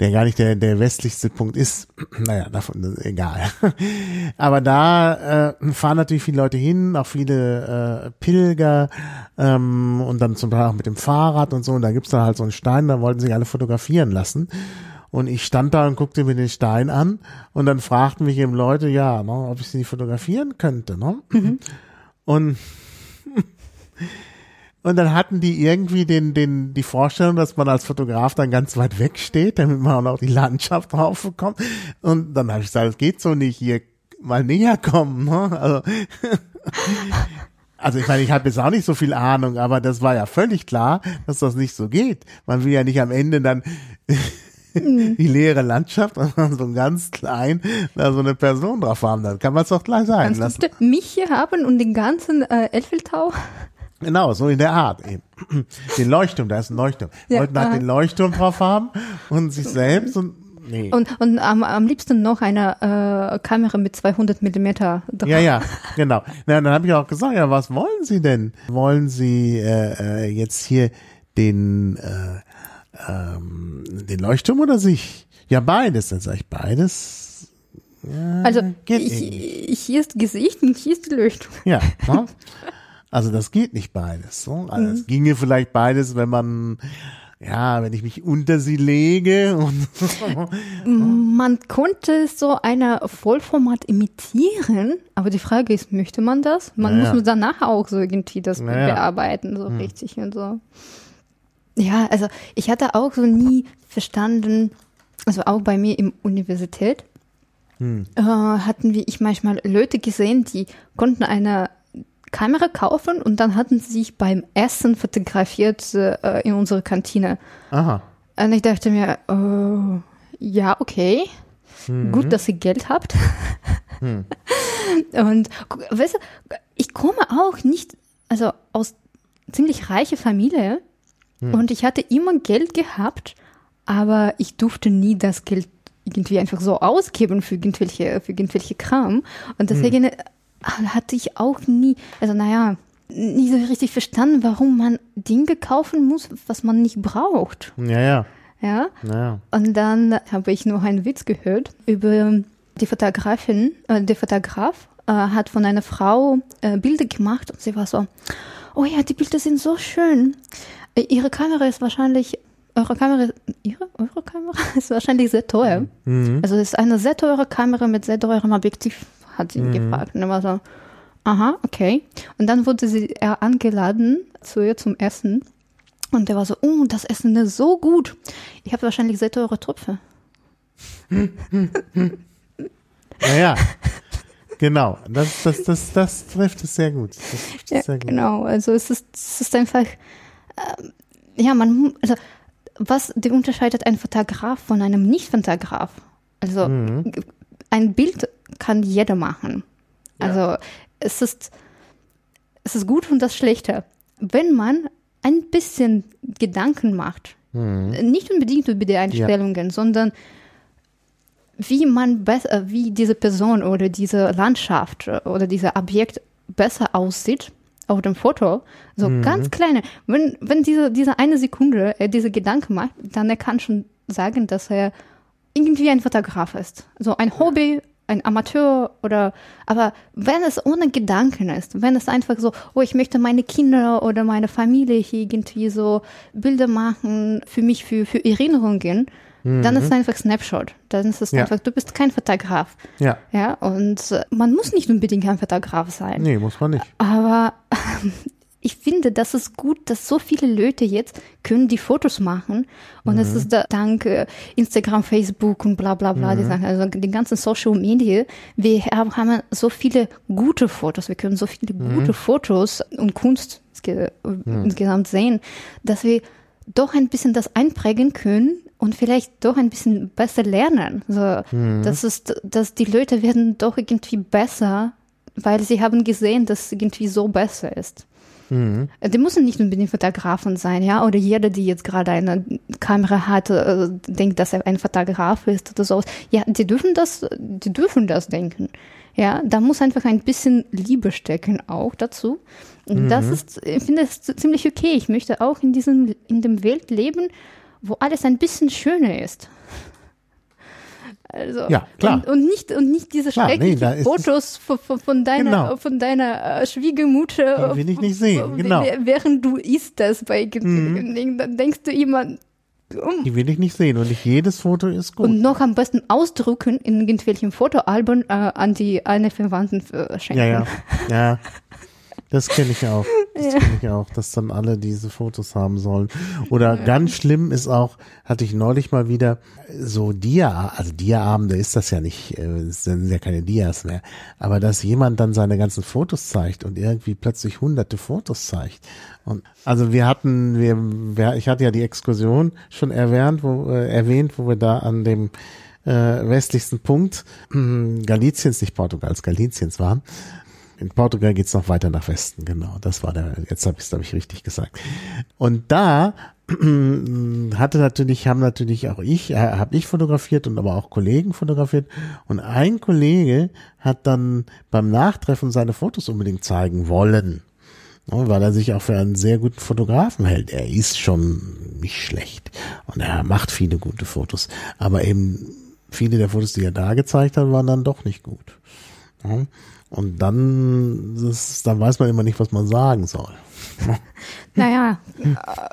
der gar nicht der, der westlichste Punkt ist. Naja, davon, egal. Aber da äh, fahren natürlich viele Leute hin, auch viele äh, Pilger ähm, und dann zum Teil auch mit dem Fahrrad und so. Und da gibt's dann halt so einen Stein, da wollten sich alle fotografieren lassen. Und ich stand da und guckte mir den Stein an und dann fragten mich eben Leute, ja, ne, ob ich sie nicht fotografieren könnte. Ne? Und und dann hatten die irgendwie den, den, die Vorstellung, dass man als Fotograf dann ganz weit weg steht, damit man auch noch die Landschaft drauf bekommt. Und dann habe ich gesagt, es geht so nicht, hier mal näher kommen. Ne? Also, also ich meine, ich habe jetzt auch nicht so viel Ahnung, aber das war ja völlig klar, dass das nicht so geht. Man will ja nicht am Ende dann die leere Landschaft und dann so ganz klein da so eine Person drauf haben. Dann kann man es doch gleich sein Kannst lassen. du mich hier haben und den ganzen äh, Elfeltau? Genau, so in der Art eben. Den Leuchtturm, da ist ein Leuchtturm. Ja, Wollten halt aha. den Leuchtturm drauf haben und sich selbst und nee. Und, und am, am liebsten noch eine äh, Kamera mit 200 Millimeter drauf. Ja, ja, genau. Na, dann habe ich auch gesagt, ja, was wollen Sie denn? Wollen Sie äh, äh, jetzt hier den, äh, ähm, den Leuchtturm oder sich? Ja, beides. Dann sage ich beides. Ja, Also ich, ich, hier ist Gesicht und hier ist die Leuchtung. Ja? also das geht nicht beides. So. Also Mhm. es ginge vielleicht beides, wenn man, ja, wenn ich mich unter sie lege und Man konnte so eine Vollformat imitieren, aber die Frage ist, möchte man das? Man Naja. muss danach auch so irgendwie das Naja. bearbeiten, so richtig und so. Ja, also ich hatte auch so nie verstanden, also auch bei mir im Universität, äh, hatten wir ich manchmal Leute gesehen, die konnten eine Kamera kaufen und dann hatten sie sich beim Essen fotografiert äh, in unserer Kantine. aha. Und ich dachte mir, oh, ja, okay. Gut, dass ihr Geld habt. Und gu- weißt du, ich komme auch nicht, also aus ziemlich reicher Familie und ich hatte immer Geld gehabt, aber ich durfte nie das Geld irgendwie einfach so ausgeben für irgendwelche, für irgendwelche Kram. Und deswegen äh, hatte ich auch nie, also naja, nie so richtig verstanden, warum man Dinge kaufen muss, was man nicht braucht. Ja, ja, Ja. ja. Und dann habe ich noch einen Witz gehört über die Fotografin, äh, der Fotograf äh, hat von einer Frau äh, Bilder gemacht und sie war so, oh ja, die Bilder sind so schön. Äh, ihre Kamera ist wahrscheinlich, eure Kamera, ihre, eure Kamera ist wahrscheinlich sehr teuer. Also es ist eine sehr teure Kamera mit sehr teurem Objektiv, hat sie ihn gefragt. Und er war so, aha, okay. Und dann wurde sie er eingeladen zu ihr zum Essen. Und der war so, oh, das Essen ist so gut. Ich habe wahrscheinlich sehr teure Tröpfe. Ja, ja. Genau, das, das, das, das trifft es sehr gut. Es Ja, sehr gut. genau. Also es ist, es ist einfach, ähm, ja, man, also was die unterscheidet ein Fotograf von einem Nicht-Fotograf? Also ein Bild kann jeder machen. Also es ist, es ist gut und das Schlechte. Wenn man ein bisschen Gedanken macht, nicht unbedingt über die Einstellungen, sondern wie man besser, wie diese Person oder diese Landschaft oder dieser Objekt besser aussieht auf dem Foto, so ganz kleine, wenn, wenn diese, diese eine Sekunde er diese Gedanken macht, dann er kann schon sagen, dass er irgendwie ein Fotograf ist. So ein Hobby, ein Amateur oder, aber wenn es ohne Gedanken ist, wenn es einfach so, oh, ich möchte meine Kinder oder meine Familie hier irgendwie so Bilder machen für mich, für, für Erinnerungen, dann ist es einfach Snapshot. Dann ist es Ja. einfach, du bist kein Fotograf. Ja, Ja, und äh, man muss nicht unbedingt ein Fotograf sein. nee, muss man nicht. Aber ich finde, das ist gut, dass so viele Leute jetzt können die Fotos machen. Und es ist da, dank äh, Instagram, Facebook und bla bla bla, die Sachen, also die ganzen Social Media, wir haben, so viele gute Fotos, wir können so viele gute Fotos und Kunst insge- insgesamt sehen, dass wir doch ein bisschen das einprägen können und vielleicht doch ein bisschen besser lernen. So, das ist, dass die Leute werden doch irgendwie besser, weil sie haben gesehen, dass es irgendwie so besser ist. Äh, Die müssen nicht unbedingt Fotografen sein, ja, oder jeder, die jetzt gerade eine Kamera hat, äh, denkt, dass er ein Fotograf ist oder so. Ja, die dürfen das, die dürfen das denken. Ja, da muss einfach ein bisschen Liebe stecken auch dazu. Und das ist, ich finde es ziemlich okay. Ich möchte auch in diesem, in dem Welt leben, wo alles ein bisschen schöner ist. Also, Ja, klar. Und, und nicht, und nicht diese Klar, nee, schrecklichen es- Fotos von, von, deiner, Genau. von deiner äh, Schwiegermutter. Die will ich nicht sehen, genau. Mhm. Während du isst das bei irgendwelchen dann denkst du immer, um, Die will ich nicht sehen und nicht jedes Foto ist gut. und noch am besten ausdrucken in irgendwelchen Fotoalben äh, an die eine Verwandten äh, schenken. ja, ja, ja. Das kenne ich auch. Das ja. kenne ich auch, dass dann alle diese Fotos haben sollen. Oder ja. ganz schlimm ist auch, hatte ich neulich mal wieder so Dia, also Dia-Abende ist das ja nicht, äh, es sind ja keine Dias mehr, aber dass jemand dann seine ganzen Fotos zeigt und irgendwie plötzlich hunderte Fotos zeigt. Und also wir hatten, wir, wir ich hatte ja die Exkursion schon erwähnt, wo äh, erwähnt, wo wir da an dem äh, westlichsten Punkt äh, Galiciens, nicht Portugals, Galiciens waren in Portugal geht's noch weiter nach Westen, genau. Das war der, jetzt habe ich es, glaube ich, richtig gesagt. Und da hatte natürlich, haben natürlich auch ich, äh, habe ich fotografiert und aber auch Kollegen fotografiert. Und ein Kollege hat dann beim Nachtreffen seine Fotos unbedingt zeigen wollen. Weil er sich auch für einen sehr guten Fotografen hält. Er ist schon nicht schlecht. Und er macht viele gute Fotos. Aber eben viele der Fotos, die er da gezeigt hat, waren dann doch nicht gut. Und dann, das, dann weiß man immer nicht, was man sagen soll. naja,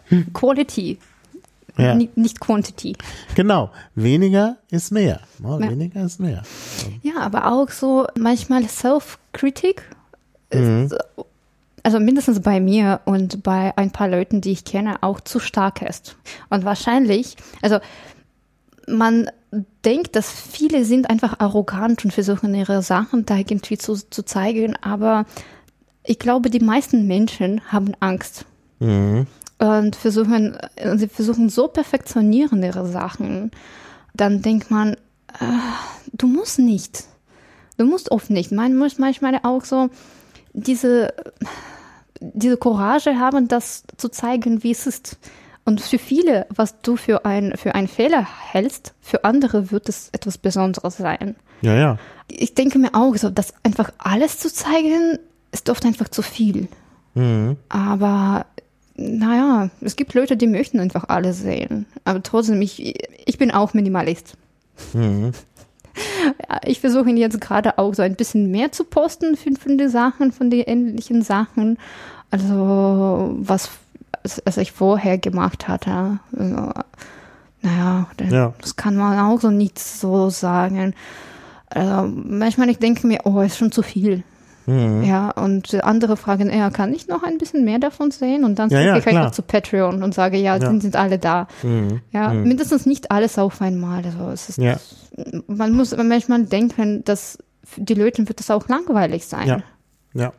äh, Quality, ja. nicht Quantity. Genau, weniger ist mehr. Ja. Weniger ist mehr. Ja, aber auch so manchmal Self-Kritik. Mhm. Also mindestens bei mir und bei ein paar Leuten, die ich kenne, auch zu stark ist. Und wahrscheinlich, also man denkt, dass viele sind einfach arrogant und versuchen ihre Sachen da irgendwie zu, zu zeigen, aber ich glaube, die meisten Menschen haben Angst. Mhm. Und versuchen, sie versuchen so perfektionieren ihre Sachen. Dann denkt man, äh, du musst nicht. Du musst oft nicht. Man muss manchmal auch so diese, diese Courage haben, das zu zeigen, wie es ist. Und für viele, was du für, ein, für einen Fehler hältst, für andere wird es etwas Besonderes sein. Ja, ja. Ich denke mir auch so, dass einfach alles zu zeigen, ist oft einfach zu viel. Mhm. Aber naja, es gibt Leute, die möchten einfach alles sehen. Aber trotzdem, ich, ich bin auch Minimalist. Mhm. Ich versuche jetzt gerade auch so ein bisschen mehr zu posten von, von den Sachen, von den ähnlichen Sachen. Also was als ich vorher gemacht hatte. Also, naja, ja. das kann man auch so nicht so sagen. Also, manchmal ich denke mir, oh, ist schon zu viel. Mhm. Ja, und andere fragen, ja, kann ich noch ein bisschen mehr davon sehen? Und dann ja, ja, ich einfach zu Patreon und sage, ja, ja. Sind, sind alle da. Mhm. Ja, mhm. mindestens nicht alles auf einmal. Also es ist, ja. man muss manchmal denken, dass die Leute wird das auch langweilig sein. Ja. Ja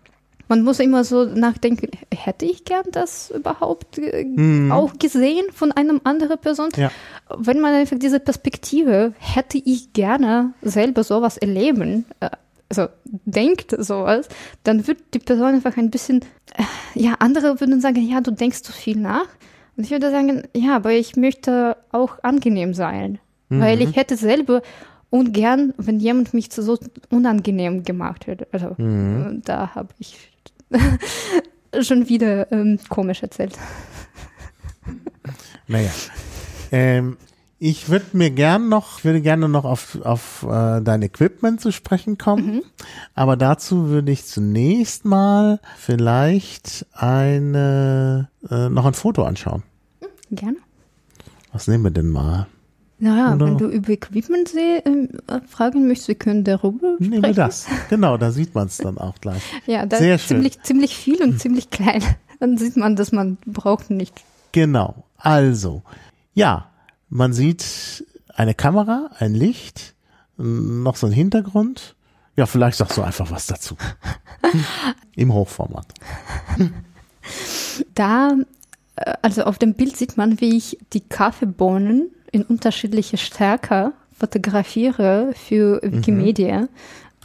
man muss immer so nachdenken, hätte ich gern das überhaupt mhm. auch gesehen von einem anderen Person? Ja. Wenn man einfach diese Perspektive, hätte ich gerne selber sowas erleben, äh, also denkt sowas, dann wird die Person einfach ein bisschen, äh, ja, andere würden sagen, ja, du denkst zu viel nach. Und ich würde sagen, ja, aber ich möchte auch angenehm sein, mhm. weil ich hätte selber ungern, wenn jemand mich so unangenehm gemacht hätte. Also mhm. da habe ich schon wieder ähm, komisch erzählt. Naja. Ähm, ich würde mir gern noch, würde gerne noch auf, auf äh, dein Equipment zu sprechen kommen. Mhm. Aber dazu würde ich zunächst mal vielleicht eine, äh, noch ein Foto anschauen. Gerne. Was nehmen wir denn mal? Naja, Oder? wenn du über Equipment äh, fragen möchtest, wir können darüber sprechen. Nehmen wir das. Genau, da sieht man es dann auch gleich. ja, da Sehr ist ziemlich, ziemlich viel und ziemlich klein. Dann sieht man, dass man braucht nicht. Genau. Also, ja, man sieht eine Kamera, ein Licht, noch so ein Hintergrund. Ja, vielleicht sagst du einfach was dazu. Im Hochformat. Da, äh, also auf dem Bild sieht man, wie ich die Kaffeebohnen in unterschiedliche Stärke fotografiere für Wikimedia. Mhm.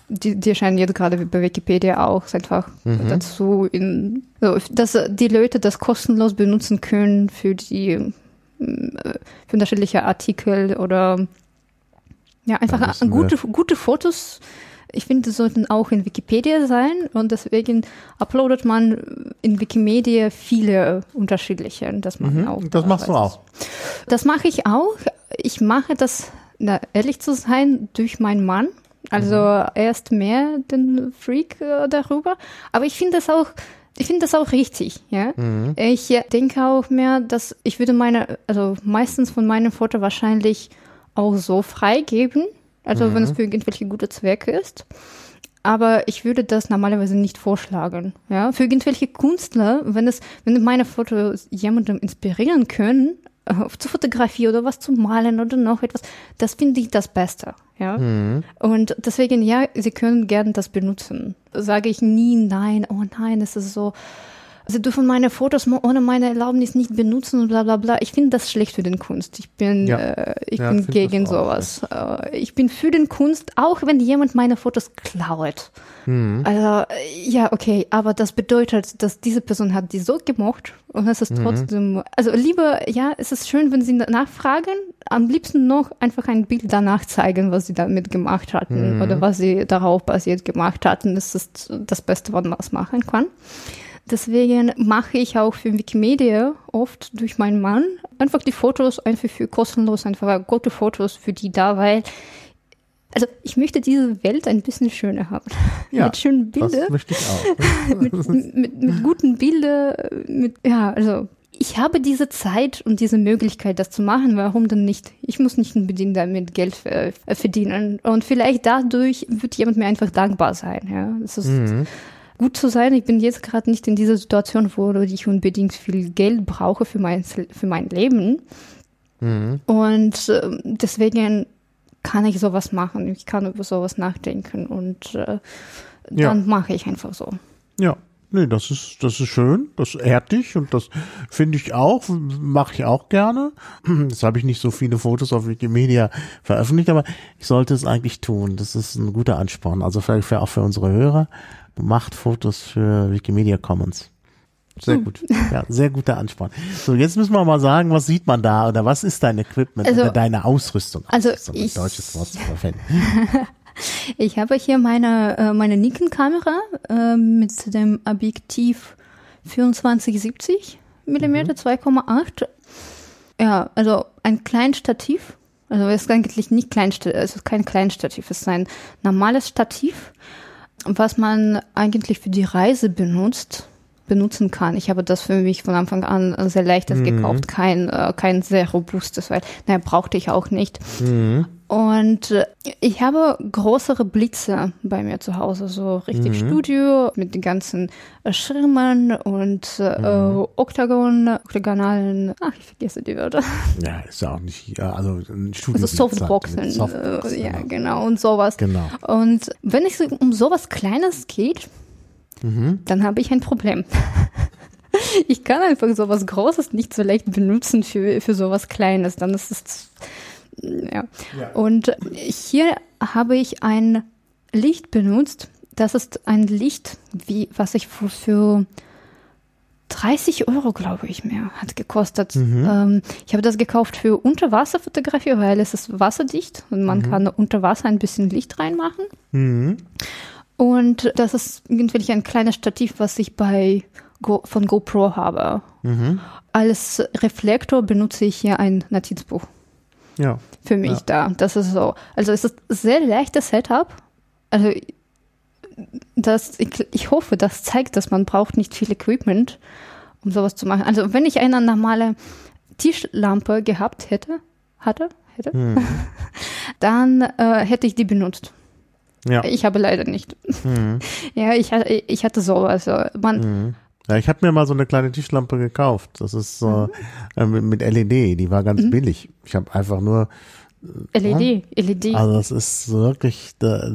Die, die erscheinen jetzt gerade bei Wikipedia auch einfach mhm. dazu, in, so, dass die Leute das kostenlos benutzen können für die äh, für unterschiedliche Artikel oder ja, einfach gute, gute Fotos ich finde, das sollten auch in Wikipedia sein und deswegen uploadet man in Wikimedia viele unterschiedliche, dass man mhm, auch. Das machst du auch. Das mache ich auch. Ich mache das, na, ehrlich zu sein, durch meinen Mann. Also mhm. er ist mehr den Freak äh, darüber. Aber ich finde das auch, ich finde das auch richtig, ja. Mhm. Ich denke auch mehr, dass ich würde meine, also meistens von meinen Fotos wahrscheinlich auch so freigeben, also mhm. wenn es für irgendwelche gute Zwecke ist. aber ich würde das normalerweise nicht vorschlagen. Ja, für irgendwelche Künstler, wenn es, wenn meine Fotos jemandem inspirieren können, äh, zu fotografieren oder was zu malen oder noch etwas, das finde ich das Beste. Ja, mhm. und deswegen ja, sie können gerne das benutzen. Sage ich nie nein, oh nein, es ist so Sie dürfen meine Fotos ohne meine Erlaubnis nicht benutzen und bla bla bla. Ich finde das schlecht für den Kunst. Ich bin, ja. äh, ich ja, bin gegen sowas. Äh, ich bin für den Kunst, auch wenn jemand meine Fotos klaut. Mhm. Also, ja, okay, aber das bedeutet, dass diese Person hat die so gemocht und es ist mhm. trotzdem, also lieber, ja, es ist schön, wenn sie nachfragen, am liebsten noch einfach ein Bild danach zeigen, was sie damit gemacht hatten mhm. oder was sie darauf basiert gemacht hatten. Das ist das Beste, was man machen kann. Deswegen mache ich auch für Wikimedia oft durch meinen Mann einfach die Fotos einfach für kostenlos, einfach gute Fotos für die da, weil also ich möchte diese Welt ein bisschen schöner haben. Ja, mit schönen Bildern. Das möchte ich auch. mit, mit, mit guten Bildern, mit, ja, also ich habe diese Zeit und diese Möglichkeit, das zu machen. Warum denn nicht? Ich muss nicht unbedingt damit Geld verdienen. Und vielleicht dadurch wird jemand mir einfach dankbar sein. Ja, das ist, mhm gut zu sein. Ich bin jetzt gerade nicht in dieser Situation, wo ich unbedingt viel Geld brauche für mein, für mein Leben. Mhm. Und äh, deswegen kann ich sowas machen. Ich kann über sowas nachdenken und äh, dann ja. mache ich einfach so. Ja. Nee, das ist, das ist schön, das ehrt dich und das finde ich auch, mache ich auch gerne. Jetzt habe ich nicht so viele Fotos auf Wikimedia veröffentlicht, aber ich sollte es eigentlich tun. Das ist ein guter Ansporn. Also vielleicht auch für unsere Hörer macht Fotos für Wikimedia Commons. Sehr hm. gut. Ja, sehr guter Ansporn. So, jetzt müssen wir mal sagen, was sieht man da oder was ist dein Equipment also, oder deine Ausrüstung? Also, so ein deutsches Wort zu verwenden. ich habe hier meine, äh, meine Nikon-Kamera äh, mit dem Objektiv 2470 mm mhm. 2,8. Ja, also ein Kleinstativ. Also es ist eigentlich nicht Kleinstativ, es ist kein Kleinstativ, es ist ein normales Stativ was man eigentlich für die Reise benutzt, benutzen kann. Ich habe das für mich von Anfang an sehr leichtes mhm. gekauft, kein, äh, kein sehr robustes, weil, naja, brauchte ich auch nicht. Mhm. Und äh, ich habe größere Blitze bei mir zu Hause, so richtig mhm. Studio mit den ganzen äh, Schirmen und äh, mhm. Oktagon, oktagonalen, ach, ich vergesse die Wörter. Ja, ist ja auch nicht, also ein Studio. Also Softboxen, Softbox, ja, genau. genau, und sowas. Genau. Und wenn es um sowas Kleines geht, mhm. dann habe ich ein Problem. ich kann einfach sowas Großes nicht so leicht benutzen für, für sowas Kleines. Dann ist es ja. ja. Und hier habe ich ein Licht benutzt. Das ist ein Licht, wie, was ich für, für 30 Euro, glaube ich, mehr hat gekostet. Mhm. Ähm, ich habe das gekauft für Unterwasserfotografie, weil es ist wasserdicht und man mhm. kann unter Wasser ein bisschen Licht reinmachen. Mhm. Und das ist irgendwie ein kleines Stativ, was ich bei Go, von GoPro habe. Mhm. Als Reflektor benutze ich hier ein Notizbuch ja. für mich ja. da. Das ist so. Also es ist ein sehr leichtes Setup. Also das, ich, ich hoffe, das zeigt, dass man braucht nicht viel Equipment, um sowas zu machen. Also wenn ich eine normale Tischlampe gehabt hätte, hatte, hätte, mhm. dann äh, hätte ich die benutzt. Ja. Ich habe leider nicht. Mhm. Ja, ich, ich hatte sowas. Also man, mhm. Ja, ich habe mir mal so eine kleine Tischlampe gekauft. Das ist so äh, mit, mit LED. Die war ganz mhm. billig. Ich habe einfach nur äh, LED, ja? LED. Also das ist wirklich, da,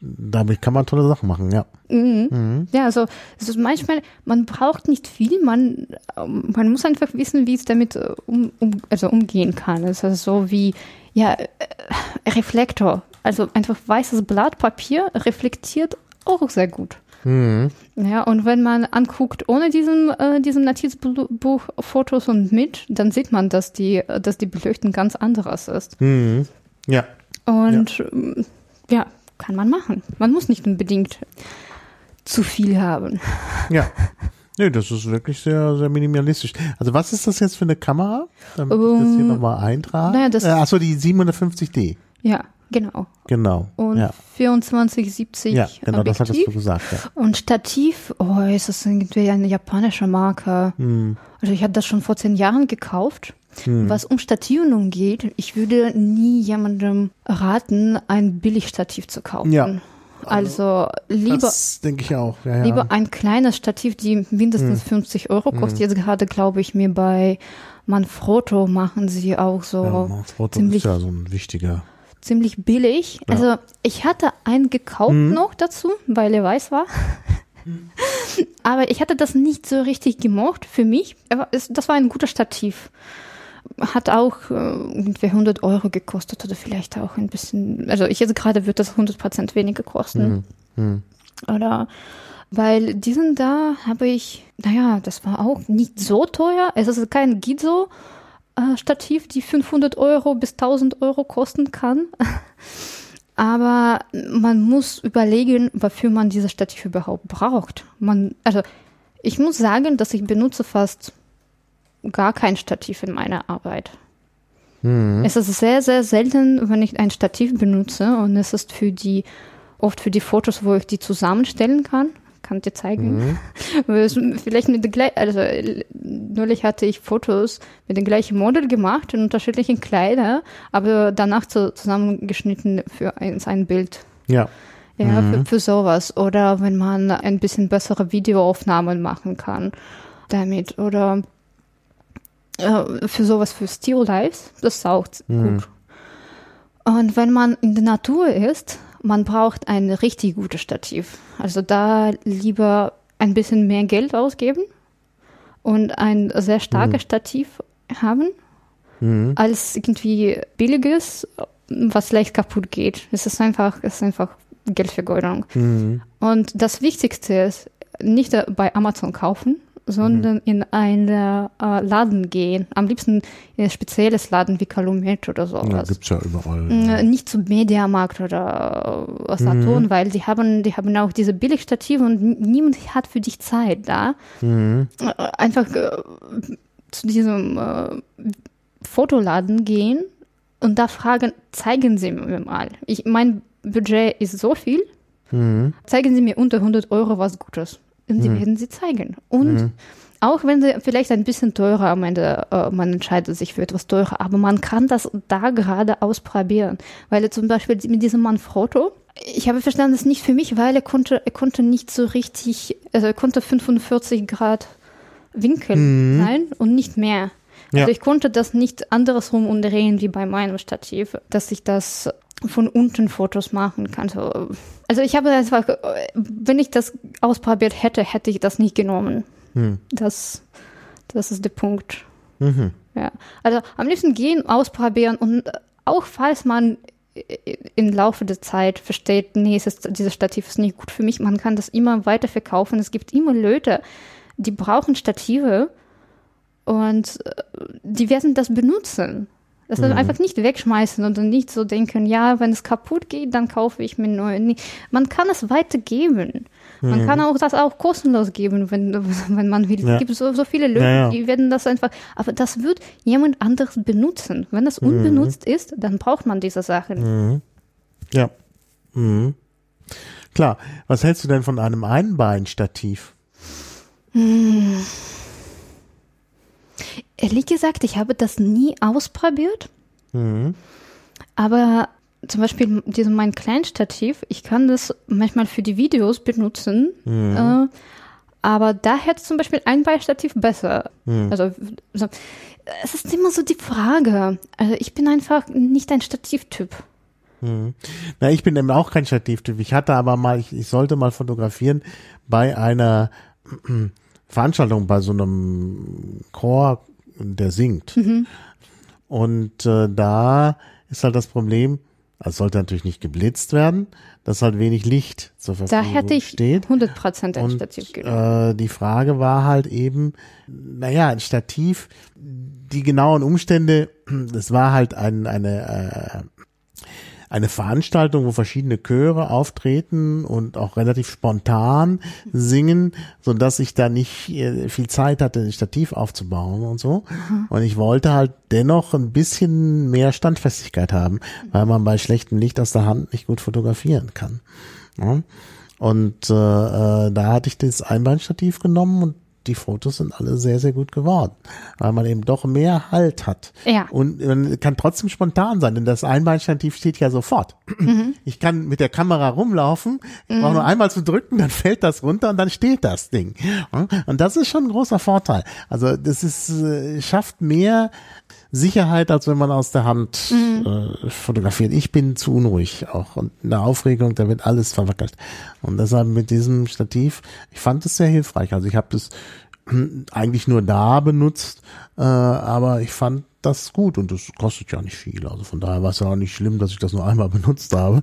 damit kann man tolle Sachen machen, ja. Mhm. Mhm. Ja, also, also manchmal, man braucht nicht viel, man, man muss einfach wissen, wie es damit äh, um, um, also umgehen kann. Es ist so wie, ja, äh, Reflektor. Also einfach weißes Blatt Papier reflektiert auch sehr gut. Mhm. Ja, und wenn man anguckt ohne diesem, äh, diesem Notizbuch Fotos und mit, dann sieht man, dass die, dass die Beleuchtung ganz anderes ist. Mhm. Ja. Und ja. Ähm, ja, kann man machen. Man muss nicht unbedingt zu viel haben. Ja. Nee, das ist wirklich sehr, sehr minimalistisch. Also was ist das jetzt für eine Kamera? Damit um, ich das hier ähm, nochmal eintrage. Naja, das äh, achso, die 750D. Ja. Genau. Genau. Und ja. 2470. Ja, genau, Objektiv. das hattest du gesagt. Ja. Und Stativ, oh, ist das irgendwie eine japanische Marke. Hm. Also ich habe das schon vor zehn Jahren gekauft. Hm. Was um Stativen geht, ich würde nie jemandem raten, ein Billigstativ zu kaufen. Ja. Also lieber, Das denke ich auch. Ja, ja. lieber ein kleines Stativ, die mindestens Hm. 50 Euro kostet. Jetzt gerade glaube ich mir bei Manfrotto machen sie auch so ja, Manfrotto ziemlich- ist ja so ein wichtiger. Ziemlich billig. Ja. Also ich hatte einen gekauft Mhm. noch dazu, weil er weiß war. Aber ich hatte das nicht so richtig gemocht für mich. Das war ein guter Stativ. Hat auch äh, ungefähr 100 Euro gekostet oder vielleicht auch ein bisschen. Also ich jetzt gerade wird das 100% weniger kosten. Hm. Hm. Oder weil diesen da habe ich, naja, das war auch nicht so teuer. Es ist kein Gizo. Äh, Stativ, die 500 Euro bis 1000 Euro kosten kann. Aber man muss überlegen, wofür man dieses Stativ überhaupt braucht. Man, also ich muss sagen, dass ich benutze fast gar kein Stativ in meiner Arbeit. Hm. Es ist sehr, sehr selten, wenn ich ein Stativ benutze und es ist für die, oft für die Fotos, wo ich die zusammenstellen kann. Kann dir zeigen. Mhm. Vielleicht mit der gleichen, also neulich hatte ich Fotos mit dem gleichen Model gemacht in unterschiedlichen Kleider, aber danach zu, zusammengeschnitten für ein, ein Bild. Ja. Ja, Mhm. für, für sowas. Oder wenn man ein bisschen bessere Videoaufnahmen machen kann damit. Oder äh, für sowas für Still Lives. Das ist auch Mhm. gut. Und wenn man in der Natur ist, man braucht ein richtig gutes Stativ. Also da lieber ein bisschen mehr Geld ausgeben und ein sehr starkes Mhm. Stativ haben, Hm. als irgendwie billiges, was leicht kaputt geht. Es ist einfach, es ist einfach Geldvergeudung. Hm. Und das Wichtigste ist, nicht bei Amazon kaufen, sondern in einen äh, Laden gehen. Am liebsten in ein spezielles Laden wie Calumet oder Ja, sowas. gibt's ja überall. Äh, nicht zum Mediamarkt oder äh, Saturn, weil die haben, die haben auch diese Billigstative und niemand hat für dich Zeit da. Hm. Äh, Einfach äh, zu diesem äh, Fotoladen gehen und da fragen, zeigen Sie mir mal. Ich, mein Budget ist so viel, Hm. zeigen Sie mir unter 100 Euro was Gutes. Und die werden Sie zeigen. Und Mhm. auch wenn sie vielleicht ein bisschen teurer am Ende, äh, man entscheidet sich für etwas teurer, aber man kann das da gerade ausprobieren. Weil zum Beispiel mit diesem Manfrotto, ich habe verstanden, das ist nicht für mich, weil er konnte, er konnte nicht so richtig, also er konnte 45 Grad Winkel Mhm. sein und nicht mehr. Ja. Also ich konnte das nicht andersrum umdrehen wie bei meinem Stativ, dass ich das von unten Fotos machen kann. So, Also ich habe einfach, wenn ich das ausprobiert hätte, hätte ich das nicht genommen. Hm. Das, das ist der Punkt. Mhm. Ja. Also am liebsten gehen, ausprobieren und auch falls man im Laufe der Zeit versteht, nee, es ist, dieses Stativ ist nicht gut für mich, man kann das immer weiter verkaufen. Es gibt immer Leute, die brauchen Stative und äh, die werden das benutzen. Das ist einfach nicht wegschmeißen und nicht so denken, ja, wenn es kaputt geht, dann kaufe ich mir neu. Man kann es weitergeben. Man kann auch das auch kostenlos geben, wenn, wenn man will. Ja. Es gibt so, so viele Leute, Ja, ja. die werden das einfach, aber das wird jemand anderes benutzen. Wenn es unbenutzt ist, dann braucht man diese Sachen. Mhm. Ja. Mhm. Klar. Was hältst du denn von einem Einbeinstativ? Ehrlich gesagt, ich habe das nie ausprobiert, Mhm. aber zum Beispiel diesem mein Kleinstativ, ich kann das manchmal für die Videos benutzen, äh, aber da hätte zum Beispiel ein Beistativ besser. Also so, es ist immer so die Frage. Also ich bin einfach nicht ein Stativtyp. Na, ich bin eben auch kein Stativtyp. Ich hatte aber mal, ich, ich sollte mal fotografieren bei einer Veranstaltung bei so einem Chor, der singt. Und äh, da ist halt das Problem, es sollte natürlich nicht geblitzt werden, dass halt wenig Licht zur Da Verfügung hätte ich steht. 100% ein Stativ genommen. äh, die Frage war halt eben, naja, ein Stativ, die genauen Umstände, das war halt ein, eine, äh, eine Veranstaltung, wo verschiedene Chöre auftreten und auch relativ spontan singen, so dass ich da nicht äh, viel Zeit hatte, ein Stativ aufzubauen und so. Und ich wollte halt dennoch ein bisschen mehr Standfestigkeit haben, weil man bei schlechtem Licht aus der Hand nicht gut fotografieren kann. Ja? Und äh, äh, da hatte ich das Einbeinstativ genommen und die Fotos sind alle sehr, sehr gut geworden, weil man eben doch mehr Halt hat. Ja. Und man kann trotzdem spontan sein, denn das Einbeinstativ steht ja sofort. Mhm. Ich kann mit der Kamera rumlaufen, ich brauche nur einmal zu drücken, dann fällt das runter und dann steht das Ding. Und das ist schon ein großer Vorteil. Also das ist, äh, schafft mehr Sicherheit, als wenn man aus der Hand äh, fotografiert. Ich bin zu unruhig auch und in der Aufregung, da wird alles verwackelt. Und deshalb mit diesem Stativ, ich fand es sehr hilfreich. Also ich habe das eigentlich nur da benutzt, äh, aber ich fand das gut und das kostet ja nicht viel. Also von daher war es ja auch nicht schlimm, dass ich das nur einmal benutzt habe.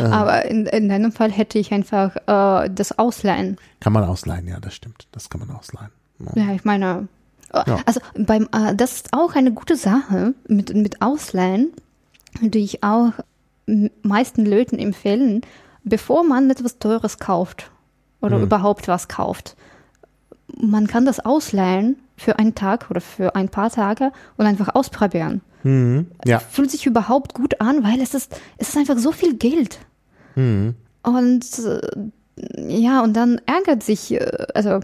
Aber in, in deinem Fall hätte ich einfach äh, das ausleihen. Kann man ausleihen, ja, das stimmt. Das kann man ausleihen. Ja. Ja, ich meine, äh, Ja. also beim, äh, das ist auch eine gute Sache mit, mit Ausleihen, die ich auch meisten Leuten empfehlen, bevor man etwas Teures kauft oder überhaupt was kauft. Man kann das ausleihen für einen Tag oder für ein paar Tage und einfach ausprobieren. Mhm. Ja. Fühlt sich überhaupt gut an, weil es ist, es ist einfach so viel Geld. Mhm. Und äh, ja, und dann ärgert sich, äh, also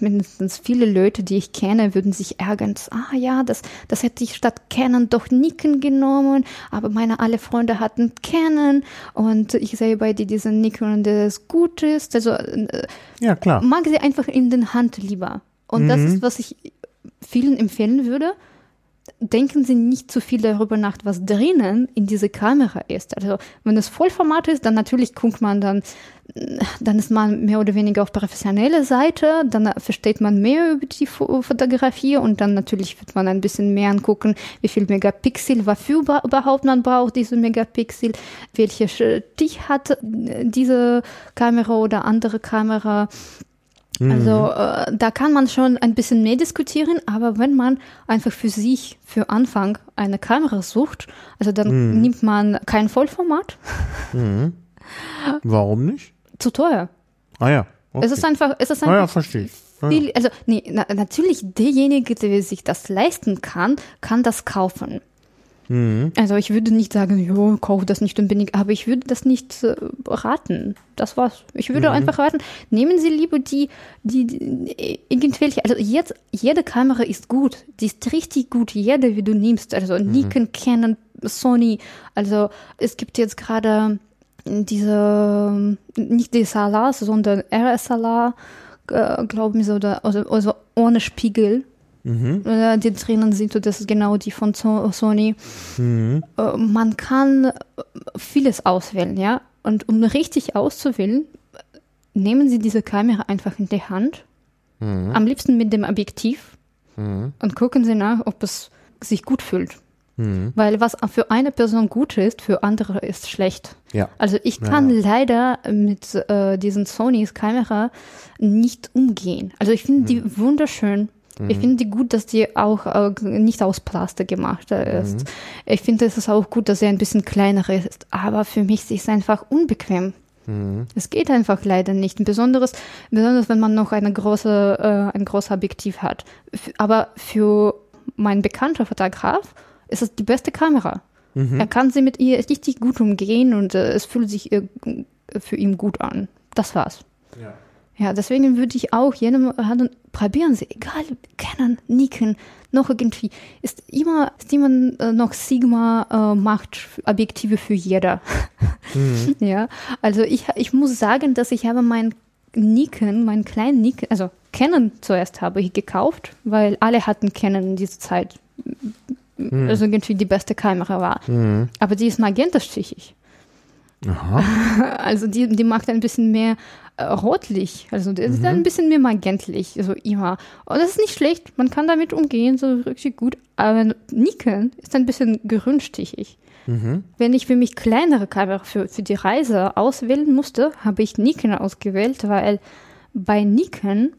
mindestens viele Leute, die ich kenne, würden sich ärgern. Ah ja, das, das hätte ich statt Canon doch Nikon genommen, aber meine alle Freunde hatten Canon und ich sehe bei dir diesen Nikon, der es gut ist. Also äh, Ja, klar. mag sie einfach in den Hand lieber. Und das ist, was ich vielen empfehlen würde. Denken Sie nicht zu viel darüber nach, was drinnen in diese Kamera ist. Also wenn es Vollformat ist, dann natürlich guckt man dann, dann ist man mehr oder weniger auf professionelle Seite, dann versteht man mehr über die Fo- Fotografie und dann natürlich wird man ein bisschen mehr angucken, wie viel Megapixel, wofür über- überhaupt man braucht diese Megapixel, welche Stich hat diese Kamera oder andere Kamera. Also äh, da kann man schon ein bisschen mehr diskutieren, aber wenn man einfach für sich für Anfang eine Kamera sucht, also dann nimmt man kein Vollformat, Warum nicht? zu teuer. Ah ja. Okay. Es ist einfach, es ist ah ja, einfach verstehe ich. Ah, ja. also nee, na, natürlich derjenige, der sich das leisten kann, kann das kaufen. Mhm. Also ich würde nicht sagen, jo, kauf das nicht unbedingt, aber ich würde das nicht äh, raten. Das war's. Ich würde Mhm. einfach raten, nehmen Sie lieber die, die, die irgendwelche, also jetzt, jede Kamera ist gut. Die ist richtig gut, jede, wie du nimmst. Also Mhm. Nikon, Canon, Sony. Also es gibt jetzt gerade diese, nicht DSLRs, sondern RSLR, äh, glauben Sie, oder, also, also ohne Spiegel. Äh, die drinnen sind, und das ist genau die von So- Sony. Äh, Man kann äh, vieles auswählen, ja. Und um richtig auszuwählen, nehmen Sie diese Kamera einfach in die Hand, am liebsten mit dem Objektiv und gucken Sie nach, ob es sich gut fühlt. Weil was für eine Person gut ist, für andere ist schlecht. Ja. Also ich kann leider mit äh, diesen Sonys Kamera nicht umgehen. Also ich finde die wunderschön. Ich finde die gut, dass die auch äh, nicht aus Plastik gemacht äh, ist. Ich finde es ist auch gut, dass sie ein bisschen kleiner ist. Aber für mich ist es einfach unbequem. Es geht einfach leider nicht. Besonders, besonders wenn man noch eine große, äh, ein großes Objektiv hat. F aber für meinen bekannten Fotograf ist es die beste Kamera. Er kann sie mit ihr richtig gut umgehen und äh, es fühlt sich äh, für ihn gut an. Das war's. Ja. Ja, deswegen würde ich auch jedem raten, probieren Sie, egal, Canon, Nikon, noch irgendwie, ist immer, ist immer äh, noch Sigma äh, macht Objektive für jeder. Ja, also ich, ich muss sagen, dass ich habe mein Nikon, meinen kleinen Nikon, also Canon zuerst habe ich gekauft, weil alle hatten Canon in dieser Zeit. Also irgendwie die beste Kamera war. Aber die ist magentastichig. Aha. Also die, die macht ein bisschen mehr äh, rotlich. Also das ist ein bisschen mehr magentlich, so immer. Und das ist nicht schlecht. Man kann damit umgehen, so richtig gut. Aber Nikon ist ein bisschen grünstichig. Wenn ich für mich kleinere Kamera für, für die Reise auswählen musste, habe ich Nikon ausgewählt, weil bei Nikon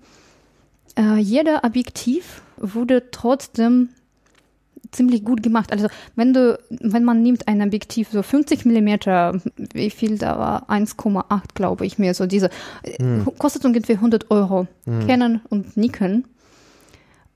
äh, jeder Objektiv wurde trotzdem ziemlich gut gemacht. Also wenn du, wenn man nimmt ein Objektiv so 50 Millimeter, wie viel da war? 1,8 glaube ich mir, so diese, äh, kostet ungefähr 100 Euro. Canon und Nikon.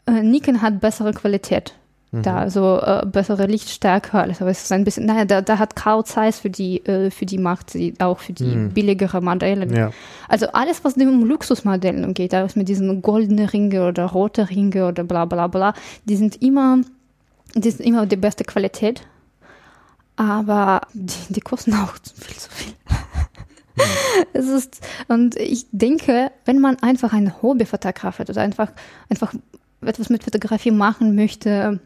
Äh, Nikon hat bessere Qualität. da also äh, bessere Lichtstärke, also es ist ein bisschen, naja, da, da hat Carl Zeiss für die, äh, für die Macht, sie, auch für die Mhm. billigere Modelle. Ja. Also alles, was um Luxusmodellen geht, alles mit diesen goldenen Ringe oder rote Ringe oder bla bla bla, die sind immer, die sind immer die beste Qualität. Aber die, die kosten auch viel zu viel. Es ist, und ich denke, wenn man einfach ein Hobbyfotograf hat oder einfach, einfach etwas mit Fotografie machen möchte,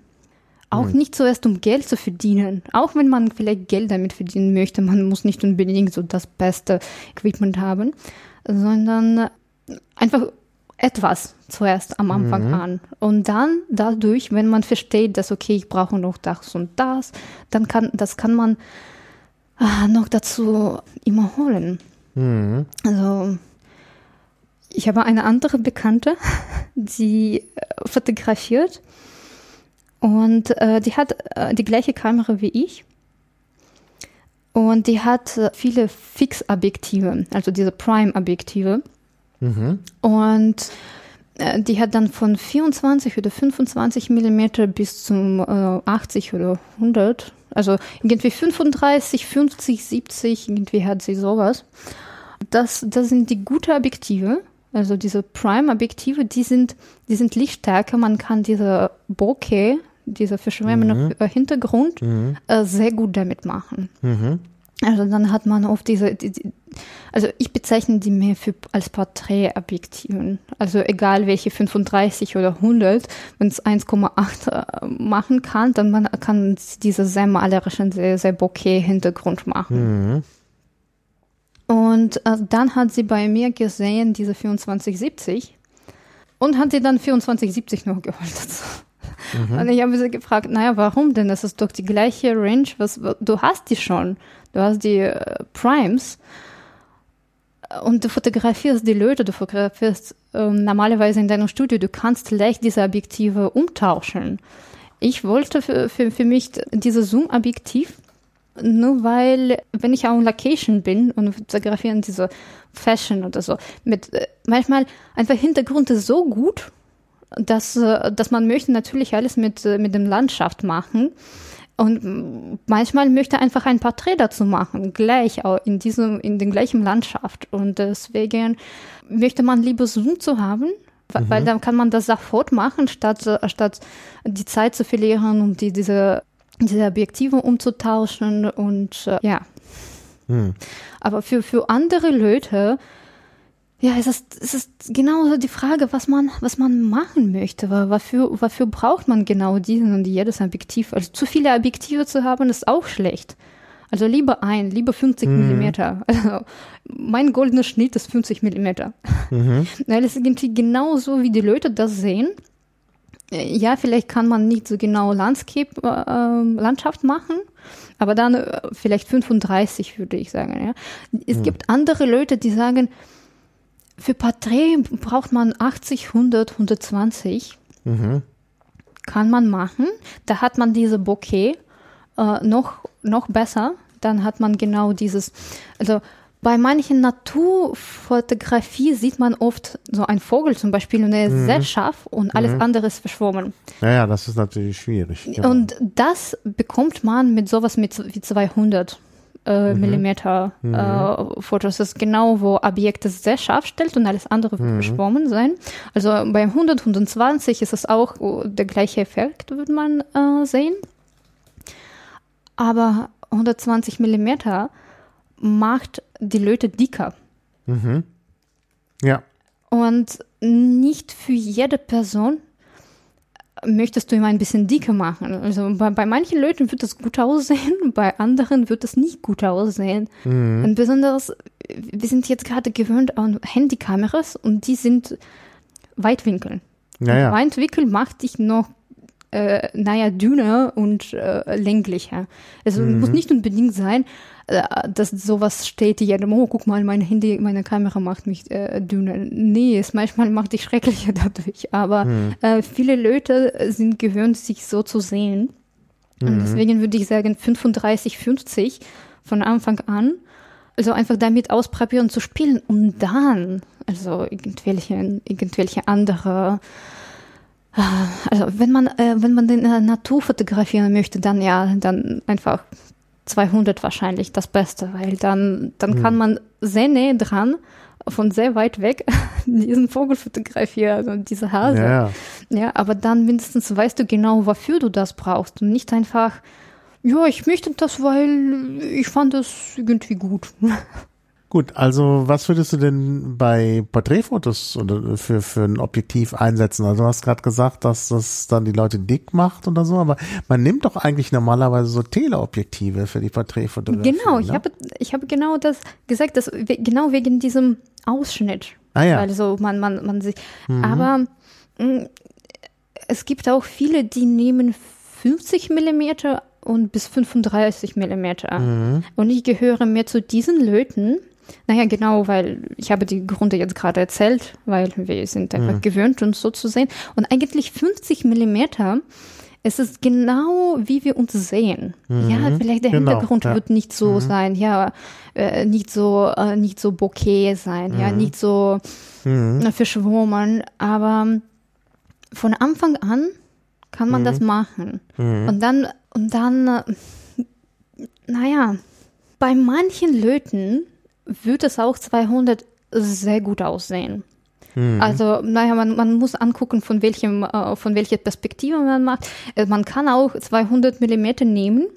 auch nicht zuerst um Geld zu verdienen, auch wenn man vielleicht Geld damit verdienen möchte, man muss nicht unbedingt so das beste Equipment haben, sondern einfach etwas zuerst am Anfang an. Und dann dadurch, wenn man versteht, dass okay, ich brauche noch das und das, dann kann, das kann man ah, noch dazu immer holen. Mhm. Also ich habe eine andere Bekannte, die äh, fotografiert und äh, die hat äh, die gleiche Kamera wie ich. Und die hat äh, viele Fixobjektive, also diese Prime-Objektive. Mhm. Und äh, die hat dann von 24 oder 25 Millimeter bis zum äh, 80 oder 100, also irgendwie 35, 50, 70, irgendwie hat sie sowas. Das, das sind die guten Objektive, also diese Prime-Objektive, die sind, die sind lichtstärker. Man kann diese Bokeh, dieser verschwommene äh, Hintergrund, äh, sehr gut damit machen. Mhm. Also dann hat man oft diese, die, die, also ich bezeichne die mehr für, als Porträtobjektiven. Also egal welche 35 oder 100, wenn es 1,8 äh, machen kann, dann man kann diese sehr malerischen, sehr, sehr bokeh-Hintergrund machen. Mhm. Und äh, dann hat sie bei mir gesehen, diese 2470 und hat sie dann 2470 noch geholt dazu. Und ich habe sie gefragt, naja, warum denn? Das ist doch die gleiche Range, was du hast die schon. Du hast die äh, Primes und du fotografierst die Leute, du fotografierst ähm, normalerweise in deinem Studio, du kannst leicht diese Objektive umtauschen. Ich wollte für, für, für mich dieses Zoom-Objektiv, nur weil, wenn ich on Location bin und fotografieren diese Fashion oder so, mit äh, manchmal einfach Hintergrund ist so gut, dass, äh, dass man möchte natürlich alles mit, äh, mit dem Landschaft machen. Und manchmal möchte einfach ein Porträt dazu machen, gleich auch in diesem, in den gleichen Landschaft. Und deswegen möchte man lieber Zoom zu haben, weil, weil dann kann man das sofort machen, statt, äh, statt die Zeit zu verlieren, um die, diese, diese Objektive umzutauschen und ja. Mhm. Aber für, für andere Leute, ja, es ist, es ist genau die Frage, was man, was man machen möchte. Wofür, wofür braucht man genau diesen und jedes Objektiv? Also zu viele Objektive zu haben, ist auch schlecht. Also lieber ein, lieber 50 Millimeter. Also mein goldener Schnitt ist 50 Millimeter. Weil es ist irgendwie genauso, wie die Leute das sehen. Äh, Ja, vielleicht kann man nicht so genau Landscape, äh, ähm, Landschaft machen, aber dann äh, vielleicht 35 würde ich sagen. Ja. Es gibt andere Leute, die sagen, für Porträt braucht man 80, 100, 120. Mhm. Kann man machen. Da hat man diese Bouquet äh, noch, noch besser. Dann hat man genau dieses, also bei manchen Naturfotografie sieht man oft so einen Vogel zum Beispiel und er ist sehr scharf und alles andere ist verschwommen. Naja, das ist natürlich schwierig. Genau. Und das bekommt man mit sowas mit wie 200 äh, Millimeter äh, Fotos. Das ist genau, wo Objekte sehr scharf stellt und alles andere wird verschwommen sein. Also beim 100, 120 ist es auch oh, der gleiche Effekt, würde man äh, sehen. Aber 120 Millimeter macht die Leute dicker. Mhm. Ja. Und nicht für jede Person möchtest du immer ein bisschen dicker machen. Also bei, bei manchen Leuten wird das gut aussehen, bei anderen wird es nicht gut aussehen. Und besonders, wir sind jetzt gerade gewöhnt an Handykameras und die sind Weitwinkel. Ja, ja. Und Weitwinkel macht dich noch äh, naja, dünner und äh, länglicher. Also muss nicht unbedingt sein, dass sowas steht, jedem, oh, guck mal, mein Handy, meine Kamera macht mich äh, dünner. Nee, es manchmal macht dich schrecklicher dadurch. Aber äh, viele Leute sind gewöhnt, sich so zu sehen. Und deswegen würde ich sagen, 35, 50 von Anfang an. Also einfach damit ausprobieren zu spielen und dann, also irgendwelche, irgendwelche andere Also wenn man, äh, wenn man den äh, Natur fotografieren möchte, dann ja, dann einfach 200 wahrscheinlich das Beste, weil dann, dann kann man sehr näher dran von sehr weit weg diesen Vogel fotografieren, also diese Hase. Ja, ja. Ja, aber dann mindestens weißt du genau, wofür du das brauchst und nicht einfach, ja, ich möchte das, weil ich fand das irgendwie gut. Gut, also was würdest du denn bei Porträtfotos oder für, für ein Objektiv einsetzen? Also du hast gerade gesagt, dass das dann die Leute dick macht oder so, aber man nimmt doch eigentlich normalerweise so Teleobjektive für die Porträtfotografie. Genau, ich ne? habe, ich habe genau das gesagt, dass genau wegen diesem Ausschnitt. Ah ja. Mhm. Also man, man, man sich, aber mh, es gibt auch viele, die nehmen 50 Millimeter und bis 35 Millimeter. Mhm. Und ich gehöre mehr zu diesen Leuten. Naja, genau, weil ich habe die Gründe jetzt gerade erzählt, weil wir sind Mhm. einfach gewöhnt, uns so zu sehen. Und eigentlich 50 Millimeter, es ist genau, wie wir uns sehen. Ja, vielleicht der Genau, Hintergrund ja. Mhm. wird nicht so sein, ja, äh, nicht so, äh, nicht so bokeh sein, ja, Mhm. nicht so äh, verschwommen, aber von Anfang an kann man das machen. Und dann, und dann, äh, naja, bei manchen Leuten wird es auch 200 sehr gut aussehen. Also, naja, man, man muss angucken, von welchem, äh, von welcher Perspektive man macht. Äh, man kann auch 200 Millimeter nehmen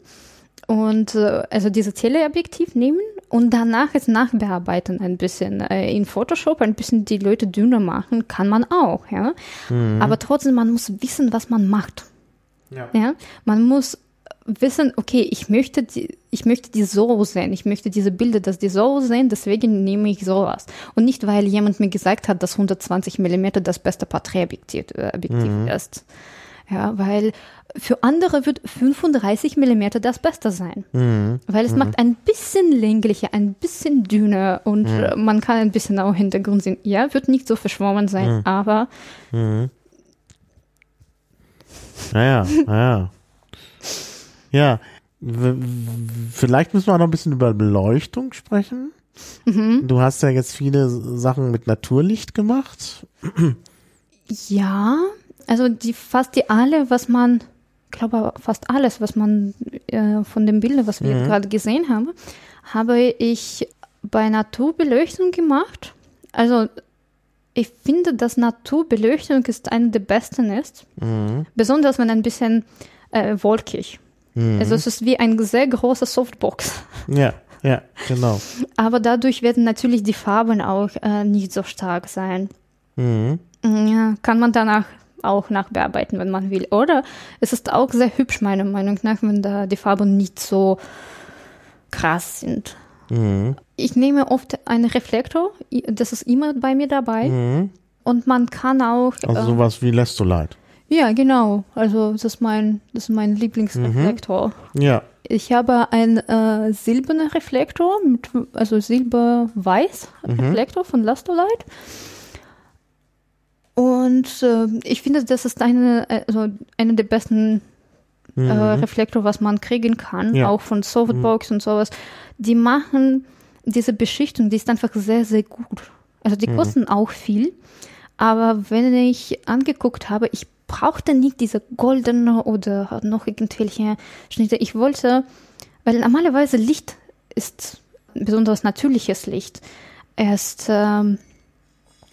und äh, also dieses Teleobjektiv nehmen und danach es nachbearbeiten ein bisschen äh, in Photoshop ein bisschen die Leute dünner machen kann man auch ja aber trotzdem man muss wissen was man macht Ja. ja man muss wissen okay ich möchte die ich möchte die so sehen ich möchte diese Bilder dass die so sehen deswegen nehme ich sowas. Und nicht weil jemand mir gesagt hat dass 120 Millimeter das beste Porträtobjektiv äh, Objektiv ist. Ja, weil für andere wird 35 Millimeter das Beste sein. Weil es macht ein bisschen länglicher, ein bisschen dünner und äh, man kann ein bisschen auch Hintergrund sehen. Ja, wird nicht so verschwommen sein, aber Naja, naja. Ja, vielleicht müssen wir auch noch ein bisschen über Beleuchtung sprechen. Mhm. Du hast ja jetzt viele Sachen mit Naturlicht gemacht. ja, also die fast die alle, was man, ich glaube fast alles, was man äh, von den Bildern, was wir jetzt gerade gesehen haben, habe ich bei Naturbeleuchtung gemacht. Also ich finde, dass Naturbeleuchtung ist eine der besten ist. Besonders wenn ein bisschen äh, wolkig. Also es ist wie ein sehr großer Softbox. Ja, ja, genau. Aber dadurch werden natürlich die Farben auch äh, nicht so stark sein. Mhm. Ja, kann man danach auch nachbearbeiten, wenn man will. Oder es ist auch sehr hübsch, meiner Meinung nach, wenn da die Farben nicht so krass sind. Mhm. Ich nehme oft einen Reflektor, das ist immer bei mir dabei. Mhm. Und man kann auch. Also äh, sowas wie Lestolite. Ja, genau. Also das ist mein, das ist mein Lieblingsreflektor. Ja. Ich habe einen äh, silbernen Reflektor, mit, also silber-weiß Reflektor von Lastolite. Und äh, ich finde, das ist eine, also eine der besten äh, Reflektor, was man kriegen kann, Ja. auch von Softbox und sowas. Die machen diese Beschichtung, die ist einfach sehr, sehr gut. Also die kosten auch viel. Aber wenn ich angeguckt habe, ich brauchte nicht diese goldene oder noch irgendwelche Schnitte. Ich wollte, weil normalerweise Licht ist, besonders natürliches Licht, ist ähm,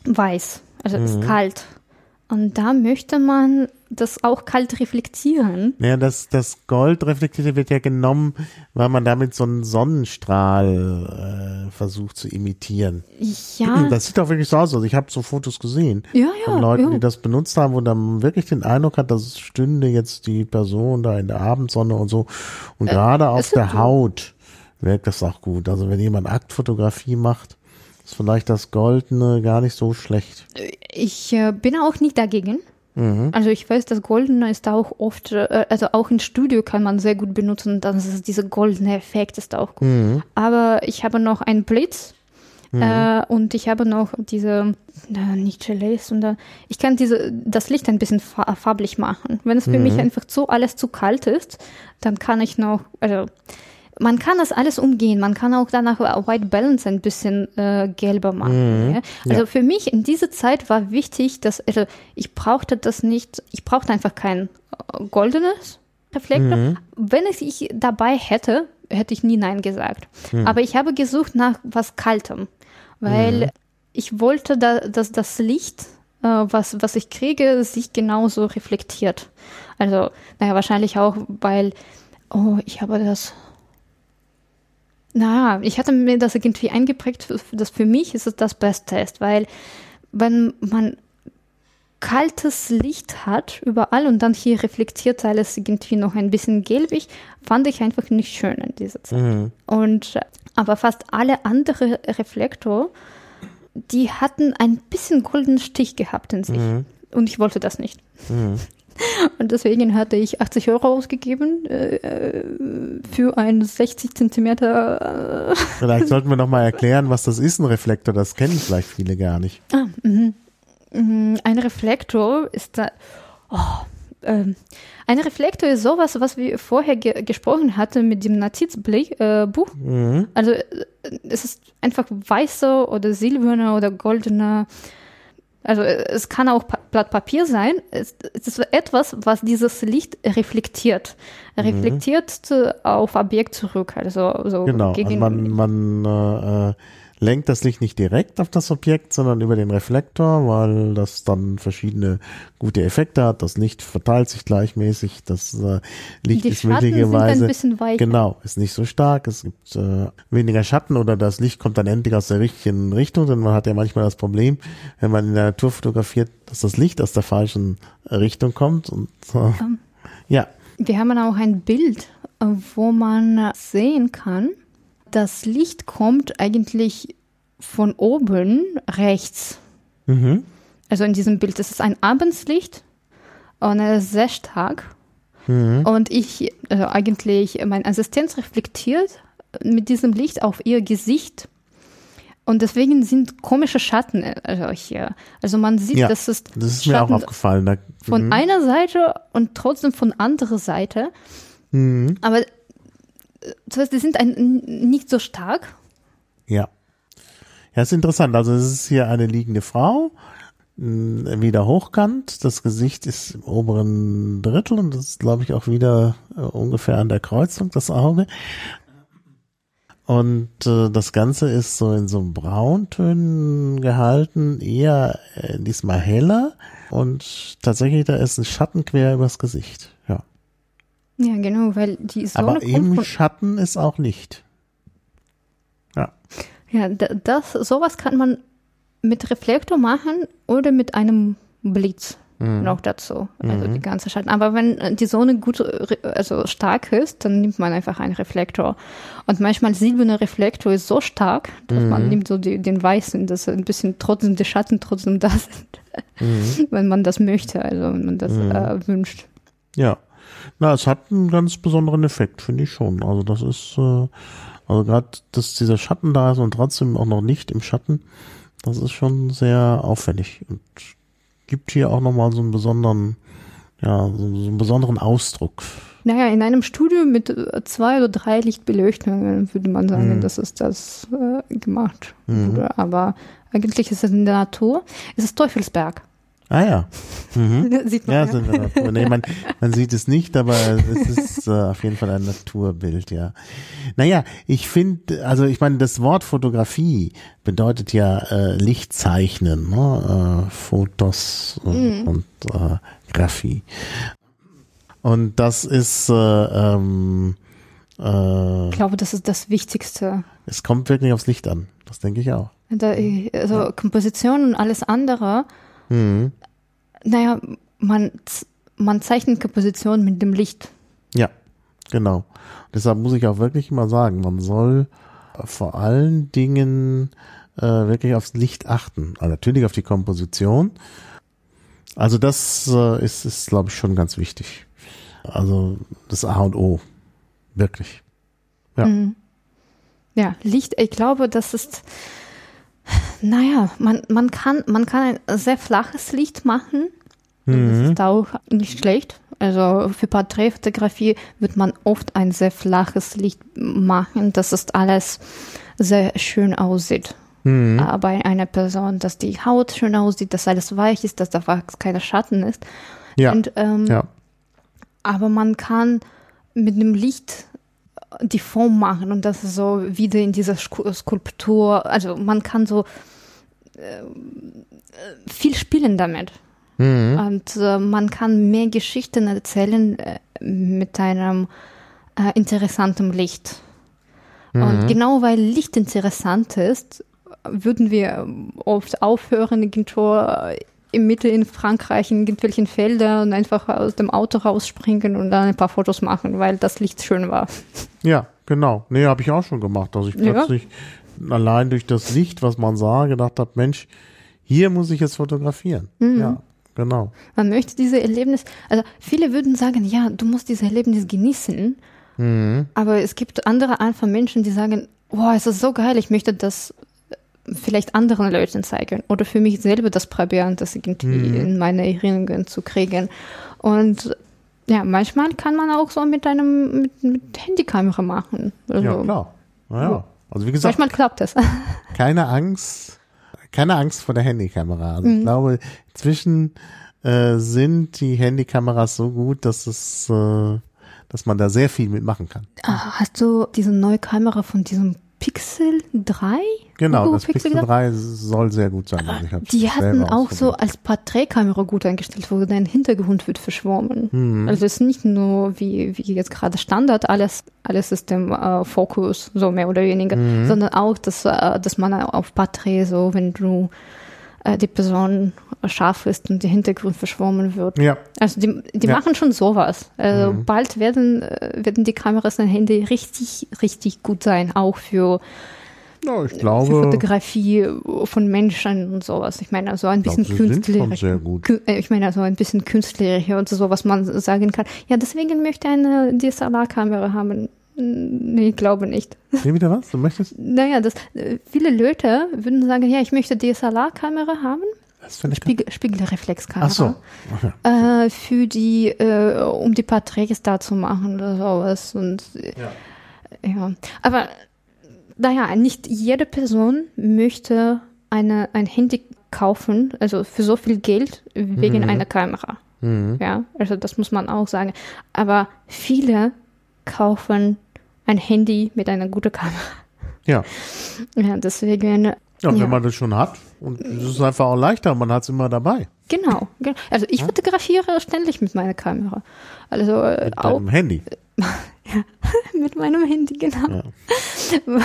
weiß, also ist kalt. Und da möchte man das auch kalt reflektieren. Ja, das, das Goldreflektierte wird ja genommen, weil man damit so einen Sonnenstrahl äh, versucht zu imitieren. Ja, Das sieht auch wirklich so aus. Also ich habe so Fotos gesehen ja, von ja. Leuten, ja. die das benutzt haben, wo man wirklich den Eindruck hat, dass stünde jetzt die Person da in der Abendsonne und so. Und gerade auf Äh, es ist der so. Haut wirkt das auch gut. Also wenn jemand Aktfotografie macht, ist vielleicht das Goldene gar nicht so schlecht. Ich äh, bin auch nicht dagegen. Also ich weiß, das Goldene ist auch oft, äh, also auch im Studio kann man sehr gut benutzen. Dann ist dieser goldene Effekt ist auch gut. Aber ich habe noch einen Blitz äh, und ich habe noch diese, äh, nicht Gelays, sondern ich kann diese, das Licht ein bisschen fa farblich machen. Wenn es für mich einfach zu alles zu kalt ist, dann kann ich noch, also man kann das alles umgehen. Man kann auch danach White Balance ein bisschen äh, gelber machen. Mhm. Ja? Also Ja. für mich in dieser Zeit war wichtig, dass also ich brauchte das nicht, ich brauchte einfach kein äh, goldenes Reflektor. Mhm. Wenn ich ich dabei hätte, hätte ich nie Nein gesagt. Mhm. Aber ich habe gesucht nach was Kaltem, weil ich wollte, da, dass das Licht, äh, was, was ich kriege, sich genauso reflektiert. Also, naja, wahrscheinlich auch, weil, oh, ich habe das. Naja, ich hatte mir das irgendwie eingeprägt, dass für mich ist es das Beste ist, weil wenn man kaltes Licht hat überall und dann hier reflektiert alles irgendwie noch ein bisschen gelbig, fand ich einfach nicht schön in dieser Zeit. Mhm. Und aber fast alle andere Reflektor, die hatten ein bisschen goldenen Stich gehabt in sich. Mhm. Und ich wollte das nicht. Mhm. Und deswegen hatte ich 80 Euro ausgegeben äh, äh, für ein 60 Zentimeter. Äh, Vielleicht sollten wir noch mal erklären, was das ist, ein Reflektor. Das kennen vielleicht viele gar nicht. ah, mhm. Mhm, ein Reflektor ist da. Oh, ähm, ein Reflektor ist sowas, was wir vorher ge gesprochen hatten mit dem Notizbuch. Äh. Mhm. Also äh, es ist einfach weißer oder silberner oder goldener. Also äh, es kann auch pa Blatt Papier sein. Es, es ist etwas, was dieses Licht reflektiert. Er reflektiert äh, auf Objekt zurück. Also so Genau. Also gegen, man man äh, äh, lenkt das Licht nicht direkt auf das Objekt, sondern über den Reflektor, weil das dann verschiedene gute Effekte hat. Das Licht verteilt sich gleichmäßig. Das äh, Licht die ist Schatten möglicherweise. Genau, ist nicht so stark, es gibt äh, weniger Schatten oder das Licht kommt dann endlich aus der richtigen Richtung, denn man hat ja manchmal das Problem, wenn man in der Natur fotografiert, dass das Licht aus der falschen Richtung kommt und äh, Ähm. ja, Wir haben auch ein Bild, äh, wo man sehen kann, das Licht kommt eigentlich von oben rechts. mhm. Also in diesem Bild, das ist ein Abendslicht und er ist sehr stark. Mhm. Und ich, also eigentlich, mein Assistenz reflektiert mit diesem Licht auf ihr Gesicht. Und deswegen sind komische Schatten äh, also hier. Also man sieht, Ja, dass es das ist mir auch Schatten aufgefallen. Da, von mhm. einer Seite und trotzdem von anderer Seite. Mhm. Aber das heißt, die sind ein, nicht so stark. Ja. Ja, ist interessant. Also es ist hier eine liegende Frau, mh, wieder hochkant. Das Gesicht ist im oberen Drittel und das ist, glaube ich, auch wieder äh, ungefähr an der Kreuzung, das Auge. Und äh, das Ganze ist so in so Brauntönen gehalten, eher äh, diesmal heller. Und tatsächlich, da ist ein Schatten quer übers Gesicht. Ja. Genau, weil die Sonne Aber kommt im Schatten ist auch Licht. Ja. Ja, da- das, sowas kann man mit Reflektor machen oder mit einem Blitz noch dazu. Also die ganze Schatten. Aber wenn die Sonne gut, also stark ist, dann nimmt man einfach einen Reflektor. Und manchmal silberner Reflektor ist so stark, dass man nimmt so die, den weißen, dass ein bisschen trotzdem die Schatten trotzdem da sind. wenn man das möchte, also wenn man das äh, wünscht. Ja. Na, es hat einen ganz besonderen Effekt, finde ich schon. Also das ist, äh, also gerade, dass dieser Schatten da ist und trotzdem auch noch Licht im Schatten, das ist schon sehr auffällig und gibt hier auch nochmal so einen besonderen, ja, so, einen besonderen Ausdruck. Naja, in einem Studio mit äh, zwei oder drei Lichtbeleuchtungen würde man sagen, dass es das äh, gemacht wurde. Aber eigentlich ist es in der Natur. Es ist Teufelsberg. Ah ja. Mhm. Sieht man Ja, ja. Natur. Nee, man, man sieht es nicht, aber es ist äh, auf jeden Fall ein Naturbild, ja. Naja, ich finde, also ich meine, das Wort Fotografie bedeutet ja äh, Lichtzeichnen, ne? äh, Fotos äh, und äh, Graphie. Und das ist, äh, ähm, äh, Ich glaube, das ist das Wichtigste. es kommt wirklich aufs Licht an. Das denke ich auch. Da, also Komposition und alles andere. Mhm. Naja, man, man zeichnet Komposition mit dem Licht. Ja, genau. Deshalb muss ich auch wirklich mal sagen, man soll vor allen Dingen äh, wirklich aufs Licht achten. Also natürlich auf die Komposition. Also das äh, ist, ist glaube ich, schon ganz wichtig. Also das A und O. Wirklich. Ja. Mhm. Ja, Licht, ich glaube, das ist, naja, man, man kann, man kann ein sehr flaches Licht machen. Das Mhm. ist auch nicht schlecht. Also für Porträtfotografie wird man oft ein sehr flaches Licht machen, dass es alles sehr schön aussieht. Mhm. Bei einer Person, dass die Haut schön aussieht, dass alles weich ist, dass da keine Schatten ist. Ja. Und, ähm, ja. Aber man kann mit dem Licht die Form machen und das ist so wieder in dieser Skulptur, also man kann so äh, viel spielen damit. Mhm. Und äh, man kann mehr Geschichten erzählen äh, mit einem äh, interessanten Licht. Mhm. Und genau weil Licht interessant ist, würden wir oft aufhören, irgendwo im Mitte in Frankreich in irgendwelchen Feldern und einfach aus dem Auto rausspringen und dann ein paar Fotos machen, weil das Licht schön war. Ja, genau. Nee, habe ich auch schon gemacht, dass ich plötzlich ja. allein durch das Licht, was man sah, gedacht habe, Mensch, hier muss ich jetzt fotografieren. Mhm. Ja, genau. Man möchte diese Erlebnis, also viele würden sagen, ja, du musst dieses Erlebnis genießen, mhm. aber es gibt andere Art von Menschen, die sagen, wow, es ist so geil, ich möchte das vielleicht anderen Leuten zeigen oder für mich selber das probieren, das irgendwie mhm. in meine Erinnerungen zu kriegen. Und ja, manchmal kann man auch so mit einem mit, mit Handykamera machen. Also, ja, klar. Naja. Also wie gesagt, manchmal klappt das. keine Angst, keine Angst vor der Handykamera. Also mhm. ich glaube, inzwischen äh, sind die Handykameras so gut, dass es äh, dass man da sehr viel mitmachen kann. Ah, hast du diese neue Kamera von diesem Pixel 3? Genau, Google das Pixel, Pixel 3 soll sehr gut sein. Also die hatten auch so als Porträtkamera gut eingestellt, wo dein Hintergrund wird verschwommen. Mhm. Also es ist nicht nur wie, wie jetzt gerade Standard, alles, alles ist im äh, Fokus, so mehr oder weniger, mhm. sondern auch, dass, äh, dass man auf Porträt so, wenn du äh, die Person scharf ist und der Hintergrund verschwommen wird. Ja. Also die, die ja. machen schon sowas. Also mhm. bald werden, äh, werden die Kameras und Handy richtig, richtig gut sein, auch für, ja, ich glaube, für Fotografie von Menschen und sowas. Ich meine, also ein bisschen künstlerisch. Äh, ich meine, also ein bisschen künstlerisch und so, was man sagen kann. Ja, deswegen möchte ich eine DSLR-Kamera haben. Nee, ich glaube nicht. Nee, wieder was? Du möchtest? Naja, das, äh, viele Leute würden sagen, ja, ich möchte DSLR-Kamera haben. Was für eine Spiegel, Spiegelreflexkamera. Ach so. Okay. Äh, für die, äh, um die Porträts da zu machen oder sowas. Und, ja. ja. Aber, naja, nicht jede Person möchte eine, ein Handy kaufen, also für so viel Geld wegen mhm. einer Kamera. Mhm. Ja, also das muss man auch sagen. Aber viele kaufen ein Handy mit einer guten Kamera. Ja. Ja, deswegen. Ja, wenn ja. man das schon hat. Und es ist einfach auch leichter, man hat es immer dabei. Genau. Also ich fotografiere ständig mit meiner Kamera. Also äh, mit auch, deinem Handy. ja, mit meinem Handy, genau. Ja.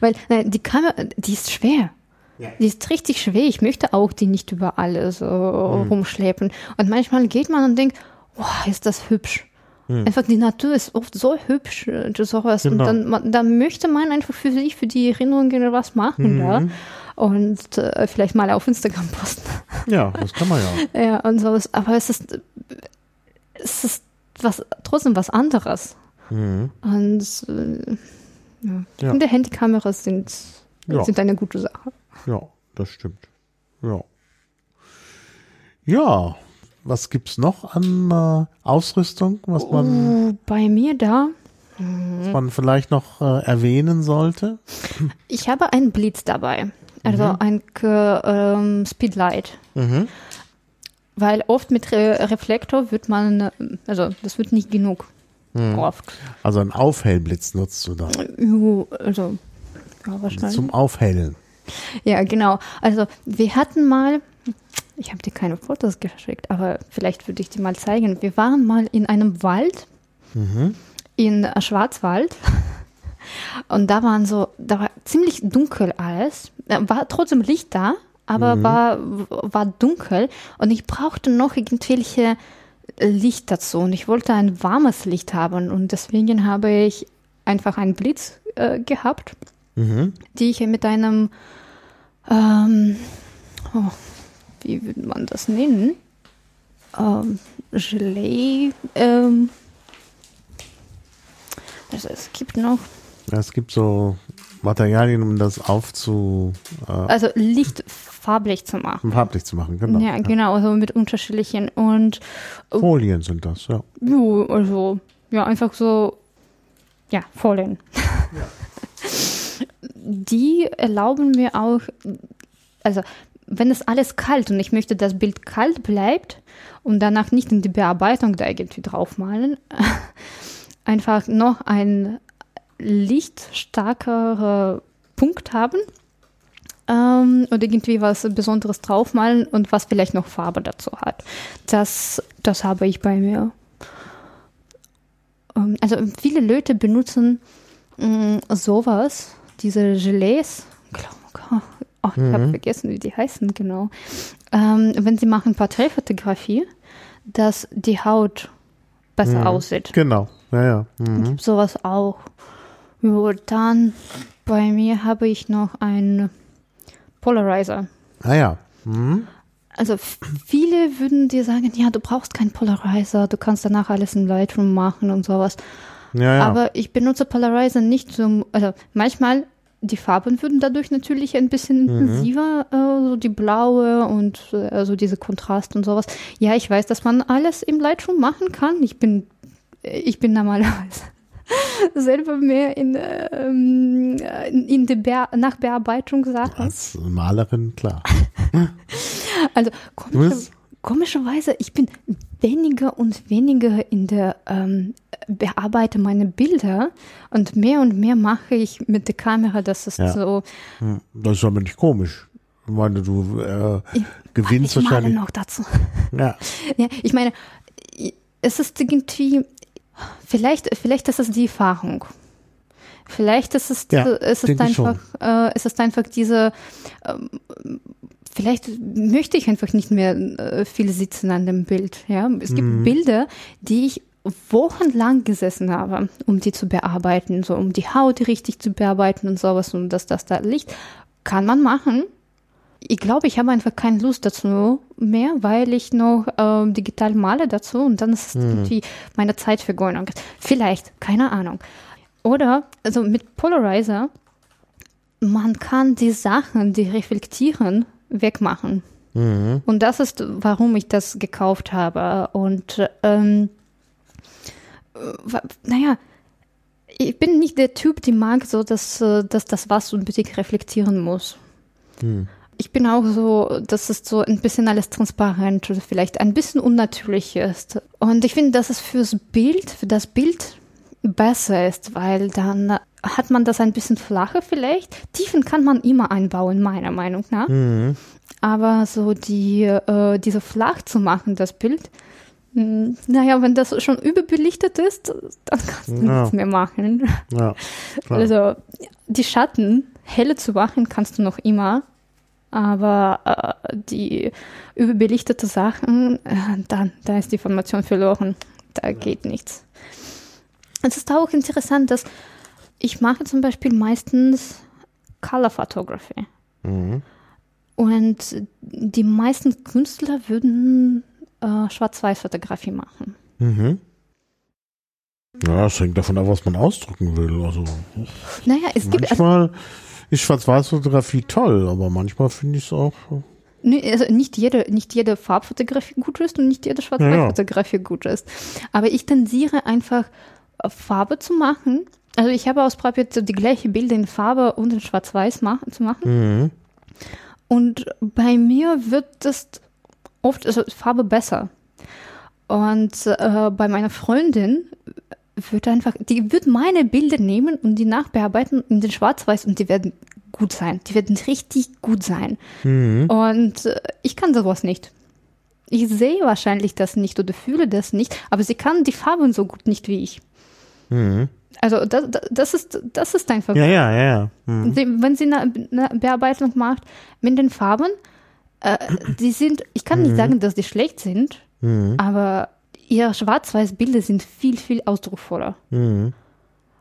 Weil nein, die Kamera, die ist schwer. Ja. Die ist richtig schwer. Ich möchte auch die nicht überall so mhm. rumschleppen. Und manchmal geht man und denkt, wow, ist das hübsch. Hm. Einfach die Natur ist oft so hübsch, äh, sowas. Genau. Und dann, dann möchte man einfach für sich, für die Erinnerungen was machen mhm. da. Und äh, vielleicht mal auf Instagram posten. Ja, das kann man ja. ja, und sowas. Aber es ist, es ist was, trotzdem was anderes. Mhm. Und äh, ja. ja. Und die Handykameras sind, ja. sind eine gute Sache. Ja, das stimmt. Ja. Ja, was gibt's noch an äh, Ausrüstung, was man uh, bei mir da was man vielleicht noch äh, erwähnen sollte? Ich habe einen Blitz dabei, also mhm. ein ähm, Speedlight. Mhm. Weil oft mit Re Reflektor wird man, also das wird nicht genug. Mhm. Oft. Also ein Aufhellblitz nutzt du da? Also, ja, wahrscheinlich. Zum Aufhellen. Ja, genau. Also wir hatten mal, ich habe dir keine Fotos geschickt, aber vielleicht würde ich dir mal zeigen. Wir waren mal in einem Wald mhm. in Schwarzwald und da waren so, da war ziemlich dunkel alles. War trotzdem Licht da, aber mhm. war, war dunkel und ich brauchte noch irgendwelche Licht dazu und ich wollte ein warmes Licht haben und deswegen habe ich einfach einen Blitz äh, gehabt, mhm. die ich mit einem ähm, oh, wie würde man das nennen? Ähm, Gelee. Ähm, also es gibt noch. Ja, es gibt so Materialien, um das aufzu... Äh, Also Licht farblich zu machen. farblich zu machen, genau. Ja, genau, also mit unterschiedlichen und Folien sind das, ja. jo, also ja, einfach so ja, Folien. Die erlauben mir auch, also wenn es alles kalt und ich möchte, dass das Bild kalt bleibt und danach nicht in die Bearbeitung da irgendwie draufmalen, einfach noch ein lichtstarkerer Punkt haben ähm, und irgendwie was Besonderes draufmalen und was vielleicht noch Farbe dazu hat. Das, das habe ich bei mir. Ähm, also viele Leute benutzen mh, sowas, diese Gelees. Oh, ich habe vergessen, wie die heißen genau. Ähm, wenn sie machen Porträtfotografie, dass die Haut besser Mhm. aussieht. Genau, ja, ja. Mhm. Gibt sowas auch. Jo, dann bei mir habe ich noch einen Polarizer. Ah ja. Mhm. Also viele würden dir sagen, ja, du brauchst keinen Polarizer, du kannst danach alles in Lightroom machen und sowas. Ja, ja. Aber ich benutze Polarizer nicht zum, also manchmal die Farben würden dadurch natürlich ein bisschen Mhm. intensiver, äh, so die blaue und äh, also diese Kontrast und sowas. Ja, ich weiß, dass man alles im Lightroom machen kann. Ich bin, ich bin normalerweise selber mehr in, ähm, in die Bear Nachbearbeitung Sachen. Als Malerin, klar. Also bist, komischerweise, ich bin weniger und weniger in der ähm, bearbeite meine Bilder und mehr und mehr mache ich mit der Kamera, dass es Ja. so hm, das ist aber nicht komisch. Ich meine, du äh, gewinnst ich wahrscheinlich. noch dazu. Ja, Ja, ich meine, es ist irgendwie vielleicht vielleicht ist es die Erfahrung. Vielleicht ist es, Ja, es ist denke ich einfach, äh, es ist einfach diese, ähm, vielleicht möchte ich einfach nicht mehr äh, viel sitzen an dem Bild. Ja, es gibt Bilder, die ich wochenlang gesessen habe, um die zu bearbeiten, so um die Haut richtig zu bearbeiten und sowas und dass das da liegt, kann man machen. Ich glaube, ich habe einfach keine Lust dazu mehr, weil ich noch ähm, digital male dazu und dann ist es irgendwie meine Zeitvergeudung. Vielleicht, keine Ahnung. Oder, also mit Polarizer, man kann die Sachen, die reflektieren, wegmachen. mhm. Und das ist, warum ich das gekauft habe. Und ähm, äh, naja, ich bin nicht der Typ, die mag so, dass, äh, dass das was unbedingt reflektieren muss. Hm. Ich bin auch so, dass es so ein bisschen alles transparent oder vielleicht ein bisschen unnatürlich ist. Und ich finde, dass es fürs Bild, für das Bild besser ist, weil dann hat man das ein bisschen flacher vielleicht. Tiefen kann man immer einbauen, meiner Meinung nach. Mhm. Aber so die, äh, diese flach zu machen, das Bild, mh, naja, wenn das schon überbelichtet ist, dann kannst du Ja. nichts mehr machen. ja. Also die Schatten helle zu machen kannst du noch immer, aber äh, die überbelichtete Sachen, äh, dann, da ist die Formation verloren. Da geht nichts. Es ist auch interessant, dass ich mache zum Beispiel meistens Color Photography. Mhm. Und die meisten Künstler würden äh, Schwarz-Weiß-Fotografie machen. Mhm. Ja, es hängt davon ab, was man ausdrücken will. Also Naja, es gibt, also, manchmal ist Schwarz-Weiß-Fotografie toll, aber manchmal finde ich es auch. nee, also nicht jede, nicht jede Farbfotografie gut ist und nicht jede Schwarz-Weiß-Fotografie gut ist. Aber ich tendiere einfach äh, Farbe zu machen. Also ich habe ausprobiert, so die gleiche Bilder in Farbe und in Schwarz-Weiß machen, zu machen. Mhm. Und bei mir wird das oft, also Farbe besser. Und äh, bei meiner Freundin wird einfach, die wird meine Bilder nehmen und die nachbearbeiten in den Schwarz-Weiß und die werden gut sein. Die werden richtig gut sein. Mhm. Und äh, ich kann sowas nicht. Ich sehe wahrscheinlich das nicht oder fühle das nicht, aber sie kann die Farben so gut nicht wie ich. Mhm. Also das, das, ist, das ist einfach Ja, ja, ja, ja. Mhm. Wenn sie eine, Bearbeitung macht mit den Farben, äh, die sind, ich kann nicht sagen, dass die schlecht sind, Mhm. aber ihre Schwarz-Weiß-Bilder sind viel, viel ausdrucksvoller. Mhm.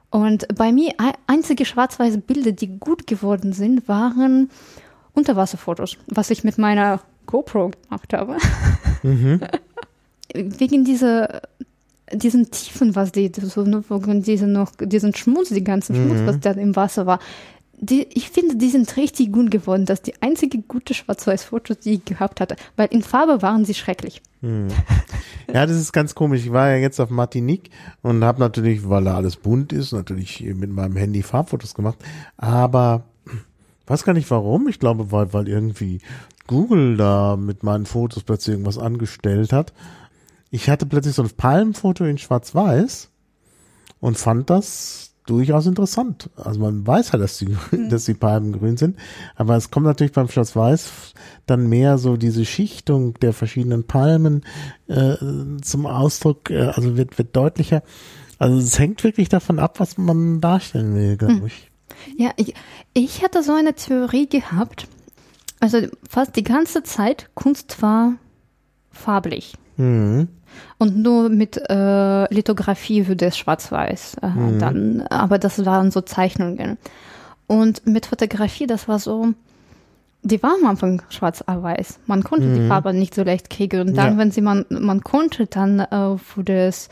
Und bei mir, ein- einzige schwarz-weiße Bilder, die gut geworden sind, waren Unterwasserfotos, was ich mit meiner GoPro gemacht habe. Mhm. Wegen dieser, diesen Tiefen, was die, so, ne, wegen diese noch, diesen Schmutz, die ganzen Schmutz, Mhm. was da im Wasser war, die, ich finde, die sind richtig gut geworden. Das ist die einzige gute Schwarz-Weiß-Fotos, die ich gehabt hatte. Weil in Farbe waren sie schrecklich. Hm. Ja, das ist ganz komisch. Ich war ja jetzt auf Martinique und habe natürlich, weil da alles bunt ist, natürlich mit meinem Handy Farbfotos gemacht. Aber weiß gar nicht warum. Ich glaube, weil, weil irgendwie Google da mit meinen Fotos plötzlich irgendwas angestellt hat. Ich hatte plötzlich so ein Palmfoto in Schwarz-Weiß und fand das durchaus interessant. Also man weiß halt, dass die, mhm. dass die Palmen grün sind, aber es kommt natürlich beim Schwarz-Weiß dann mehr so diese Schichtung der verschiedenen Palmen äh, zum Ausdruck, äh, also wird, wird deutlicher. Also es hängt wirklich davon ab, was man darstellen will, glaube mhm. ich. Ja, ich, ich hatte so eine Theorie gehabt, also fast die ganze Zeit Kunst war farblich. Mhm. Und nur mit äh, Lithografie würde es schwarz-weiß. Äh, mhm. dann, aber das waren so Zeichnungen. Und mit Fotografie, das war so, die war am Anfang schwarz-weiß. Man konnte mhm. die Farbe nicht so leicht kriegen. Und dann, ja. wenn sie man, man konnte, dann äh, wurde es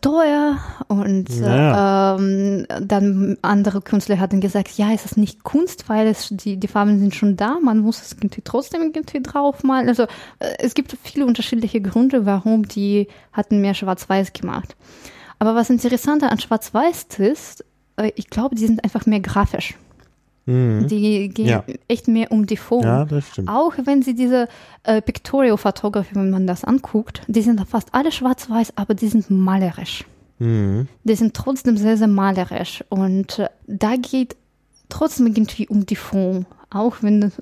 teuer und ja. ähm, dann andere Künstler hatten gesagt, ja, es ist nicht Kunst, weil es die, die Farben sind schon da, man muss es irgendwie trotzdem irgendwie draufmalen. Also äh, es gibt viele unterschiedliche Gründe, warum die hatten mehr Schwarz-Weiß gemacht. Aber was interessanter an Schwarz-Weiß ist, äh, ich glaube, die sind einfach mehr grafisch. Mhm. Die gehen ja. echt mehr um die Form. Ja, das stimmt. Auch wenn sie diese äh, Pictorial-Fotografie, wenn man das anguckt, die sind fast alle schwarz-weiß, aber die sind malerisch. Mhm. Die sind trotzdem sehr, sehr malerisch. Und äh, da geht trotzdem irgendwie um die Form. Auch wenn,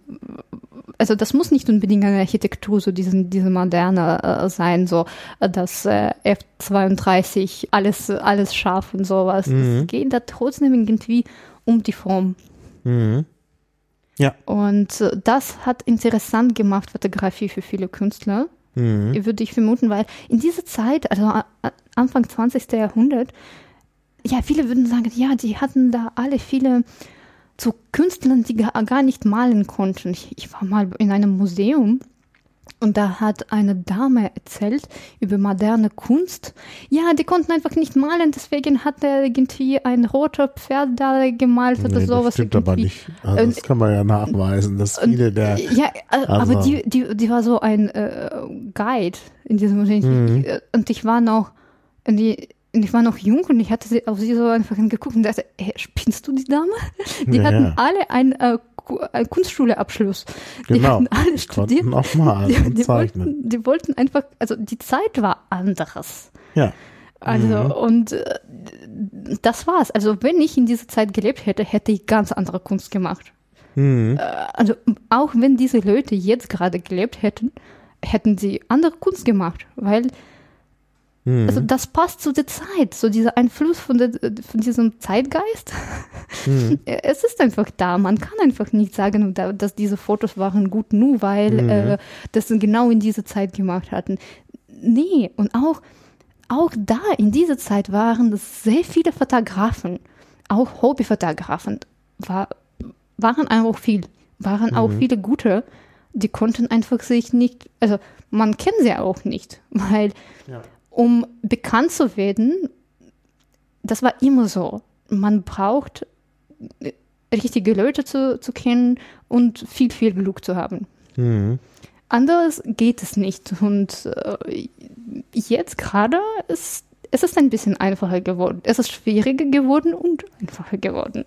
also das muss nicht unbedingt eine Architektur, so diesen, diese moderne äh, sein, so äh, das äh, F32, alles, alles scharf und sowas. Mhm. Es geht da trotzdem irgendwie um die Form. Mhm. Ja. Und äh, das hat interessant gemacht, Fotografie für viele Künstler. Mhm. Würde ich vermuten, weil in dieser Zeit, also Anfang 20. Jahrhundert, ja, viele würden sagen, ja, die hatten da alle viele zu Künstlern, die gar nicht malen konnten. Ich, ich war mal in einem Museum und da hat eine Dame erzählt über moderne Kunst. Ja, die konnten einfach nicht malen, deswegen hat er irgendwie ein roter Pferd da gemalt oder nee, sowas. Das stimmt aber nicht. Also das kann man ja nachweisen, dass viele der. Ja, also aber die, die, die war so ein äh, Guide in diesem Museum. Mhm. Und ich war noch, die, ich war noch jung und ich hatte sie, auf sie so einfach geguckt und dachte, hey, spinnst du die Dame? Die ja, hatten ja. alle ein äh, äh, Kunstschule-Abschluss. Die genau. hatten alle studiert. Auch mal die, die, wollten, die wollten einfach, also die Zeit war anderes. Ja. Also, mhm. und äh, das war's. Also, wenn ich in dieser Zeit gelebt hätte, hätte ich ganz andere Kunst gemacht. Mhm. Äh, also, auch wenn diese Leute jetzt gerade gelebt hätten, hätten sie andere Kunst gemacht, weil Mhm. Also das passt zu der Zeit, so dieser Einfluss von, der, von diesem Zeitgeist. Mhm. Es ist einfach da. Man kann einfach nicht sagen, dass diese Fotos waren gut, nur weil mhm. äh, das genau in dieser Zeit gemacht hatten. Nee, und auch, auch da in dieser Zeit waren es sehr viele Fotografen, auch Hobbyfotografen, war, waren einfach viel, waren auch mhm. viele gute, die konnten einfach sich nicht, also man kennt sie auch nicht, weil ja um bekannt zu werden, das war immer so. Man braucht äh, richtige Leute zu, zu kennen und viel, viel Glück zu haben. Mhm. Anders geht es nicht. Und äh, jetzt gerade ist es ist ein bisschen einfacher geworden. Es ist schwieriger geworden und einfacher geworden.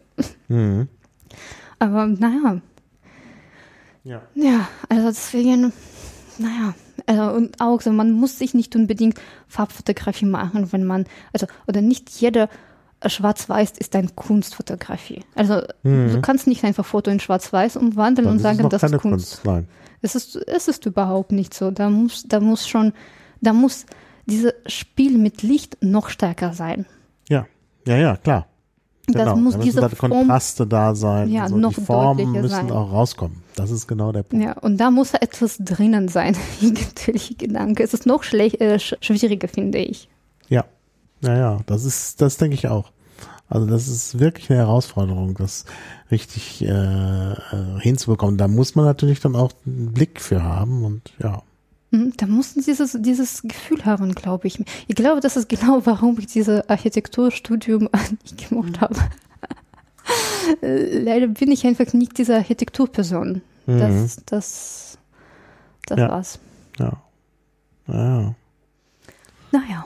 Mhm. Aber naja. Ja. Ja, also deswegen, naja, also, und auch so, man muss sich nicht unbedingt Farbfotografie machen, wenn man, also, oder nicht jeder Schwarz-Weiß ist ein Kunstfotografie. Also mhm. du kannst nicht einfach Foto in Schwarz-Weiß umwandeln Dann und sagen, das ist Kunst. Kunst. Nein. Es ist, es ist überhaupt nicht so. Da muss, da muss schon, da muss dieses Spiel mit Licht noch stärker sein. Ja, ja, ja, klar. Genau. Das muss da diese da Kontraste Form, da sein. Ja, also noch die Formen müssen sein. auch rauskommen. Das ist genau der Punkt. Ja, und da muss etwas drinnen sein. Natürlich Gedanke. Es ist noch schlecht, äh, schwieriger, finde ich. Ja, ja, ja. Das ist, das denke ich auch. Also das ist wirklich eine Herausforderung, das richtig äh, äh hinzubekommen. Da muss man natürlich dann auch einen Blick für haben und ja. Hm, da mussten sie dieses, dieses Gefühl haben, glaube ich. Ich glaube, das ist genau, warum ich dieses Architekturstudium nicht gemacht habe. äh, leider bin ich einfach nicht diese Architekturperson. Mhm. Das, das, das Ja. war's. Ja. Ja. Naja,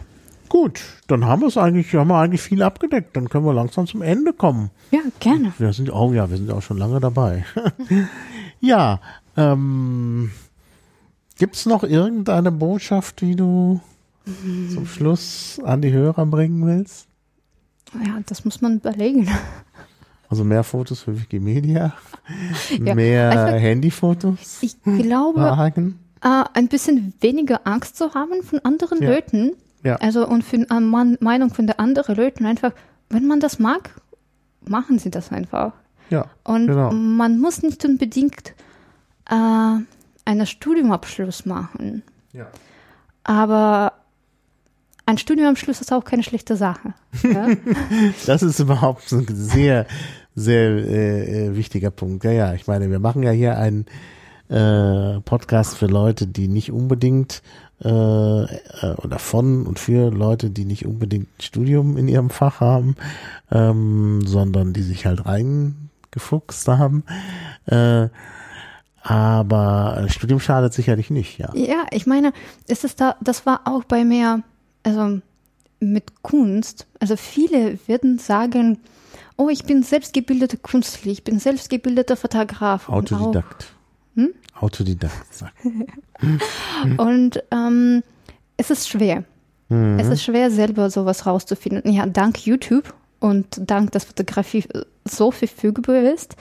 Gut, dann haben wir es eigentlich, haben wir eigentlich viel abgedeckt. Dann können wir langsam zum Ende kommen. ja, gerne. Wir sind, oh ja, wir sind auch schon lange dabei. ja, ähm, gibt's noch irgendeine Botschaft, die du zum Schluss an die Hörer bringen willst? Ja, das muss man überlegen. Also mehr Fotos für Wikimedia, Ja, mehr also- Handyfotos Ich glaube, wagen. äh, ein bisschen weniger Angst zu haben von anderen Ja. Leuten. Ja. Also und für äh, Man- Meinung von der anderen Leuten einfach, wenn man das mag, machen sie das einfach. Ja, Und Genau. man muss nicht unbedingt äh, einen Studiumabschluss machen. ja. Aber ein Studiumabschluss ist auch keine schlechte Sache. Ja? Das ist überhaupt so ein sehr, sehr äh, äh, wichtiger Punkt. Ja, ja, ich meine, wir machen ja hier einen äh, Podcast für Leute, die nicht unbedingt äh, äh, oder von und für Leute, die nicht unbedingt ein Studium in ihrem Fach haben, ähm, sondern die sich halt reingefuchst haben. Äh, aber ein Studium schadet sicherlich nicht, ja. ja, ich meine, es ist da, das war auch bei mir, also mit Kunst. Also viele werden sagen, oh, ich bin selbstgebildete Künstler, ich bin selbstgebildeter Fotograf. und auch- Autodidakt. Hm? Autodidakt, sag. Und ähm, es ist schwer. Mhm. Es ist schwer, selber sowas rauszufinden. Ja, dank YouTube und dank, dass Fotografie so verfügbar ist,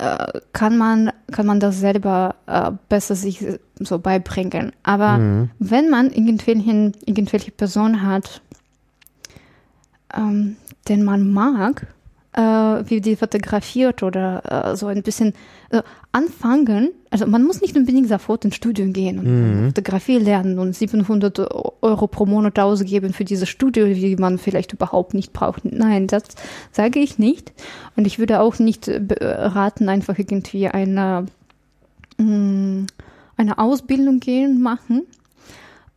äh, kann man, kann man das selber äh, besser sich so beibringen. Aber Mhm. wenn man irgendwelchen, irgendwelche Person hat, ähm, den man mag, äh, wie die fotografiert oder äh, so ein bisschen äh, anfangen. Also man muss nicht unbedingt sofort ins Studio gehen und Fotografie lernen und 700 Euro pro Monat ausgeben für dieses Studio, die man vielleicht überhaupt nicht braucht. Nein, das sage ich nicht. Und ich würde auch nicht raten, einfach irgendwie eine, mh, eine Ausbildung gehen, machen.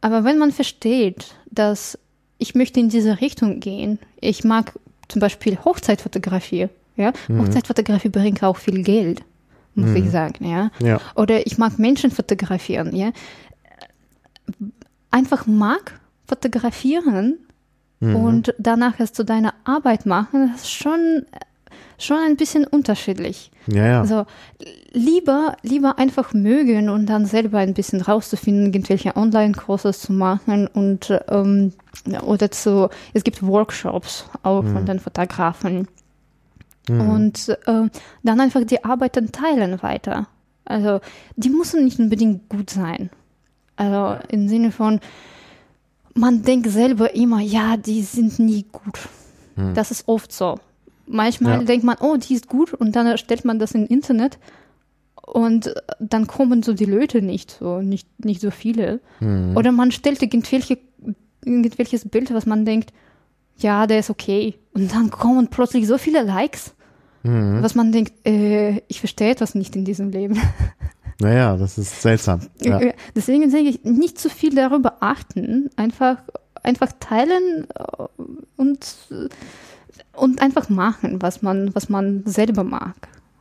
Aber wenn man versteht, dass ich möchte in diese Richtung gehen, ich mag zum Beispiel Hochzeitfotografie, ja, Hochzeitfotografie bringt auch viel Geld, muss ich sagen, ja. Ja. Oder ich mag Menschen fotografieren, ja. Einfach mag fotografieren und danach es zu deiner Arbeit machen, das ist schon, schon ein bisschen unterschiedlich. Ja, ja. Also lieber, lieber einfach mögen und dann selber ein bisschen rauszufinden, irgendwelche Online-Kurse zu machen und ähm, oder zu, es gibt Workshops auch von den Fotografen. Und äh, dann einfach die Arbeit dann teilen weiter. Also die müssen nicht unbedingt gut sein. Also im Sinne von, man denkt selber immer, ja, die sind nie gut. Das ist oft so. Manchmal Ja. denkt man, oh, die ist gut und dann stellt man das im Internet und dann kommen so die Leute nicht so, nicht, nicht so viele. Oder man stellt irgendwelche, irgendwelches Bild, was man denkt, ja, der ist okay. Und dann kommen plötzlich so viele Likes, was man denkt, äh, ich verstehe etwas nicht in diesem Leben. Naja, das ist seltsam. Ja. Deswegen sage ich, nicht zu viel darüber achten, einfach, einfach teilen äh, und, und einfach machen, was man, was man selber mag.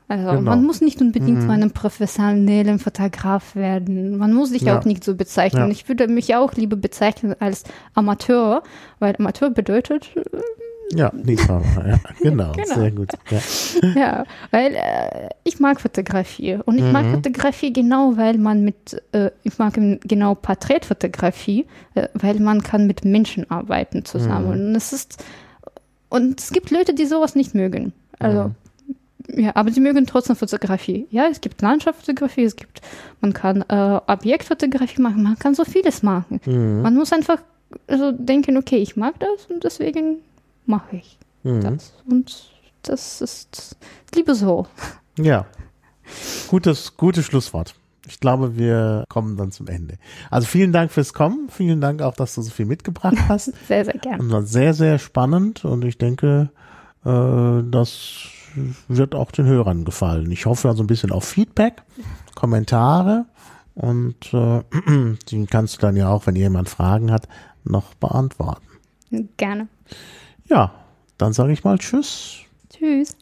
Also Genau. man muss nicht unbedingt zu einem professionellen Fotograf werden. Man muss sich Ja. auch nicht so bezeichnen. Ja. Ich würde mich auch lieber bezeichnen als Amateur, weil Amateur bedeutet, Ja, Liebhaber, ja, genau, Genau. sehr gut. Ja. Ja, weil äh, ich mag Fotografie und ich Mhm. mag Fotografie genau, weil man mit, äh, ich mag genau Porträtfotografie, äh, weil man kann mit Menschen arbeiten zusammen Mhm. und es ist und es gibt Leute, die sowas nicht mögen. Also Mhm. ja, aber sie mögen trotzdem Fotografie. Ja, es gibt Landschaftsfotografie, es gibt, man kann äh, Objektfotografie machen, man kann so vieles machen. Mhm. Man muss einfach also denken, okay, ich mag das und deswegen mache ich Mhm. das. Und das ist lieber so. Ja, gutes, gutes Schlusswort. Ich glaube, wir kommen dann zum Ende. Also vielen Dank fürs Kommen. Vielen Dank auch, dass du so viel mitgebracht hast. Sehr, sehr gern. Und war sehr, sehr spannend und ich denke, äh, das wird auch den Hörern gefallen. Ich hoffe also ein bisschen auf Feedback, Kommentare und äh, die kannst du dann ja auch, wenn jemand Fragen hat, noch beantworten. Gerne. Ja, dann sage ich mal Tschüss. Tschüss.